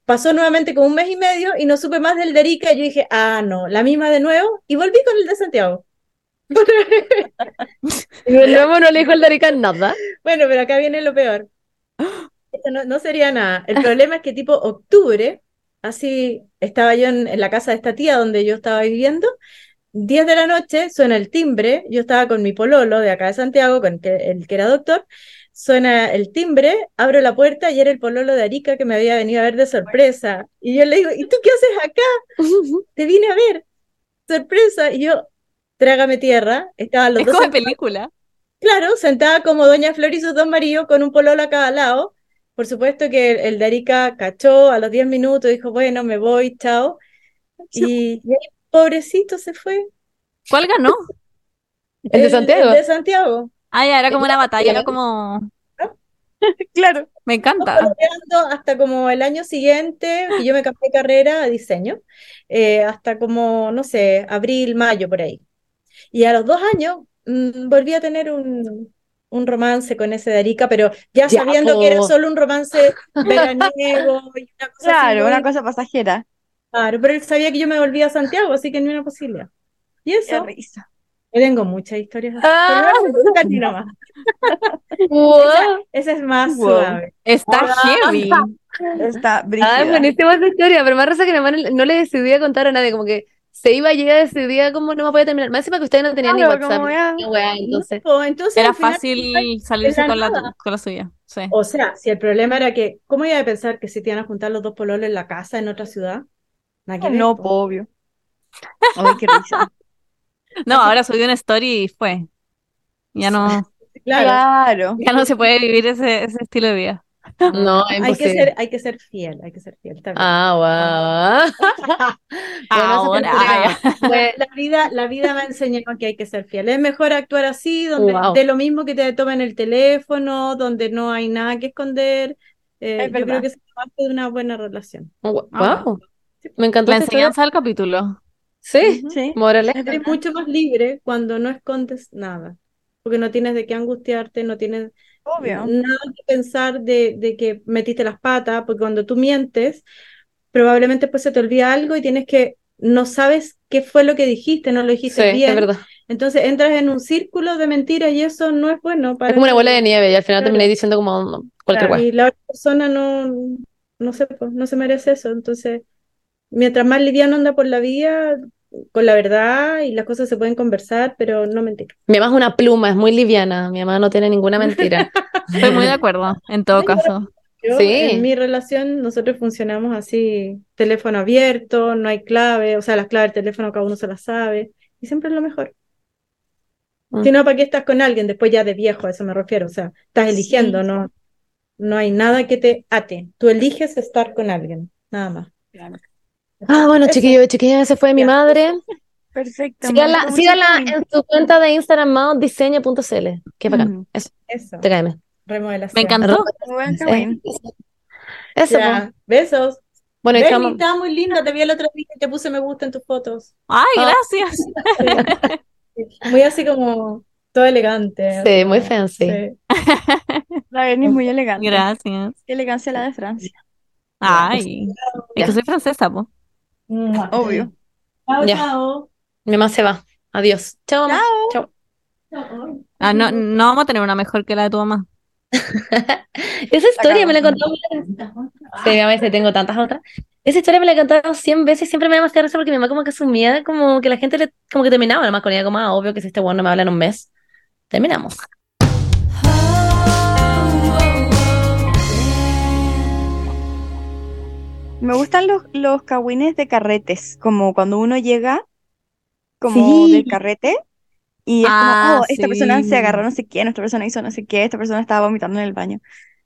Pasó nuevamente como un mes y medio y no supe más del de Arica. Y yo dije, ah, no, la misma de nuevo. Y volví con el de Santiago.
Y de nuevo no le dijo el de Arica nada.
Bueno, pero acá viene lo peor. Esto no, no sería nada. El problema es que tipo octubre, así estaba yo en, en la casa de esta tía donde yo estaba viviendo, 10 de la noche, suena el timbre, yo estaba con mi pololo de acá de Santiago, con que- el que era doctor, suena el timbre, abro la puerta y era el pololo de Arica que me había venido a ver de sorpresa. Y yo le digo, ¿y tú qué haces acá? *laughs* Te vine a ver, sorpresa. Y yo, trágame tierra, estaban los
es
dos
como
sentados
película.
Claro, sentada como Doña Flor y sus dos maridos con un pololo a cada lado. Por supuesto que el, el de Arica cachó a los 10 minutos, dijo, bueno, me voy, chao. Y, y pobrecito se fue.
¿Cuál ganó?
El de Santiago.
El de Santiago.
Ah, ya, era como una batalla, era como... *laughs*
Claro.
Me encanta.
Hasta como el año siguiente, que yo me cambié de carrera a diseño, eh, hasta como, no sé, abril, mayo, por ahí. Y a los dos años mm, volví a tener un, un romance con ese de Arica, pero ya
Ya,
sabiendo que era
po.
solo un romance *laughs* veraniego y una cosa
Claro,
muy
una cosa pasajera.
Claro, pero él sabía que yo me volvía a Santiago, así que ni una posibilidad. Y eso, yo tengo muchas historias
Ah.
pero no, ni nomás. *laughs*
Wow.
Esa es más
Wow.
suave.
Está heavy. *laughs*
Está
Ah,
brígida.
buenísima esa historia, pero más risa que no no le decidía contar a nadie, como que se iba a llegar ese día como no me podía terminar. Más encima que ustedes no tenían ni
Claro,
WhatsApp. ni weá, entonces.
No, entonces
Era
final,
fácil salirse con la, con la suya. Sí.
O sea, si el problema era que, ¿cómo iba a pensar que se te iban a juntar los dos pololos en la casa en otra ciudad? Nada
No,
po.
obvio. *laughs* Ay, qué risa.
No, ahora subió una story y fue. Ya no, *laughs*
Claro,
Claro.
ya no se puede vivir ese, ese estilo de vida.
No, *laughs*
hay que ser, hay que ser fiel, hay que ser fiel. bien.
Ah, wow. *laughs*
Ahora,
Bueno,
Pues, la vida, la vida me ha enseñado que hay que ser fiel. Es mejor actuar así, donde
Wow.
de lo mismo que te tomen el teléfono, donde no hay nada que esconder. Eh,
Es
yo creo que es parte de una buena relación.
wow. Me encantó
La enseñanza del capítulo.
Sí,
Sí.
moraleja.
Eres mucho más libre cuando no escondes nada, porque no tienes de qué angustiarte, no tienes
Obvio.
nada que pensar de, de que metiste las patas, porque cuando tú mientes, probablemente después se te olvida algo y tienes que, no sabes qué fue lo que dijiste, no lo
Sí,
dijiste
es
bien,
verdad.
entonces entras en un círculo de mentiras y eso no es bueno para
Es como una bola de nieve y al final
Claro.
terminé diciendo como cualquier
Claro, y la otra persona no, no sé, pues, no se merece eso, entonces mientras más liviano anda por la vida, con la verdad y las cosas se pueden conversar, pero no mentir.
Mi mamá es una pluma, es muy liviana. Mi mamá no tiene ninguna mentira. *laughs*
Estoy muy de acuerdo, en todo caso.
Yo,
Sí.
en mi relación, nosotros funcionamos así, teléfono abierto, no hay clave, o sea, las claves del teléfono cada uno se las sabe, y siempre es lo mejor.
Mm.
Si no, ¿para qué estás con alguien? Después ya de viejo, a eso me refiero, o sea, estás eligiendo, no, no hay nada que te ate, tú eliges estar con alguien, nada más.
Ah, bueno,
Eso.
chiquillos, chiquillas, ese fue mi madre.
Perfecto.
síganla
también.
en su cuenta de Instagram, maodiseña.cl. Qué bacán.
Ujú.
Eso,
Eso,
TKM.
remodelación.
Me encantó.
Eso,
Ya,
pues.
besos.
Bueno, y
Bernie,
estamos.
estaba muy linda, te vi el otro día y te puse me gusta en tus fotos.
Ay,
Ah.
gracias.
Muy así como, todo elegante.
Sí,
así
muy fancy.
sí.
La Berni es muy elegante.
Gracias.
Qué elegancia la de Francia.
Ay, es que soy francesa, po.
Obvio.
Chao,
Ya.
chao.
Mi mamá se va. Adiós. Chao, mamá. Chao.
Chao.
Ah, no, no vamos a tener una mejor que la de tu mamá. *laughs*
Esa historia me la he contado. Sí, a veces tengo tantas otras. Esa historia me la he contado 100 veces y siempre me da demasiada risa porque mi mamá como que asumía como que la gente le, como que terminaba nomás con ella, como, ah, obvio que si este bueno no me habla en un mes. Terminamos.
Me gustan los, los cagüines de carretes, como cuando uno llega como
Sí.
del carrete y es
Ah,
como, oh, esta persona
sí.
se agarró no sé quién, esta persona hizo no sé qué, esta persona estaba vomitando en el baño.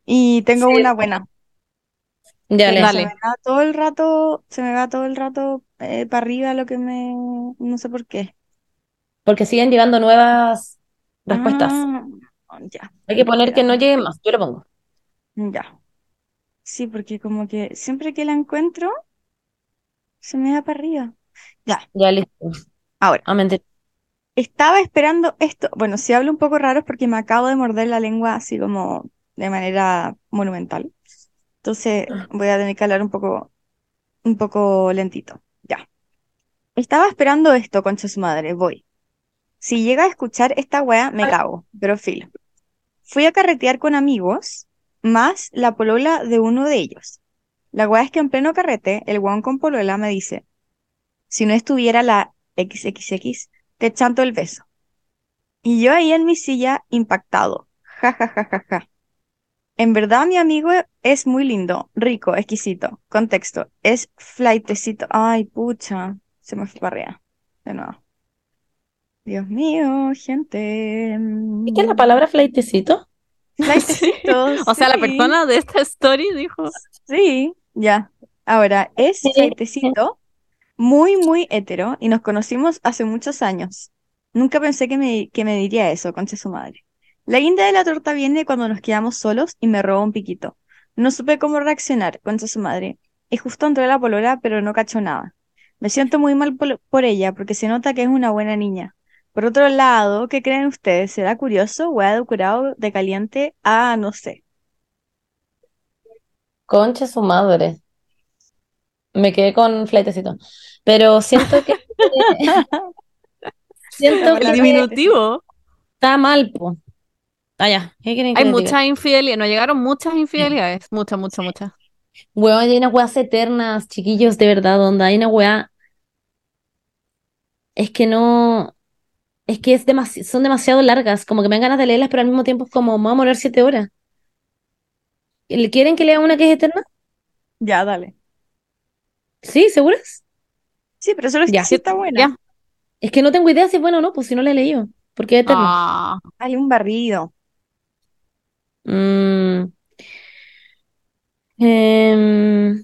Y tengo
Sí.
una buena.
Ya, le-
Dale.
Se me va todo el rato, se me va todo el rato eh, para arriba lo que me, no sé por qué.
Porque siguen llegando nuevas respuestas.
Ah, ya,
Hay que poner que no lleguen más. Yo lo pongo.
ya. Sí, porque como que siempre que la encuentro, se me va para arriba. Ya,
Ya listo.
ahora.
Ah, mentira.
Estaba esperando esto. Bueno, si hablo un poco raro es porque me acabo de morder la lengua así como de manera monumental. Entonces voy a tener que hablar un poco, un poco lentito. Ya. Estaba esperando esto, concha su madre. Voy. Si llega a escuchar esta wea, me cago. Pero filo. Fui a carretear con amigos, más la polola de uno de ellos. La wea es que en pleno carrete, el weón con polola me dice, si no estuviera la XXX, te chanto el beso. Y yo ahí en mi silla, impactado. Ja, ja, ja, ja, ja. En verdad, mi amigo es muy lindo, rico, exquisito. Contexto, es flightecito. Ay, pucha, se me fue para. De nuevo. Dios mío, gente.
¿Y qué es la palabra flightecito?
Flightecito, *laughs*
O sea, la
sí.
persona de esta story dijo.
Sí, ya. Ahora, es muy, muy hetero, y nos conocimos hace muchos años. Nunca pensé que me, que me diría eso, concha su madre. La guinda de la torta viene cuando nos quedamos solos y me robó un piquito. No supe cómo reaccionar, concha su madre. Y justo entró la polola, pero no cachó nada. Me siento muy mal por, por ella, porque se nota que es una buena niña. Por otro lado, ¿qué creen ustedes? ¿Será curioso? ¿Hueá de curado de caliente? Ah, no sé.
Concha su madre. Me quedé con flightecito. Pero siento que. *laughs* siento
El
que
diminutivo.
está mal, po. Ah, ya. ¿Qué quieren que
Hay muchas infidelidades. Nos llegaron muchas infidelidades. Muchas, muchas, muchas.
Weón, hay unas weas eternas, chiquillos, de verdad, donde hay una wea. es que no, es que es demasi- son demasiado largas, como que me dan ganas de leerlas, pero al mismo tiempo es como, me voy a morir siete horas. ¿Le quieren que lea una que es eterna?
Ya, dale.
Sí, ¿seguras?
Sí, pero solo
Ya.
si está buena.
Ya.
Es que no tengo idea si es bueno o no, pues si no la he leído, porque es eterna.
Ah,
Hay un barrido.
Mm. Em,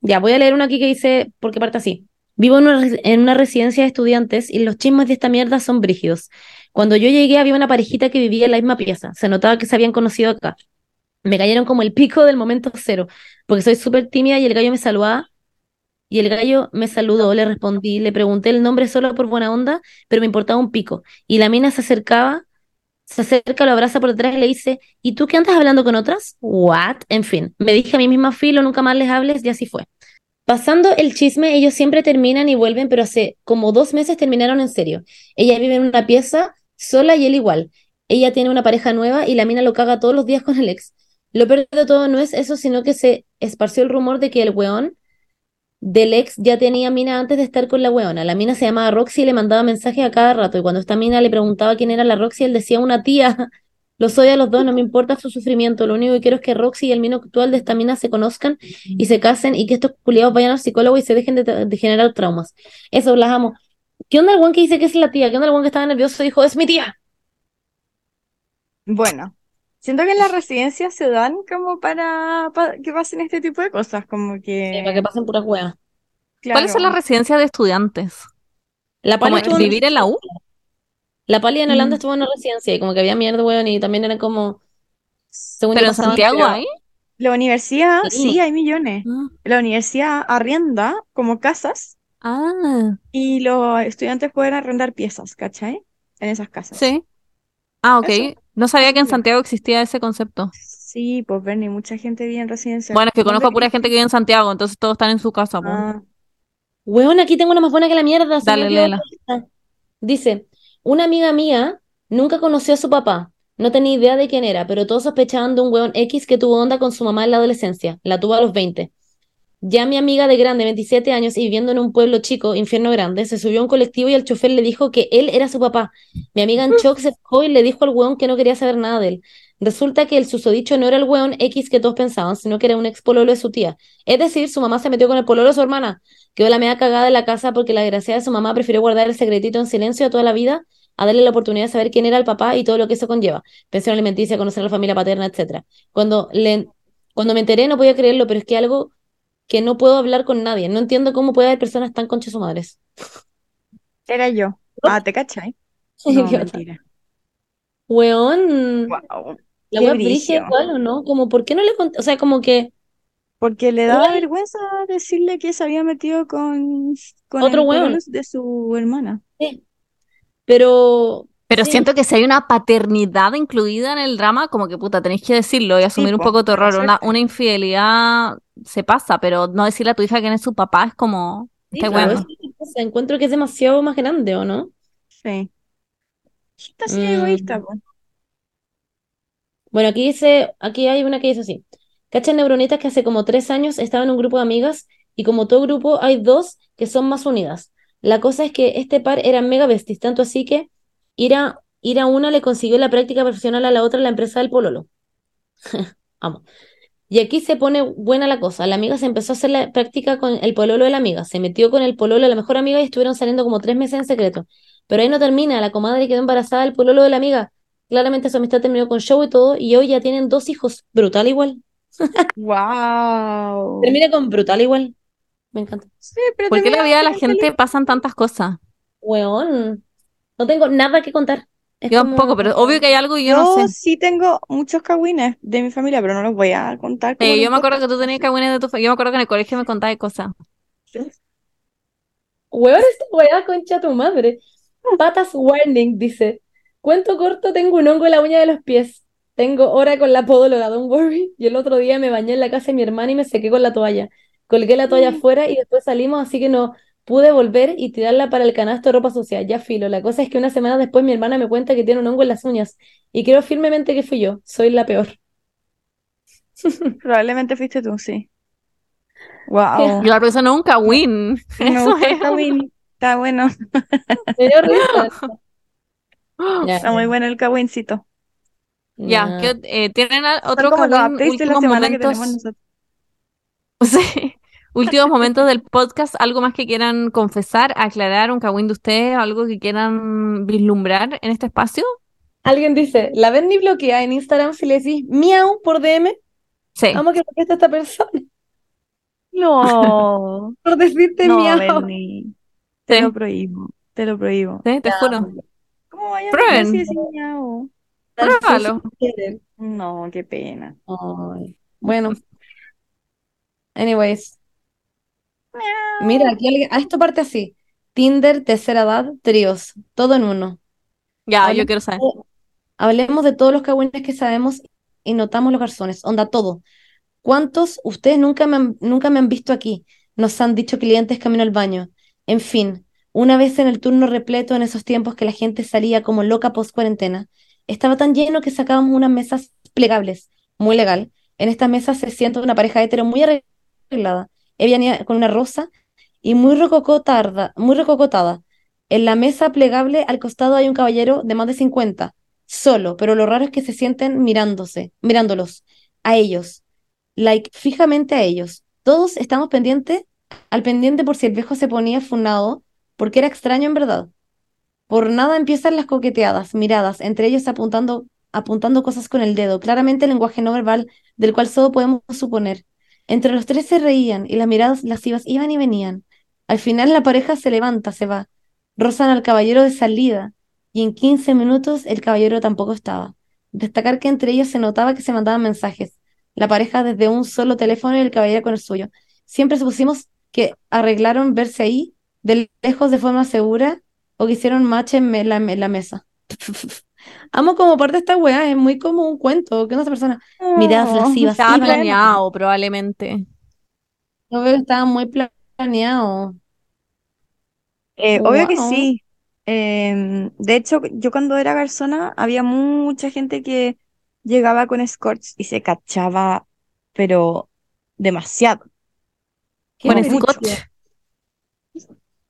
ya, voy a leer una aquí que dice, porque parte así. Vivo en una, res- en una residencia de estudiantes y los chismes de esta mierda son brígidos. Cuando yo llegué había una parejita que vivía en la misma pieza. Se notaba que se habían conocido acá. Me cayeron como el pico del momento cero, porque soy súper tímida y el gallo me saludaba. Y el gallo me saludó, le respondí, le pregunté el nombre solo por buena onda, pero me importaba un pico. Y la mina se acercaba se acerca, lo abraza por detrás y le dice, ¿y tú qué andas hablando con otras? ¿What? En fin, me dije a mí misma, filo, nunca más les hables y así fue. Pasando el chisme, ellos siempre terminan y vuelven, pero hace como dos meses terminaron en serio. Ella vive en una pieza sola y él igual. Ella tiene una pareja nueva y la mina lo caga todos los días con el ex. Lo peor de todo no es eso, sino que se esparció el rumor de que el weón del ex ya tenía mina antes de estar con la weona. La mina se llamaba Roxy y le mandaba mensajes a cada rato. Y cuando esta mina le preguntaba quién era la Roxy, él decía una tía. Los odio a los dos, no me importa su sufrimiento. Lo único que quiero es que Roxy y el mino actual de esta mina se conozcan y se casen y que estos culiados vayan al psicólogo y se dejen de, de generar traumas. Eso, las amo. ¿Qué onda el weón que dice que es la tía? ¿Qué onda el weón que estaba nervioso y dijo, es mi tía?
Bueno, siento que en las residencias se dan como para, pa- que pasen este tipo de cosas, como
Sí,
que,
para que pasen puras weas.
¿Cuáles son las
claro.
residencias de estudiantes?
La
¿Como
Pali estuvo en
vivir en la U?
La Pali en Holanda
Mm.
estuvo en una residencia y como que había mierda, weón, y también era como, según
¿Pero en Santiago hay?
La universidad,
Sí.
sí, hay millones.
Ah.
La universidad arrienda como casas
Ah,
y los estudiantes pueden arrendar piezas, ¿cachai? En esas casas.
sí. Ah, ok.
Eso.
No sabía que en. Santiago existía ese concepto.
Sí, pues Bernie, mucha gente vive en residencia.
Bueno, es que conozco a
¿Dónde
pura gente que vive en Santiago, entonces todos están en su casa, po.
Ah,
Weón, aquí tengo una más buena que la mierda.
Dale, léela.
Dice, una amiga mía nunca conoció a su papá. No tenía idea de quién era, pero todos sospechaban de un weón X que tuvo onda con su mamá en la adolescencia. La tuvo a los 20. Ya mi amiga de grande, 27 años y viviendo en un pueblo chico, infierno grande, se subió a un colectivo y el chofer le dijo que él era su papá. Mi amiga en *laughs* shock se fue y le dijo al weón que no quería saber nada de él. Resulta que el susodicho no era el weón X que todos pensaban, sino que era un ex pololo de su tía. Es decir, su mamá se metió con el pololo de su hermana. Quedó la media cagada en la casa porque la desgraciada de su mamá prefirió guardar el secretito en silencio de toda la vida a darle la oportunidad de saber quién era el papá y todo lo que eso conlleva. Pensión alimenticia, conocer a la familia paterna, etcétera. Cuando, le, cuando me enteré no podía creerlo, pero es que algo que no puedo hablar con nadie. No entiendo cómo puede haber personas tan conchas su madres.
era yo. Ah, ¿te cachai? *laughs* No, mentira.
Weón,
Wow.
la brígida igual, ¿o no? Como, ¿por qué no le conté? O sea, como que
Porque le daba vergüenza decirle que se había metido con, con
Otro
el
hueón.
de su hermana.
sí. Pero
Pero
sí,
siento que si hay una paternidad incluida en el drama, como que puta, tenéis que decirlo y asumir un
po,
poco tu error. Una, una infidelidad se pasa, pero no decirle a tu hija quién es su papá es como,
sí,
está
claro,
bueno.
es. Encuentro que es demasiado más grande, ¿o no?
Sí. Gente así
Mm.
egoísta, po.
Bueno, aquí dice, aquí hay una que dice así. Cachan neuronitas que hace como tres años estaba en un grupo de amigas y como todo grupo hay dos que son más unidas. La cosa es que este par eran mega besties, tanto así que ir a, ir a una le consiguió la práctica profesional a la otra en la empresa del pololo. *laughs* Amo. Y aquí se pone buena la cosa. La amiga se empezó a hacer la práctica con el pololo de la amiga. Se metió con el pololo de la mejor amiga y estuvieron saliendo como tres meses en secreto. Pero ahí no termina. La comadre quedó embarazada del pololo de la amiga. Claramente su amistad terminó con show y todo. Y hoy ya tienen dos hijos. Brutal igual. *laughs*
Wow.
Termina con brutal igual. Me encanta.
Sí, pero
¿Por qué la vida de la gente pasan tantas cosas?
Weón. No tengo nada que contar. Es
Yo
como-
tampoco, pero obvio que hay algo y yo no
Yo
sé.
sí tengo muchos cagüines de mi familia, pero no los voy a contar
Eh, yo me acuerdo que tú tenías cagüines de tu fa- Yo me acuerdo que en el colegio me contabas cosas.
Weón, esta weá, concha tu madre. Patas warning, dice. Cuento corto, tengo un hongo en la uña de los pies. Tengo hora con la podóloga, don't worry. Y el otro día me bañé en la casa de mi hermana y me sequé con la toalla. Colgué la toalla afuera y después salimos, así que no pude volver y tirarla para el canasto de ropa sucia. Ya filo. La cosa es que una semana después mi hermana me cuenta que tiene un hongo en las uñas. Y creo firmemente que fui yo. Soy la peor. *laughs*
Probablemente fuiste tú, sí. Wow.
La persona nunca win.
Me *laughs*
Eso es.
cagüín. Está bueno.
Me dio risa. *laughs*
Está muy bueno el cagüincito.
Ya,
ya.
¿qué ot- eh, ¿tienen a-
Son
otro
como los de la semana que
momentos?
tenemos nosotros.
Sí, últimos momentos del podcast, algo más que quieran confesar, aclarar, un Kawin de ustedes, algo que quieran vislumbrar en este espacio.
Alguien dice, la Berni bloquea en Instagram si le decís miau por DM.
Sí,
Amo que bloqueaste a esta persona
No, *laughs*
por decirte
no,
miau.
Te
sí,
lo prohíbo, te lo prohíbo.
sí, te juro.
¿Cómo vaya a decís miau?
Pruébalo.
No, qué pena.
Ay, Bueno, anyways. Mira, aquí alguien- a esto parte así. Tinder, tercera edad, tríos, todo en uno.
Ya, yo quiero saber.
hablemos de todos los cagüines que sabemos y notamos los garzones. Onda, todo. ¿Cuántos ustedes nunca me han, nunca me han visto aquí? Nos han dicho clientes camino al baño. En fin, una vez en el turno repleto en esos tiempos que la gente salía como loca post cuarentena, estaba tan lleno que sacábamos unas mesas plegables, muy legal. En estas mesas se sienta una pareja hetero muy arreglada. Ella venía con una rosa y muy muy rococotada. En la mesa plegable al costado hay un caballero de más de 50, solo, pero lo raro es que se sienten mirándose, mirándolos, a ellos, like fijamente a ellos. Todos estamos pendientes, al pendiente por si el viejo se ponía funado, porque era extraño en verdad. Por nada empiezan las coqueteadas, miradas, entre ellos apuntando, apuntando cosas con el dedo, claramente el lenguaje no verbal del cual solo podemos suponer. Entre los tres se reían y las miradas lascivas iban y venían. Al final la pareja se levanta, se va. Rozan al caballero de salida y en 15 minutos el caballero tampoco estaba. Destacar que entre ellos se notaba que se mandaban mensajes. La pareja desde un solo teléfono y el caballero con el suyo. Siempre supusimos que arreglaron verse ahí, de lejos de forma segura, o que hicieron match en en la mesa. *laughs* Amo como parte de esta weá, es muy como un cuento, que una persona. Miradas
No,
lascivas, *laughs*
Estaba planeado, probablemente.
Yo veo que estaba muy pla- planeado.
Eh, obvio que sí. Em, de hecho, yo cuando era garzona había mucha gente que llegaba con escorts y se cachaba, pero demasiado.
Qué
Con scotch.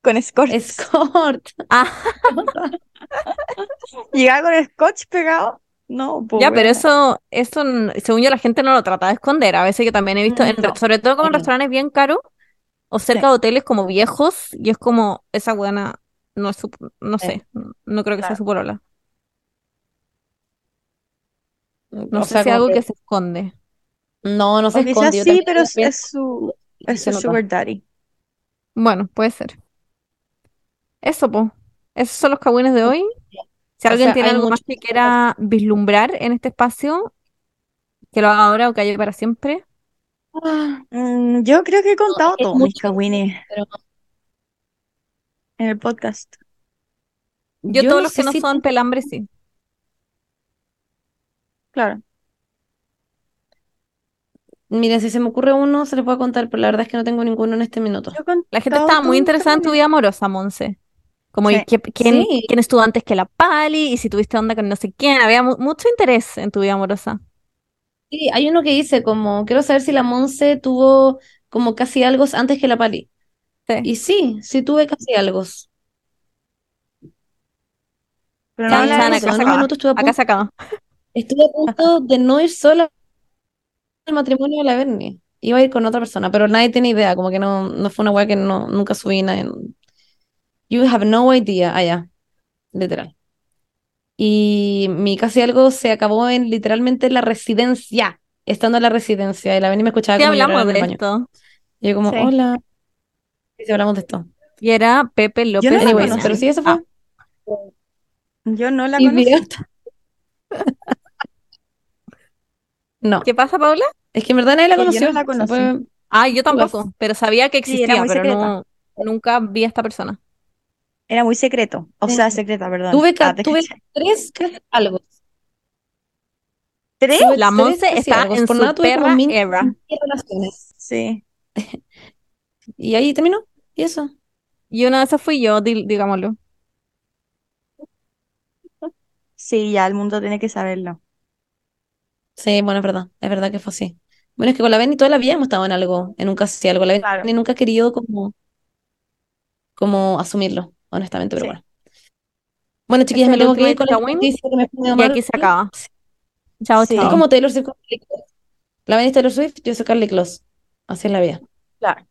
Con escorts.
Escort. *laughs*
Ah, *laughs* *laughs*
Llegaba con scotch pegado. No, pues
ya, pero eso, eso, según yo, la gente no lo trata de esconder. A veces yo también he visto, en
No.
sobre todo como en
No.
restaurantes bien caros o cerca de hoteles como viejos, y es como, esa buena, no es su, no
Sí.
sé, no creo que sea su polola. No
O
sé
sea,
si algo
que-
que se esconde.
No, no se
O quizás
esconde. yo
sí,
también
pero es,
pienso
es su, es su sugar daddy.
Bueno, puede ser. Eso, pues. Esos son los cagüines de hoy. Si
O
alguien
sea,
tiene algo más que quiera vislumbrar en este espacio, que lo haga ahora o que haya para siempre.
Ah,
Mm, yo creo que he contado
es
todos mis cagüines
pero
en el podcast.
Yo,
yo
todos
no
los que no
si
son pelambres, sí.
Claro.
Miren, si se me ocurre uno, se les puedo contar, pero la verdad es que no tengo ninguno en este minuto.
La gente estaba muy interesada en tu vida amorosa, Monse. Como,
Sí.
¿y qué- quién,
Sí.
quién estuvo antes que la Pali? Y si tuviste onda con no sé quién. Había mu- mucho interés en tu vida amorosa.
Sí, hay uno que dice como, quiero saber si la Monse tuvo como casi algo antes que la Pali.
Sí.
Y sí, sí tuve casi algo.
Pero no
acá
Eso,
eso.
en
se
un
acaba.
minuto estuve a
Acá
punto,
se acaba.
estuve a punto de no ir sola al matrimonio de la Berni. Iba a ir con otra persona, pero nadie tiene idea, como que no, no fue una weá que no, nunca subí nada. You have no idea, allá, literal. Y mi casi algo se acabó en literalmente la residencia, estando en la residencia. Y la Berni me escuchaba
Sí,
como
hablamos de
baño.
esto.
Y yo como,
Sí.
hola. Y si hablamos de esto.
Y era Pepe
Yo
López
no
Anyways,
Reina.
conocí.
pero sí, eso fue.
Ah,
Yo no la conocí. *laughs*
No,
¿qué pasa, Paula?
es que en verdad nadie la
yo no
conoció.
la
Se
conocí.
fue-
Ah, yo tampoco, pero sabía que existía, pero no, nunca vi a esta persona.
Era muy secreto. O
Sí.
sea, secreta, perdón.
Tuve,
Ah,
tuve tres algo.
¿Tres?
Tuve
La Monse está en
Por
su
nada tuve como
perra era.
relaciones.
Sí. *laughs*
Y ahí terminó. Y eso.
Y una de esas fui yo, di- digámoslo.
Sí, ya el mundo tiene que saberlo.
Sí, bueno, es verdad. Es verdad que fue así. Bueno, es que con la Benny toda la vida hemos estado en algo, en un casi algo. La
Claro.
Nunca ha querido como, como asumirlo, honestamente, pero
Sí.
bueno. Bueno, chiquillas,
¿Es
me tengo que ir con la pone
Y aquí se acaba. Chao,
Sí.
Es
chao.
como Taylor Swift con Carly Close. La es Taylor Swift, yo soy Carly Close. Así es la vida.
Claro.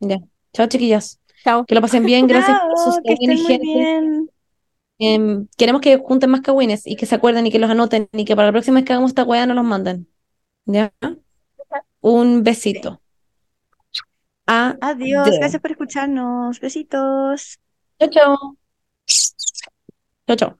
Ya. Chao, chiquillas.
Chao.
Que lo pasen bien. Gracias por sus
Chao, que estén muy bien.
Em, queremos que junten más cagüines y que se acuerden y que los anoten y que para la próxima vez que hagamos esta weá no los manden. ¿Ya? *laughs* Un besito. Adiós.
Gracias por escucharnos. Besitos.
Chao, chao. Chao, chao.